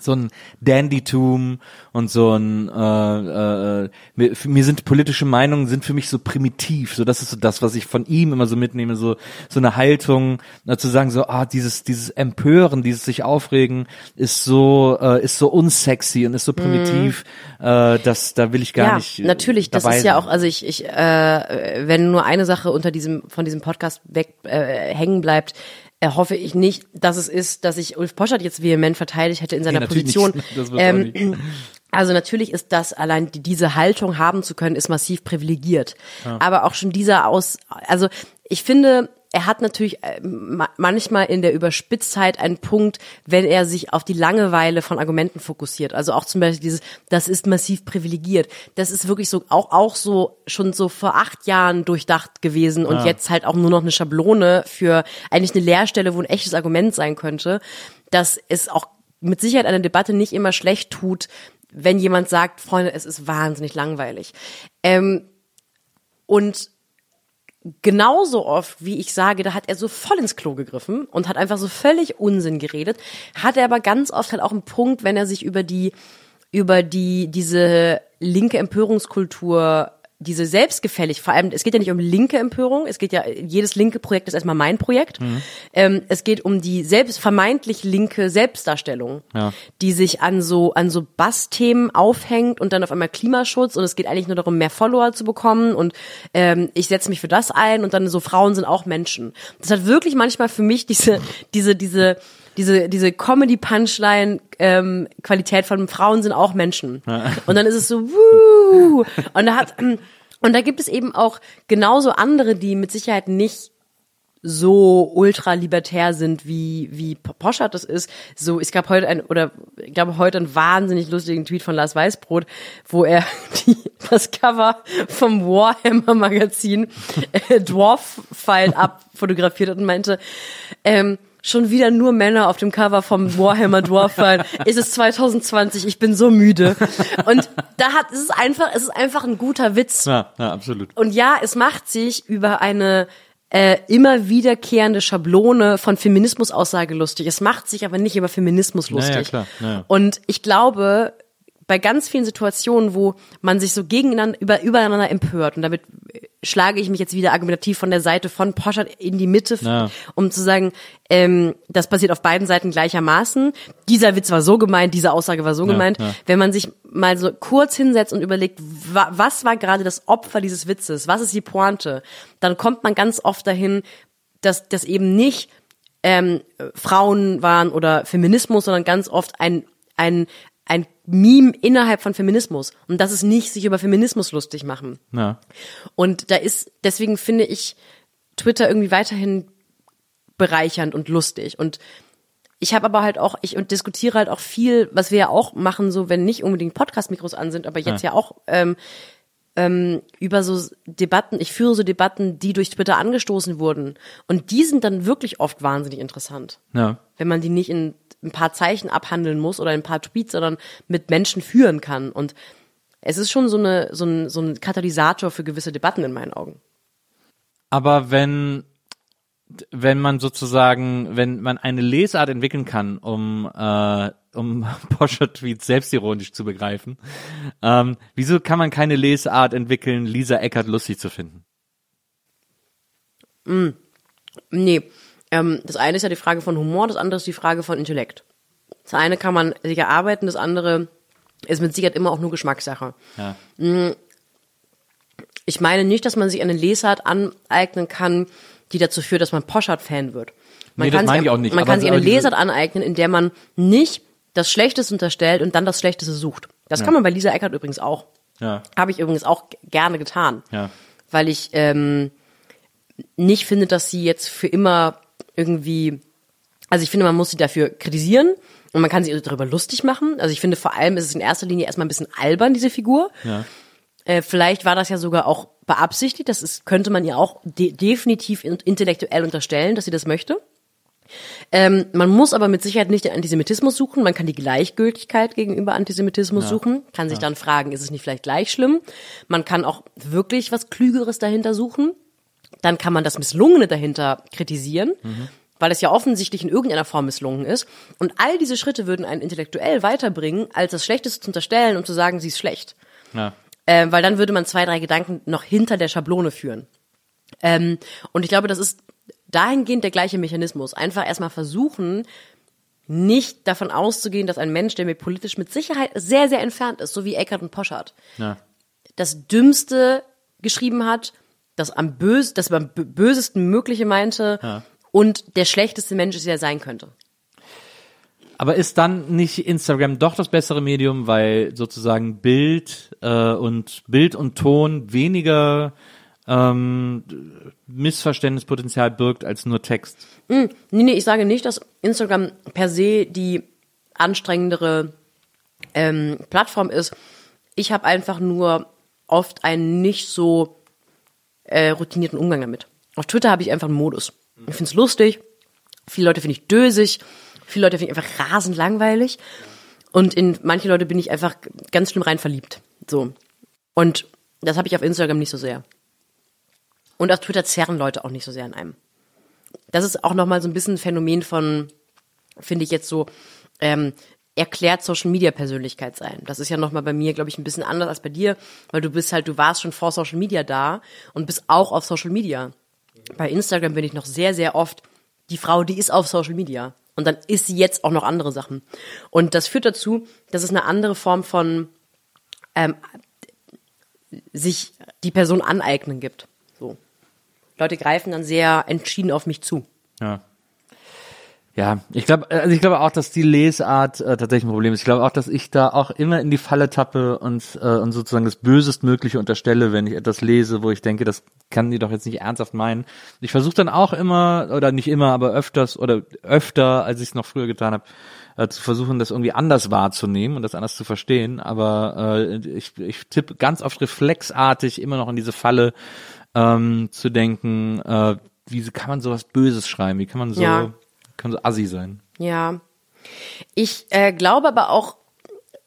so ein Dandytum und so ein äh, äh, mir, für, mir sind politische Meinungen sind für mich so primitiv so das ist so das was ich von ihm immer so mitnehme so so eine Haltung äh, zu sagen so ah dieses dieses Empören dieses sich aufregen ist so äh, ist so unsexy und ist so primitiv äh, das da will ich gar Mhm. ja, nicht äh, natürlich. Das ist ja sein. auch, also ich, ich, äh, wenn nur eine Sache unter diesem von diesem Podcast weg äh, hängen bleibt, äh, hoffe ich nicht, dass es ist, dass ich Ulf Poschert jetzt vehement verteidigt hätte in seiner Nee, Position. Ähm, also natürlich ist das allein die, diese Haltung haben zu können, ist massiv privilegiert. Aber auch schon dieser aus, also ich finde, er hat natürlich äh, ma- manchmal in der Überspitztheit einen Punkt, wenn er sich auf die Langeweile von Argumenten fokussiert. Also auch zum Beispiel dieses, das ist massiv privilegiert. Das ist wirklich so auch auch so schon so vor acht Jahren durchdacht gewesen und jetzt halt auch nur noch eine Schablone für eigentlich eine Leerstelle, wo ein echtes Argument sein könnte. Dass es auch mit Sicherheit eine Debatte nicht immer schlecht tut, wenn jemand sagt, Freunde, es ist wahnsinnig langweilig. Ähm, und genauso oft, wie ich sage, da hat er so voll ins Klo gegriffen und hat einfach so völlig Unsinn geredet, hat er aber ganz oft halt auch einen Punkt, wenn er sich über die, über die, diese linke Empörungskultur diese selbstgefällig, vor allem, es geht ja nicht um linke Empörung, es geht ja, jedes linke Projekt ist erstmal mein Projekt. Ähm, es geht um die selbst, vermeintlich linke Selbstdarstellung, Ja. die sich an so, an so Bass-Themen aufhängt und dann auf einmal Klimaschutz und es geht eigentlich nur darum, mehr Follower zu bekommen und ähm, ich setze mich für das ein und dann so Frauen sind auch Menschen. Das hat wirklich manchmal für mich diese, diese, diese, diese, diese Comedy-Punchline ähm, Qualität von Frauen sind auch Menschen. Und dann ist es so, wuh, und da hat, und da gibt es eben auch genauso andere, die mit Sicherheit nicht so ultra libertär sind, wie, wie Poschert das ist. So, es gab heute ein, oder ich glaube heute einen wahnsinnig lustigen Tweet von Lars Weißbrot, wo er die, das Cover vom Warhammer Magazin äh, Dwarf File abfotografiert hat und meinte, ähm, schon wieder nur Männer auf dem Cover vom Warhammer Dwarf File. Es ist 2020, ich bin so müde. Und da hat, es ist einfach, es ist einfach ein guter Witz. ja, ja absolut Und ja, es macht sich über eine äh, immer wiederkehrende Schablone von Feminismusaussage lustig. Es macht sich aber nicht über Feminismus lustig. klar, ja, ja. Und ich glaube, bei ganz vielen Situationen, wo man sich so gegeneinander, über, übereinander empört, und damit schlage ich mich jetzt wieder argumentativ von der Seite von Poschert in die Mitte, Ja. um zu sagen, ähm, das passiert auf beiden Seiten gleichermaßen. Dieser Witz war so gemeint, diese Aussage war so Ja, gemeint. ja. Wenn man sich mal so kurz hinsetzt und überlegt, wa was war gerade das Opfer dieses Witzes, was ist die Pointe, dann kommt man ganz oft dahin, dass das eben nicht ähm, Frauen waren oder Feminismus, sondern ganz oft ein, ein, ein Meme innerhalb von Feminismus. Und das ist nicht sich über Feminismus lustig machen. ja Und da ist, deswegen finde ich Twitter irgendwie weiterhin bereichernd und lustig. Und ich habe aber halt auch, ich und diskutiere halt auch viel, was wir ja auch machen, so wenn nicht unbedingt Podcast-Mikros an sind, aber jetzt ja, auch ähm, ähm, über so Debatten, ich führe so Debatten, die durch Twitter angestoßen wurden. Und die sind dann wirklich oft wahnsinnig interessant. ja Wenn man die nicht in ein paar Zeichen abhandeln muss oder in ein paar Tweets, sondern mit Menschen führen kann. Und es ist schon so, eine, so, ein, so ein Katalysator für gewisse Debatten in meinen Augen. Aber wenn wenn man sozusagen, wenn man eine Lesart entwickeln kann, um äh, um Porsche-Tweets selbstironisch zu begreifen, ähm, wieso kann man keine Lesart entwickeln, Lisa Eckert lustig zu finden? Nee, ähm, das eine ist ja die Frage von Humor, das andere ist die Frage von Intellekt. Das eine kann man sich erarbeiten, das andere ist mit Sicherheit immer auch nur Geschmackssache. Ja. Ich meine nicht, dass man sich eine Lesart aneignen kann, die dazu führt, dass man Poschardt-Fan wird. Man Nee, das kann meine sich, ich auch nicht, Man aber- kann sich eine Lesart aneignen, in der man nicht das Schlechteste unterstellt und dann das Schlechteste sucht. Das kann man bei Lisa Eckert übrigens auch. Ja. Habe ich übrigens auch gerne getan. Ja. Weil ich ähm, nicht finde, dass sie jetzt für immer irgendwie, also ich finde, man muss sie dafür kritisieren und man kann sie darüber lustig machen. Also ich finde vor allem ist es in erster Linie erstmal ein bisschen albern, diese Figur. Ja. Äh, vielleicht war das ja sogar auch beabsichtigt. Das ist, könnte man ihr auch de definitiv in- intellektuell unterstellen, dass sie das möchte. Ähm, man muss aber mit Sicherheit nicht den Antisemitismus suchen. Man kann die Gleichgültigkeit gegenüber Antisemitismus suchen. Kann sich dann fragen, ist es nicht vielleicht gleich schlimm? Man kann auch wirklich was Klügeres dahinter suchen. Dann kann man das Misslungene dahinter kritisieren. weil es ja offensichtlich in irgendeiner Form misslungen ist. Und all diese Schritte würden einen intellektuell weiterbringen, als das Schlechteste zu unterstellen und zu sagen, sie ist schlecht. Ja. Ähm, weil dann würde man zwei, drei Gedanken noch hinter der Schablone führen. Ähm, und ich glaube, das ist dahingehend der gleiche Mechanismus. Einfach erstmal versuchen, nicht davon auszugehen, dass ein Mensch, der mir politisch mit Sicherheit sehr, sehr entfernt ist, so wie Eckert und Poschardt, Ja. das Dümmste geschrieben hat, das am bös das am bö- bösesten Mögliche meinte und der schlechteste Mensch ist, der er sein könnte. Aber ist dann nicht Instagram doch das bessere Medium, weil sozusagen Bild äh, und Bild und Ton weniger ähm, Missverständnispotenzial birgt als nur Text? Nee, nee, ich sage nicht, dass Instagram per se die anstrengendere ähm, Plattform ist. Ich habe einfach nur oft einen nicht so äh, routinierten Umgang damit. Auf Twitter habe ich einfach einen Modus. Ich finde es lustig. Viele Leute finde ich dösig. Viele Leute finde ich einfach rasend langweilig. Und in manche Leute bin ich einfach ganz schlimm rein verliebt. So. Und das habe ich auf Instagram nicht so sehr. Und auf Twitter zerren Leute auch nicht so sehr an einem das ist auch nochmal so ein bisschen ein Phänomen von, finde ich jetzt so, ähm, erklärt Social Media Persönlichkeit sein. Das ist ja nochmal bei mir, glaube ich, ein bisschen anders als bei dir, weil du bist halt, du warst schon vor Social Media da und bist auch auf Social Media. Bei Instagram bin ich noch sehr, sehr oft die Frau, die ist auf Social Media. Und dann ist sie jetzt auch noch andere Sachen. Und das führt dazu, dass es eine andere Form von ähm, sich die Person aneignen gibt. So. Leute greifen dann sehr entschieden auf mich zu. Ja. Ja, ich glaube, also ich glaube auch, dass die Lesart äh, tatsächlich ein Problem ist. Ich glaube auch, dass ich da auch immer in die Falle tappe und äh, und sozusagen das Bösestmögliche unterstelle, wenn ich etwas lese, wo ich denke, das kann die doch jetzt nicht ernsthaft meinen. Ich versuche dann auch immer oder nicht immer, aber öfters oder öfter, als ich es noch früher getan habe, äh, zu versuchen, das irgendwie anders wahrzunehmen und das anders zu verstehen. Aber äh, ich, ich tippe ganz oft reflexartig immer noch in diese Falle ähm, zu denken, äh, wie kann man sowas Böses schreiben? Wie kann man so Ja. Kann so assi sein. Ja. Ich äh, glaube aber auch,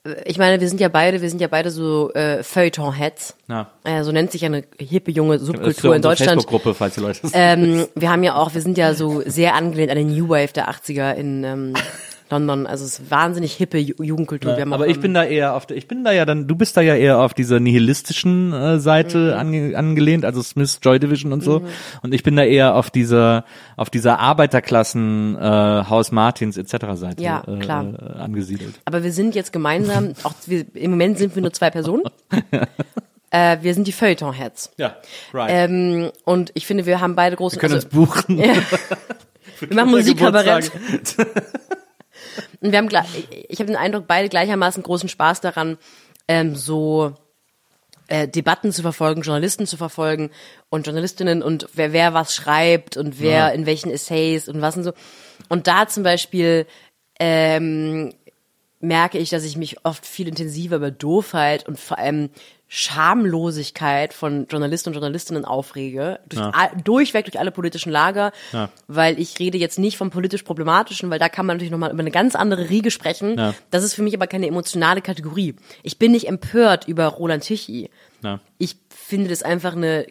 äh, ich meine, wir sind ja beide, wir sind ja beide so äh, Feuilleton-Heads. Ja. Äh, so nennt sich eine hippe junge Subkultur in Deutschland. Facebook-Gruppe, falls die Leute Ähm, wir haben ja auch, wir sind ja so sehr angelehnt an den New Wave der 80er in ähm, London. Also es ist wahnsinnig hippe Ju Jugendkultur. haben aber ich bin da eher auf der, ich bin da ja dann, du bist da ja eher auf dieser nihilistischen äh, Seite Mhm. ange, angelehnt, also Smiths Joy Division und so. Und ich bin da eher auf dieser, auf dieser Arbeiterklassen äh, Haus Martins etc. Seite Ja, klar. Äh, angesiedelt. Aber wir sind jetzt gemeinsam, auch wir, im Moment sind wir nur zwei Personen. äh, wir sind die Feuilleton-Heads. Ja, right. Ähm, und ich finde, wir haben beide große. wir können also, uns buchen. Ja. Wir machen Musikkabarett. Und wir haben, ich habe den Eindruck, beide gleichermaßen großen Spaß daran, ähm, so äh, Debatten zu verfolgen, Journalisten zu verfolgen und Journalistinnen und wer wer was schreibt und wer Ja. in welchen Essays und was und so. Und da zum Beispiel ähm, merke ich, dass ich mich oft viel intensiver über Doofheit und vor allem Schamlosigkeit von Journalisten und Journalistinnen aufrege, durch, all, durchweg durch alle politischen Lager, Ja. weil ich rede jetzt nicht vom politisch Problematischen, weil da kann man natürlich nochmal über eine ganz andere Riege sprechen. Ja. Das ist für mich aber keine emotionale Kategorie. Ich bin nicht empört über Roland Tichy. Ja. Ich finde das einfach eine,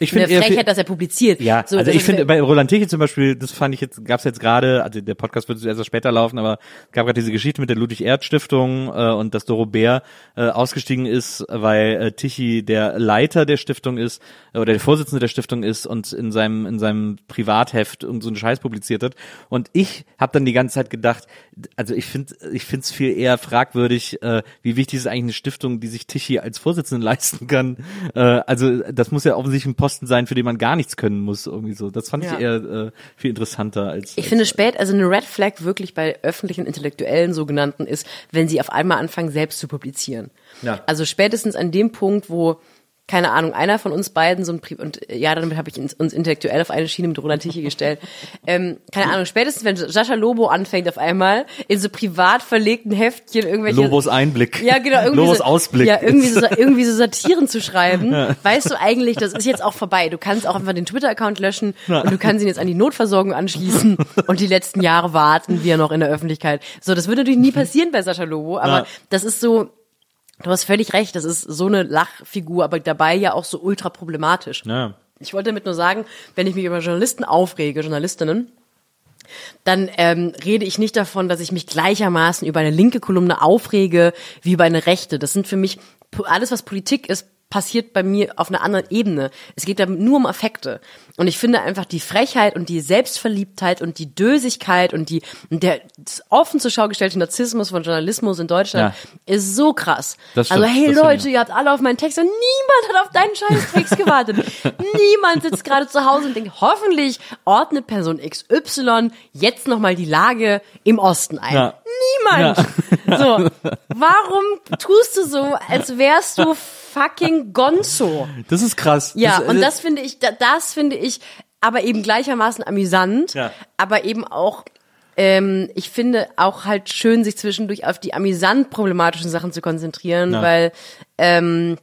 Ich eine finde viel- Frechheit, dass er publiziert. Ja, So, also ich finde bei Roland Tichy zum Beispiel, das fand ich jetzt, gab's jetzt gerade, also der Podcast wird erst später laufen, aber es gab gerade diese Geschichte mit der Ludwig-Erhard-Stiftung äh, und dass Doro Bär äh, ausgestiegen ist, weil äh, Tichy der Leiter der Stiftung ist äh, oder der Vorsitzende der Stiftung ist und in seinem in seinem Privatheft irgend so einen Scheiß publiziert hat. Und ich habe dann die ganze Zeit gedacht, also ich finde ich finde es viel eher fragwürdig, äh, wie wichtig ist eigentlich eine Stiftung, die sich Tichy als Vorsitzenden leisten kann. Äh, also das muss ja offensichtlich ein Posten sein, für den man gar nichts können muss, irgendwie so. Das fand Ja. ich eher äh, viel interessanter als. Ich als, finde spät, also eine Red Flag wirklich bei öffentlichen Intellektuellen sogenannten ist, wenn sie auf einmal anfangen, selbst zu publizieren. Ja. Also spätestens an dem Punkt, wo keine Ahnung, einer von uns beiden so ein Pri und äh, ja, damit habe ich uns, uns intellektuell auf eine Schiene mit Roland Tichy gestellt. ähm, keine Ahnung, spätestens wenn Sascha Lobo anfängt auf einmal in so privat verlegten Heftchen irgendwelche Lobos Einblick. ja, genau. Irgendwie Lobos so, Ausblick. Ja, irgendwie so, irgendwie so Satiren zu schreiben. Weißt du eigentlich, das ist jetzt auch vorbei. Du kannst auch einfach den Twitter-Account löschen und du kannst ihn jetzt an die Notversorgung anschließen und die letzten Jahre warten wir noch in der Öffentlichkeit. So, das würde natürlich nie passieren bei Sascha Lobo, aber Ja. das ist so, du hast völlig recht, das ist so eine Lachfigur, aber dabei ja auch so ultra problematisch. Ja. Ich wollte damit nur sagen, wenn ich mich über Journalisten aufrege, Journalistinnen, dann ähm, rede ich nicht davon, dass ich mich gleichermaßen über eine linke Kolumne aufrege wie über eine rechte. Das sind für mich alles, was Politik ist, passiert bei mir auf einer anderen Ebene. Es geht da nur um Affekte. Und ich finde einfach die Frechheit und die Selbstverliebtheit und die Dösigkeit und die der offen zur Schau gestellte Narzissmus von Journalismus in Deutschland Ja. ist so krass. Also stimmt, hey das stimmt, Leute, ihr habt alle auf meinen Text und niemand hat auf deinen scheiß Text gewartet. niemand sitzt gerade zu Hause und denkt, hoffentlich ordnet Person XY jetzt nochmal die Lage im Osten ein. Ja. Niemand. So, warum tust du so, als wärst du fucking Gonzo? Das ist krass. Ja, das, und das finde ich, da- das finde ich aber eben gleichermaßen amüsant, Ja. aber eben auch, ähm, ich finde auch halt schön, sich zwischendurch auf die amüsant problematischen Sachen zu konzentrieren, Ja. weil ähm,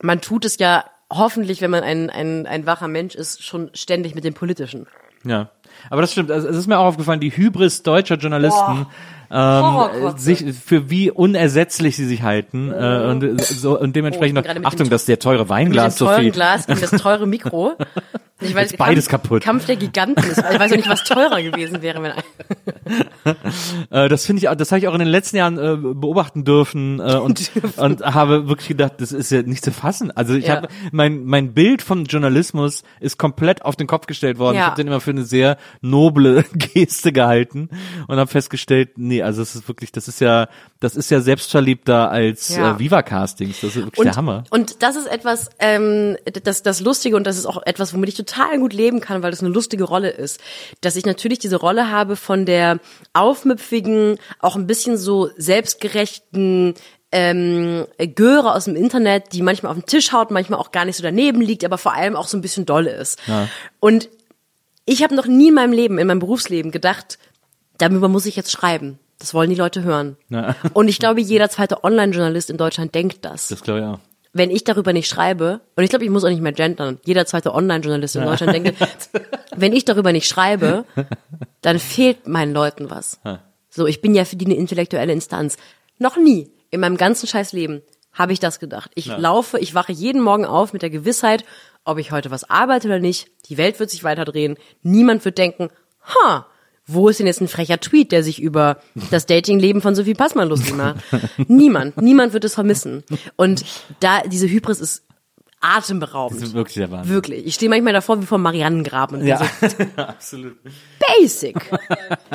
man tut es ja hoffentlich, wenn man ein, ein, ein wacher Mensch ist, schon ständig mit dem Politischen. Ja, aber das stimmt. Also, es ist mir auch aufgefallen, die Hybris deutscher Journalisten, ähm, sich für wie unersetzlich sie sich halten äh, und äh, so und dementsprechend Oh, noch, Achtung, dass der teure Weinglas so viel. Glas gegen das teure Mikro. Ich weiß, Jetzt beides Kampf, kaputt. Kampf der Giganten ist. Ich weiß auch nicht, was teurer gewesen wäre, wenn Äh, das finde ich, auch- das habe ich auch in den letzten Jahren äh, beobachten dürfen äh, und und habe wirklich gedacht, das ist ja nicht zu fassen. Also ich Ja. habe mein mein Bild von Journalismus ist komplett auf den Kopf gestellt worden. Ja. Ich habe den immer für eine sehr noble Geste gehalten und habe festgestellt, nee, also es ist wirklich, das ist ja, das ist ja selbstverliebter als Ja. äh, Viva Castings. Das ist wirklich der Hammer. Und das ist etwas, ähm, das, das Lustige und das ist auch etwas, womit ich total gut leben kann, weil das eine lustige Rolle ist. Dass ich natürlich diese Rolle habe von der aufmüpfigen, auch ein bisschen so selbstgerechten, ähm, Göre aus dem Internet, die manchmal auf den Tisch haut, manchmal auch gar nicht so daneben liegt, aber vor allem auch so ein bisschen dolle ist. Und ich habe noch nie in meinem Leben, in meinem Berufsleben gedacht, darüber muss ich jetzt schreiben. Das wollen die Leute hören. Ja. Und ich glaube, jeder zweite Online-Journalist in Deutschland denkt das. Das glaube ich auch. Wenn ich darüber nicht schreibe, und ich glaube, ich muss auch nicht mehr gendern, jeder zweite Online-Journalist in Deutschland denkt, wenn ich darüber nicht schreibe, dann fehlt meinen Leuten was. So, ich bin ja für die eine intellektuelle Instanz. Noch nie in meinem ganzen scheiß Leben habe ich das gedacht. Ich laufe, ich wache jeden Morgen auf mit der Gewissheit, ob ich heute was arbeite oder nicht. Die Welt wird sich weiterdrehen. Niemand wird denken, ha, wo ist denn jetzt ein frecher Tweet, der sich über das Datingleben von Sophie Passmann lustig macht? Niemand, niemand wird es vermissen. Und da, diese Hybris ist atemberaubend. Das ist wirklich der Wahnsinn. Wirklich. Ich stehe manchmal davor wie vor Mariannengraben. Ja, so, absolut. basic.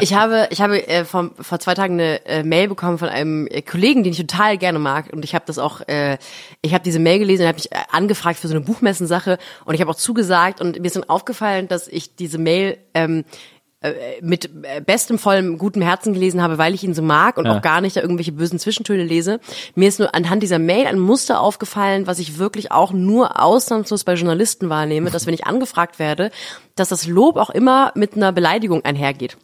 Ich habe, ich habe äh, vor, vor zwei Tagen eine äh, Mail bekommen von einem äh, Kollegen, den ich total gerne mag. Und ich habe das auch, äh, ich habe diese Mail gelesen und habe mich äh, angefragt für so eine Buchmessensache. Und ich habe auch zugesagt und mir ist dann aufgefallen, dass ich diese Mail ähm, äh, mit äh, bestem, vollem, gutem Herzen gelesen habe, weil ich ihn so mag und Ja. auch gar nicht da irgendwelche bösen Zwischentöne lese. Mir ist nur anhand dieser Mail ein Muster aufgefallen, was ich wirklich auch nur ausnahmslos bei Journalisten wahrnehme, dass wenn ich angefragt werde, dass das Lob auch immer mit einer Beleidigung einhergeht.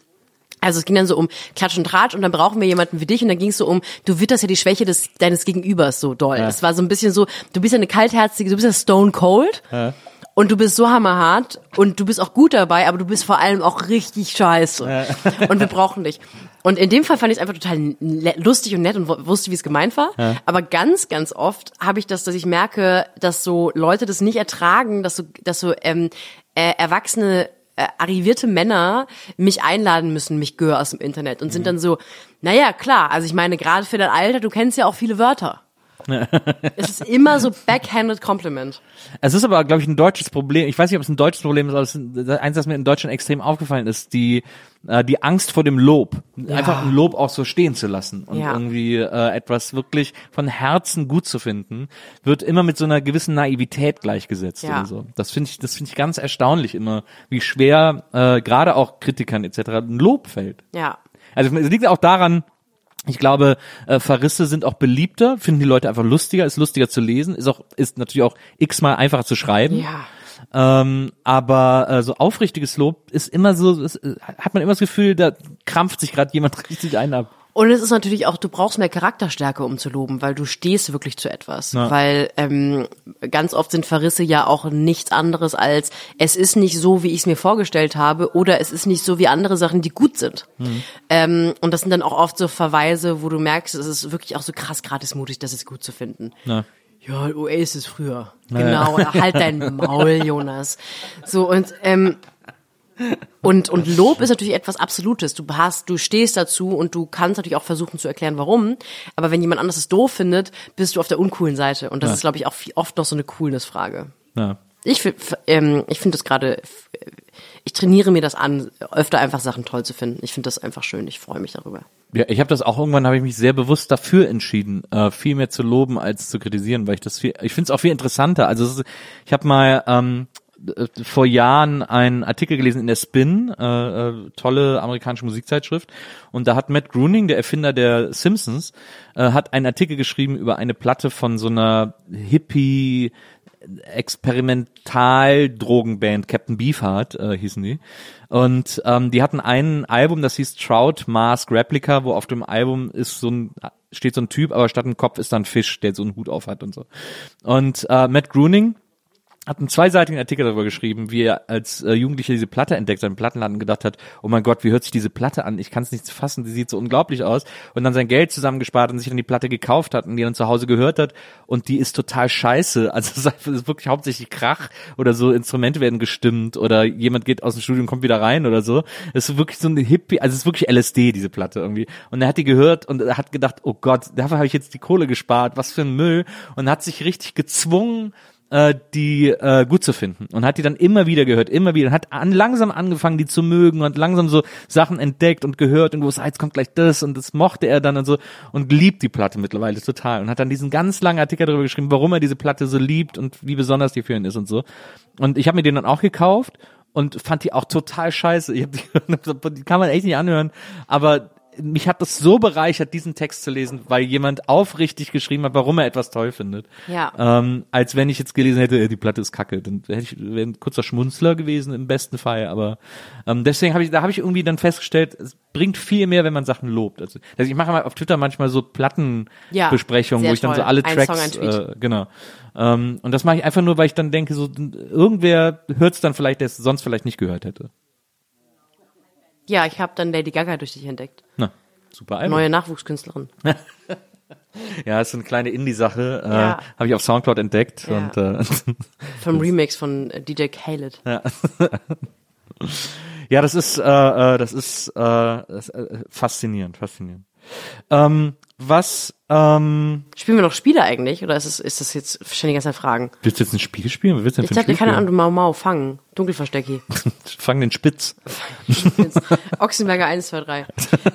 Also es ging dann so um Klatsch und Tratsch und dann brauchen wir jemanden wie dich und dann ging es so um, du witterst ja die Schwäche des deines Gegenübers so doll. Es war so ein bisschen so, du bist ja eine kaltherzige, du bist ja stone cold und du bist so hammerhart und du bist auch gut dabei, aber du bist vor allem auch richtig scheiße. Und wir brauchen dich. Und in dem Fall fand ich es einfach total lustig und nett und wu- wusste, wie es gemeint war. Aber ganz, ganz oft habe ich das, dass ich merke, dass so Leute das nicht ertragen, dass so, dass so ähm, äh, erwachsene äh, arrivierte Männer mich einladen müssen, mich gehör aus dem Internet und sind dann so, naja, klar, also ich meine, gerade für dein Alter, du kennst ja auch viele Wörter. Es ist immer so backhanded Compliment. Es ist aber, glaube ich, ein deutsches Problem. Ich weiß nicht, ob es ein deutsches Problem ist, aber es ist eins, das mir in Deutschland extrem aufgefallen ist, die äh, die Angst vor dem Lob. Einfach ein Lob auch so stehen zu lassen und Ja. irgendwie äh, etwas wirklich von Herzen gut zu finden, wird immer mit so einer gewissen Naivität gleichgesetzt Ja. oder so. Das finde ich, das finde ich ganz erstaunlich immer, wie schwer äh, gerade auch Kritikern etc. ein Lob fällt. Ja. Also es liegt auch daran, ich glaube, äh, Verrisse sind auch beliebter, finden die Leute einfach lustiger, ist lustiger zu lesen, ist auch, ist natürlich auch x-mal einfacher zu schreiben. Ja. Ähm, aber äh, so aufrichtiges Lob ist immer so, ist, äh, hat man immer das Gefühl, da krampft sich gerade jemand richtig ein ab. Und es ist natürlich auch, du brauchst mehr Charakterstärke, um zu loben, weil du stehst wirklich zu etwas. Weil ähm, ganz oft sind Verrisse ja auch nichts anderes als, es ist nicht so, wie ich es mir vorgestellt habe, oder es ist nicht so wie andere Sachen, die gut sind. Ähm, und das sind dann auch oft so Verweise, wo du merkst, es ist wirklich auch so krass gratis mutig, das ist gut zu finden. Ja. ja, Oasis früher. Genau, halt dein Maul, Jonas. So, und, ähm, und, und Lob ist natürlich etwas Absolutes. Du hast, du stehst dazu und du kannst natürlich auch versuchen zu erklären, warum. Aber wenn jemand anders es doof findet, bist du auf der uncoolen Seite. Und das Ja. ist, glaube ich, auch viel, oft noch so eine Coolness-Frage. Ja. Ich, ähm, ich finde das gerade, ich trainiere mir das an, öfter einfach Sachen toll zu finden. Ich finde das einfach schön. Ich freue mich darüber. Ja, ich habe das auch irgendwann habe ich mich sehr bewusst dafür entschieden, äh, viel mehr zu loben als zu kritisieren, weil ich das viel, ich finde es auch viel interessanter. Also ist, ich habe mal ähm, äh, vor Jahren einen Artikel gelesen in der Spin, äh, äh, tolle amerikanische Musikzeitschrift, und da hat Matt Groening, der Erfinder der Simpsons, äh, hat einen Artikel geschrieben über eine Platte von so einer Hippie Experimental-Drogenband Captain Beefheart äh, hießen die. Und ähm, die hatten ein Album, das hieß Trout Mask Replica, wo auf dem Album ist so ein steht so ein Typ, aber statt ein Kopf ist da ein Fisch, der so einen Hut auf hat und so. Und äh, Matt Groening hat einen zweiseitigen Artikel darüber geschrieben, wie er als äh, Jugendlicher diese Platte entdeckt, seinen Plattenladen gedacht hat, oh mein Gott, wie hört sich diese Platte an? Ich kann es nicht fassen, die sieht so unglaublich aus. Und dann sein Geld zusammengespart und sich dann die Platte gekauft hat und die dann zu Hause gehört hat und die ist total scheiße. Also es ist wirklich hauptsächlich Krach oder so Instrumente werden gestimmt oder jemand geht aus dem Studio und kommt wieder rein oder so. Es ist wirklich so eine Hippie, also es ist wirklich LSD, diese Platte irgendwie. Und er hat die gehört und er hat gedacht, oh Gott, dafür habe ich jetzt die Kohle gespart, was für ein Müll. Und hat sich richtig gezwungen, äh, die äh, gut zu finden und hat die dann immer wieder gehört, immer wieder, und hat an, langsam angefangen, die zu mögen und langsam so Sachen entdeckt und gehört und gewusst, ah, jetzt kommt gleich das und das mochte er dann und so und liebt die Platte mittlerweile total und hat dann diesen ganz langen Artikel darüber geschrieben, warum er diese Platte so liebt und wie besonders die für ihn ist und so. Und ich habe mir den dann auch gekauft und fand die auch total scheiße. Ich hab die, die kann man echt nicht anhören, aber mich hat das so bereichert, diesen Text zu lesen, weil jemand aufrichtig geschrieben hat, warum er etwas toll findet. Ja. Ähm, als wenn ich jetzt gelesen hätte, die Platte ist kacke. Dann hätte ich wäre ein kurzer Schmunzler gewesen im besten Fall. Aber ähm, deswegen habe ich, da habe ich irgendwie dann festgestellt, es bringt viel mehr, wenn man Sachen lobt. Also, also ich mache mal auf Twitter manchmal so Plattenbesprechungen, Ja, wo ich dann so alle Ein Tracks, Song, äh, genau. Ähm, und das mache ich einfach nur, weil ich dann denke, so irgendwer hört es dann vielleicht, der es sonst vielleicht nicht gehört hätte. Ja, ich habe dann Lady Gaga durch dich entdeckt. Na, super Album. Neue Nachwuchskünstlerin. Ja, ist eine kleine Indie-Sache. Äh, Ja. Habe ich auf Soundcloud entdeckt. Ja. Und äh, Vom Remix von äh, DJ Khaled. ja, das ist, äh, äh, das ist, äh, das, äh, faszinierend, faszinierend. Ähm, was, ähm, Spielen wir noch Spiele eigentlich? Oder ist, es, ist das jetzt ständig ganze Zeit Fragen? willst du jetzt ein Spiel spielen? Willst du denn hatte Spiel keine Ahnung? Mau Mau, fangen. Dunkelverstecki. Fang den Spitz. Ochsenberger 1, 2, 3.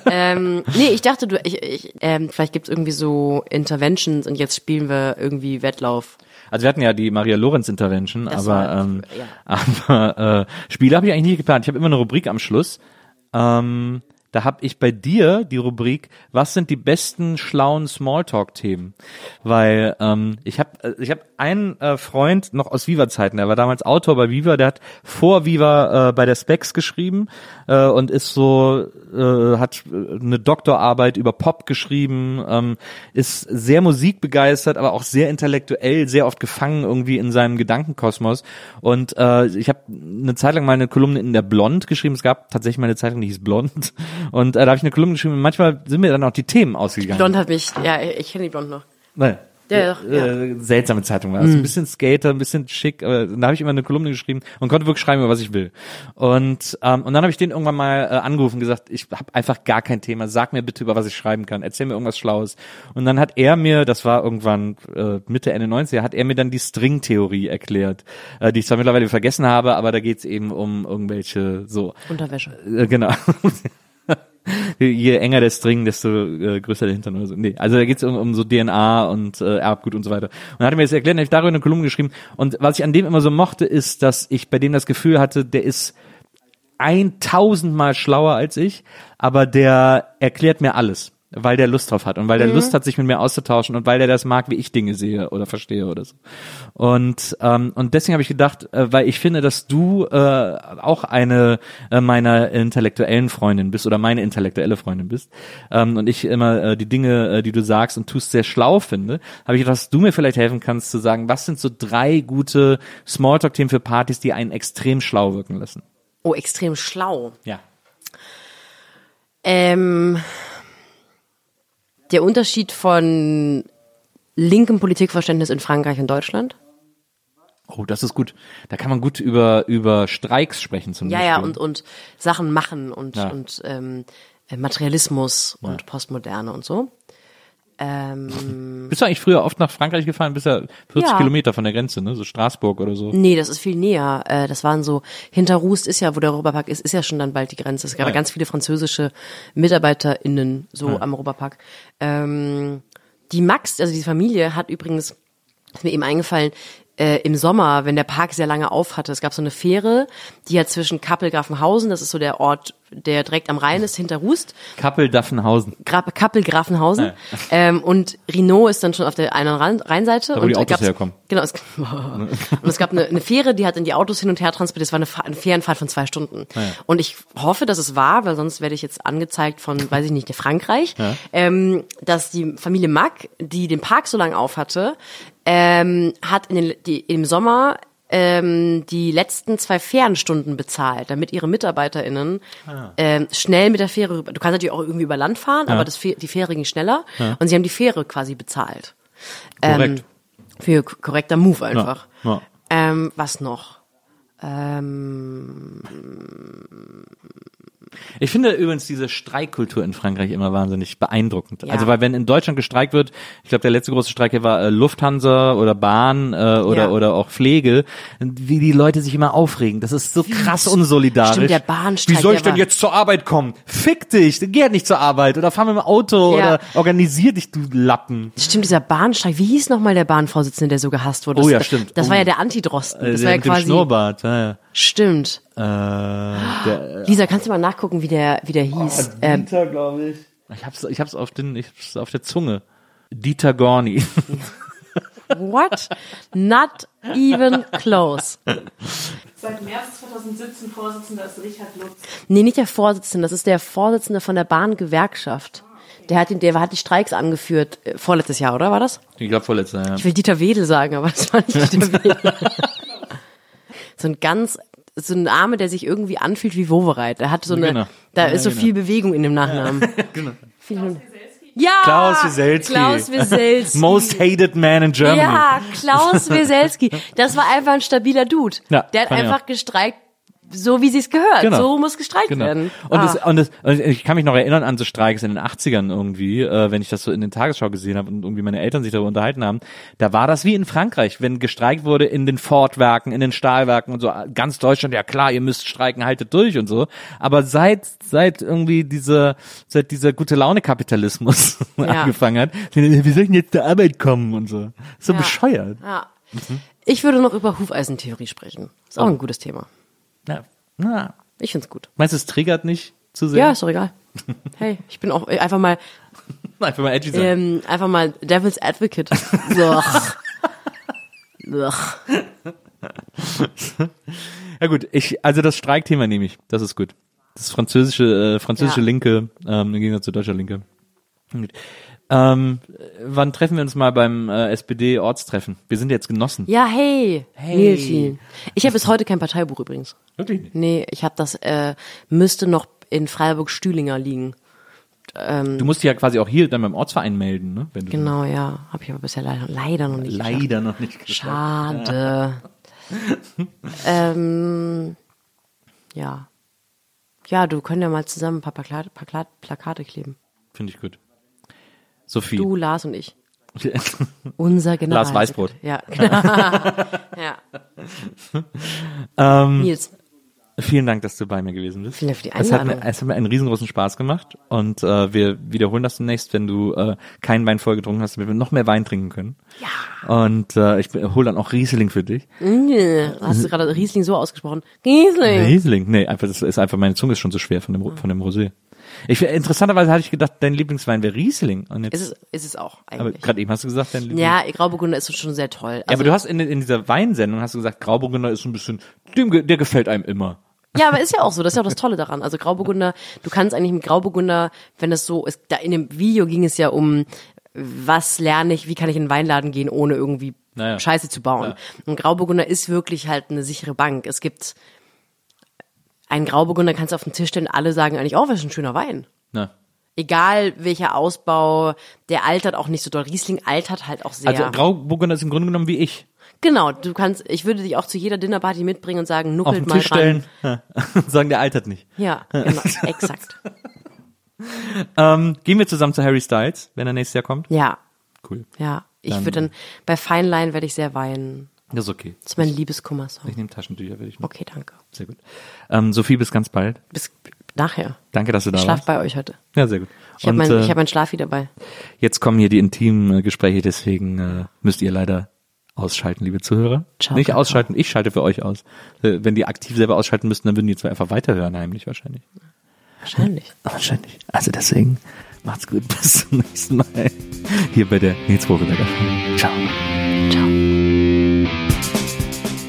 ähm, nee, ich dachte, du, ich, ich, ähm, vielleicht gibt's irgendwie so Interventions und jetzt spielen wir irgendwie Wettlauf. Also wir hatten ja die Maria Lorenz Intervention, Das aber, war- ähm, ja. aber äh, Spiele habe ich eigentlich nie geplant. Ich habe immer eine Rubrik am Schluss. Ähm, da habe ich bei dir die Rubrik, was sind die besten schlauen Smalltalk-Themen? Weil ähm, ich habe ich hab einen äh, Freund noch aus Viva-Zeiten, der war damals Autor bei Viva, der hat vor Viva äh, bei der Specs geschrieben äh, und ist so, äh, hat äh, eine Doktorarbeit über Pop geschrieben, ähm, ist sehr musikbegeistert, aber auch sehr intellektuell, sehr oft gefangen irgendwie in seinem Gedankenkosmos. Und äh, ich habe eine Zeit lang mal eine Kolumne in der Blond geschrieben. Es gab tatsächlich mal eine Zeitung, die hieß Blond. Und äh, da habe ich eine Kolumne geschrieben und manchmal sind mir dann auch die Themen ausgegangen. Blond hat mich, ja, ich kenne die Blond noch. Nein. Ja, doch, ja. Äh, seltsame Zeitung war. Also ein bisschen Skater, ein bisschen schick, aber da habe ich immer eine Kolumne geschrieben und konnte wirklich schreiben, über was ich will. Und ähm, und dann habe ich den irgendwann mal äh, angerufen und gesagt, ich habe einfach gar kein Thema, sag mir bitte, über was ich schreiben kann, erzähl mir irgendwas Schlaues. Und dann hat er mir, das war irgendwann äh, Mitte, Ende 90er, hat er mir dann die String-Theorie erklärt, äh, die ich zwar mittlerweile vergessen habe, aber da geht's eben um irgendwelche so Unterwäsche. äh, genau. Je enger der String, desto äh, größer der Hintern oder so. Nee, also da geht's um, um so DNA und äh, Erbgut und so weiter. Und dann hat er mir das erklärt, habe ich darüber eine Kolumne geschrieben. Und was ich an dem immer so mochte, ist, dass ich bei dem das Gefühl hatte, der ist eintausendmal schlauer als ich, aber der erklärt mir alles, weil der Lust drauf hat und weil der Lust hat, sich mit mir auszutauschen und weil der das mag, wie ich Dinge sehe oder verstehe oder so. Und ähm, und deswegen habe ich gedacht, äh, weil ich finde, dass du äh, auch eine äh, meiner intellektuellen Freundin bist oder meine intellektuelle Freundin bist ähm, und ich immer äh, die Dinge, äh, die du sagst und tust, sehr schlau finde, habe ich gedacht, dass du mir vielleicht helfen kannst zu sagen, was sind so drei gute Smalltalk-Themen für Partys, die einen extrem schlau wirken lassen. Oh, extrem schlau. Ja. Ähm, der Unterschied von linkem Politikverständnis in Frankreich und Deutschland. Oh, das ist gut. Da kann man gut über, über Streiks sprechen zum Ja, Beispiel. ja, und, und Sachen machen und, Ja. und ähm, äh, Materialismus und Postmoderne und so. Ähm, Bist du eigentlich früher oft nach Frankreich gefahren? Bist ja 40 Ja. Kilometer von der Grenze, ne? So Straßburg oder so. nee, das ist viel näher. Äh, das waren so, hinter Rust ist ja, wo der Europapark ist, ist ja schon dann bald die Grenze. Es gab Ah, ja ja. ganz viele französische MitarbeiterInnen so am Europapark. Ähm, die Max, also die Familie, hat übrigens, ist mir eben eingefallen, äh, im Sommer, wenn der Park sehr lange auf hatte, es gab so eine Fähre, die hat zwischen Kappel-Grafenhausen, das ist so der Ort, der direkt am Rhein ist, hinter Rust, Kappel-Daffenhausen. Gra Kappel-Grafenhausen. Ja. Ähm, und Rhinaud ist dann schon auf der einen Rhein- Rheinseite. Da, wo und die Autos herkommen. Genau. Es, und es gab eine, eine Fähre, die hat in die Autos hin und her transportiert. Es war eine, eine Fährenfahrt von zwei Stunden. Und ich hoffe, dass es war, weil sonst werde ich jetzt angezeigt von, weiß ich nicht, Frankreich, ähm, dass die Familie Mack, die den Park so lange auf hatte, ähm, hat in den, die, im Sommer ähm, die letzten zwei Fährenstunden bezahlt, damit ihre MitarbeiterInnen ähm, schnell mit der Fähre rüber. Du kannst natürlich auch irgendwie über Land fahren, aber das, die Fähre ging schneller und sie haben die Fähre quasi bezahlt. Korrekt. Ähm, für k- korrekter Move einfach. Ja. Ähm, was noch? Ähm, Ich finde übrigens diese Streikkultur in Frankreich immer wahnsinnig beeindruckend. Ja. Also weil wenn in Deutschland gestreikt wird, ich glaube der letzte große Streik hier war äh, Lufthansa oder Bahn äh, oder Ja. oder auch Pflege, wie die Leute sich immer aufregen. Das ist so krass unsolidarisch. Stimmt, der Bahnstreik, Wie soll ich denn jetzt zur Arbeit kommen? Fick dich, geh halt nicht zur Arbeit oder fahr mit dem Auto Ja. oder organisier dich, du Lappen. stimmt, dieser Bahnstreik, wie hieß nochmal der Bahnvorsitzende, der so gehasst wurde? Oh ja, stimmt. Das Oh. war ja der Antidrosten. Äh, Das der war ja mit dem quasi. Schnurrbart. Ja, Stimmt. Äh, der, Lisa, kannst du mal nachgucken, wie der, wie der hieß? Ähm, Dieter, glaube ich. Ich hab's, ich hab's auf den, ich hab's auf der Zunge. Dieter Gorni. what? Not even close. Seit März 2017 Vorsitzender ist Richard Lutz. Nee, nicht der Vorsitzende, das ist der Vorsitzende von der Bahngewerkschaft. Der hat, den, der hat die Streiks angeführt, äh, vorletztes Jahr, oder war das? Ich glaube vorletzter, ja. Ich will Dieter Wedel sagen, aber das war nicht Dieter Wedel. so ein ganz, so ein Name, der sich irgendwie anfühlt wie Wovereit. Der hat so eine, Genau. da Ja, ist so genau. viel Bewegung in dem Nachnamen. genau. Viel- Ja! Klaus Wieselski. Klaus Wieselski. Most hated man in Germany. Ja, Klaus Wieselski. Das war einfach ein stabiler Dude. Ja, der hat einfach gestreikt, so wie sie es gehört. Genau. So muss gestreikt Genau. werden. Und, Ah. es, und, es, und ich kann mich noch erinnern an so Streiks in den 80ern irgendwie, äh, wenn ich das so in den Tagesschau gesehen habe und irgendwie meine Eltern sich darüber unterhalten haben. Da war das wie in Frankreich, wenn gestreikt wurde in den Fordwerken, in den Stahlwerken und so. Ganz Deutschland, ja klar, ihr müsst streiken, haltet durch und so. Aber seit seit irgendwie diese seit dieser gute Laune Kapitalismus Ja. angefangen hat, wie soll ich denn jetzt zur Arbeit kommen und so. So Ja. bescheuert. Ja. Ich würde noch über Hufeisentheorie sprechen. Ist Oh. auch ein gutes Thema. Ja. Na, Ich find's gut. meinst du, es triggert nicht zu sehr? Ja, ist doch egal. Hey, ich bin auch äh, einfach mal, Einfach mal edgy sein. ähm, einfach mal Devil's Advocate. Ugh. Ja gut, ich, also das Streikthema nehme ich. Das ist gut. Das französische, äh, französische Ja. Linke, ähm, im Gegensatz zu deutscher Linke. Gut. Ähm, wann treffen wir uns mal beim äh, SPD-Ortstreffen? Wir sind jetzt Genossen. Ja, hey, Hey. Nilsi. Ich habe bis heute kein Parteibuch übrigens. Wirklich nicht. Nee, ich habe das, äh, müsste noch in Freiburg-Stühlinger liegen. Du musst dich ja quasi auch hier dann beim Ortsverein melden, ne? Wenn du Genau, ja. Habe ich aber bisher leider, leider noch nicht geschafft. leider noch nicht geschafft. Schade. ähm, ja. Ja, du können ja mal zusammen ein paar Plakate, Plakate, Plakate kleben. Finde ich gut. Sophie. Du, Lars und ich. Unser General. Lars Weißbrot. Ja. ja. ähm, Nils, vielen Dank, dass du bei mir gewesen bist. Vielen Dank für die Es hat, mir, Einladung. es hat mir einen riesengroßen Spaß gemacht und äh, wir wiederholen das demnächst, wenn du äh, keinen Wein voll getrunken hast, damit wir noch mehr Wein trinken können. Ja. Und äh, ich hole dann auch Riesling für dich. Nee, hast du gerade Riesling so ausgesprochen? Riesling. Riesling? Nee, einfach das ist einfach meine Zunge ist schon so schwer von dem von dem Rosé. Ich interessanterweise hatte ich gedacht, dein Lieblingswein wäre Riesling und jetzt Ist es, ist es auch aber eigentlich. gerade eben hast du gesagt, dein Lieblings Ja, Grauburgunder ist schon sehr toll. Ja, Also, aber du hast in, in dieser Weinsendung hast du gesagt, Grauburgunder ist so ein bisschen, dem, der gefällt einem immer. Ja, aber ist ja auch so, das ist ja auch das Tolle daran. Also Grauburgunder, du kannst eigentlich mit Grauburgunder, wenn es so ist, da in dem Video ging es ja um, was lerne ich, wie kann ich in den Weinladen gehen, ohne irgendwie Naja. Scheiße zu bauen. Ja. Und Grauburgunder ist wirklich halt eine sichere Bank. Es gibt einen Grauburgunder, kannst du auf den Tisch stellen, alle sagen eigentlich, oh, was ist ein schöner Wein. Na, egal welcher Ausbau, der altert auch nicht so doll. Riesling altert halt auch sehr. Also Grauburgunder ist im Grunde genommen wie ich. genau, du kannst, ich würde dich auch zu jeder Dinnerparty mitbringen und sagen, Auf nuckelt den mal Tisch dran. stellen, ja. sagen, der altert nicht. Ja, genau, exakt. Ähm, gehen wir zusammen zu Harry Styles, wenn er nächstes Jahr kommt? Ja, Cool. ja. Ich würde dann, bei Fine Line werde ich sehr weinen. Das ist okay. Das ist mein Liebeskummer-Song. Ich nehme Taschentücher, will ich noch. Okay, danke. Sehr gut. Ähm, Sophie, bis ganz bald. Bis nachher. Danke, dass du da Ich schlaf warst. bei euch heute. Ja, sehr gut. Ich habe mein, äh, ich hab mein Schlafi dabei. Jetzt kommen hier die intimen äh, Gespräche, deswegen äh, müsst ihr leider ausschalten, liebe Zuhörer. Ciao, Nicht ausschalten, ich schalte für euch aus. Äh, wenn die aktiv selber ausschalten müssten, dann würden die zwar einfach weiterhören, heimlich wahrscheinlich. Wahrscheinlich. Wahrscheinlich. Also deswegen, macht's gut, bis zum nächsten Mal. Hier bei der Nils Bogelberger. Ciao.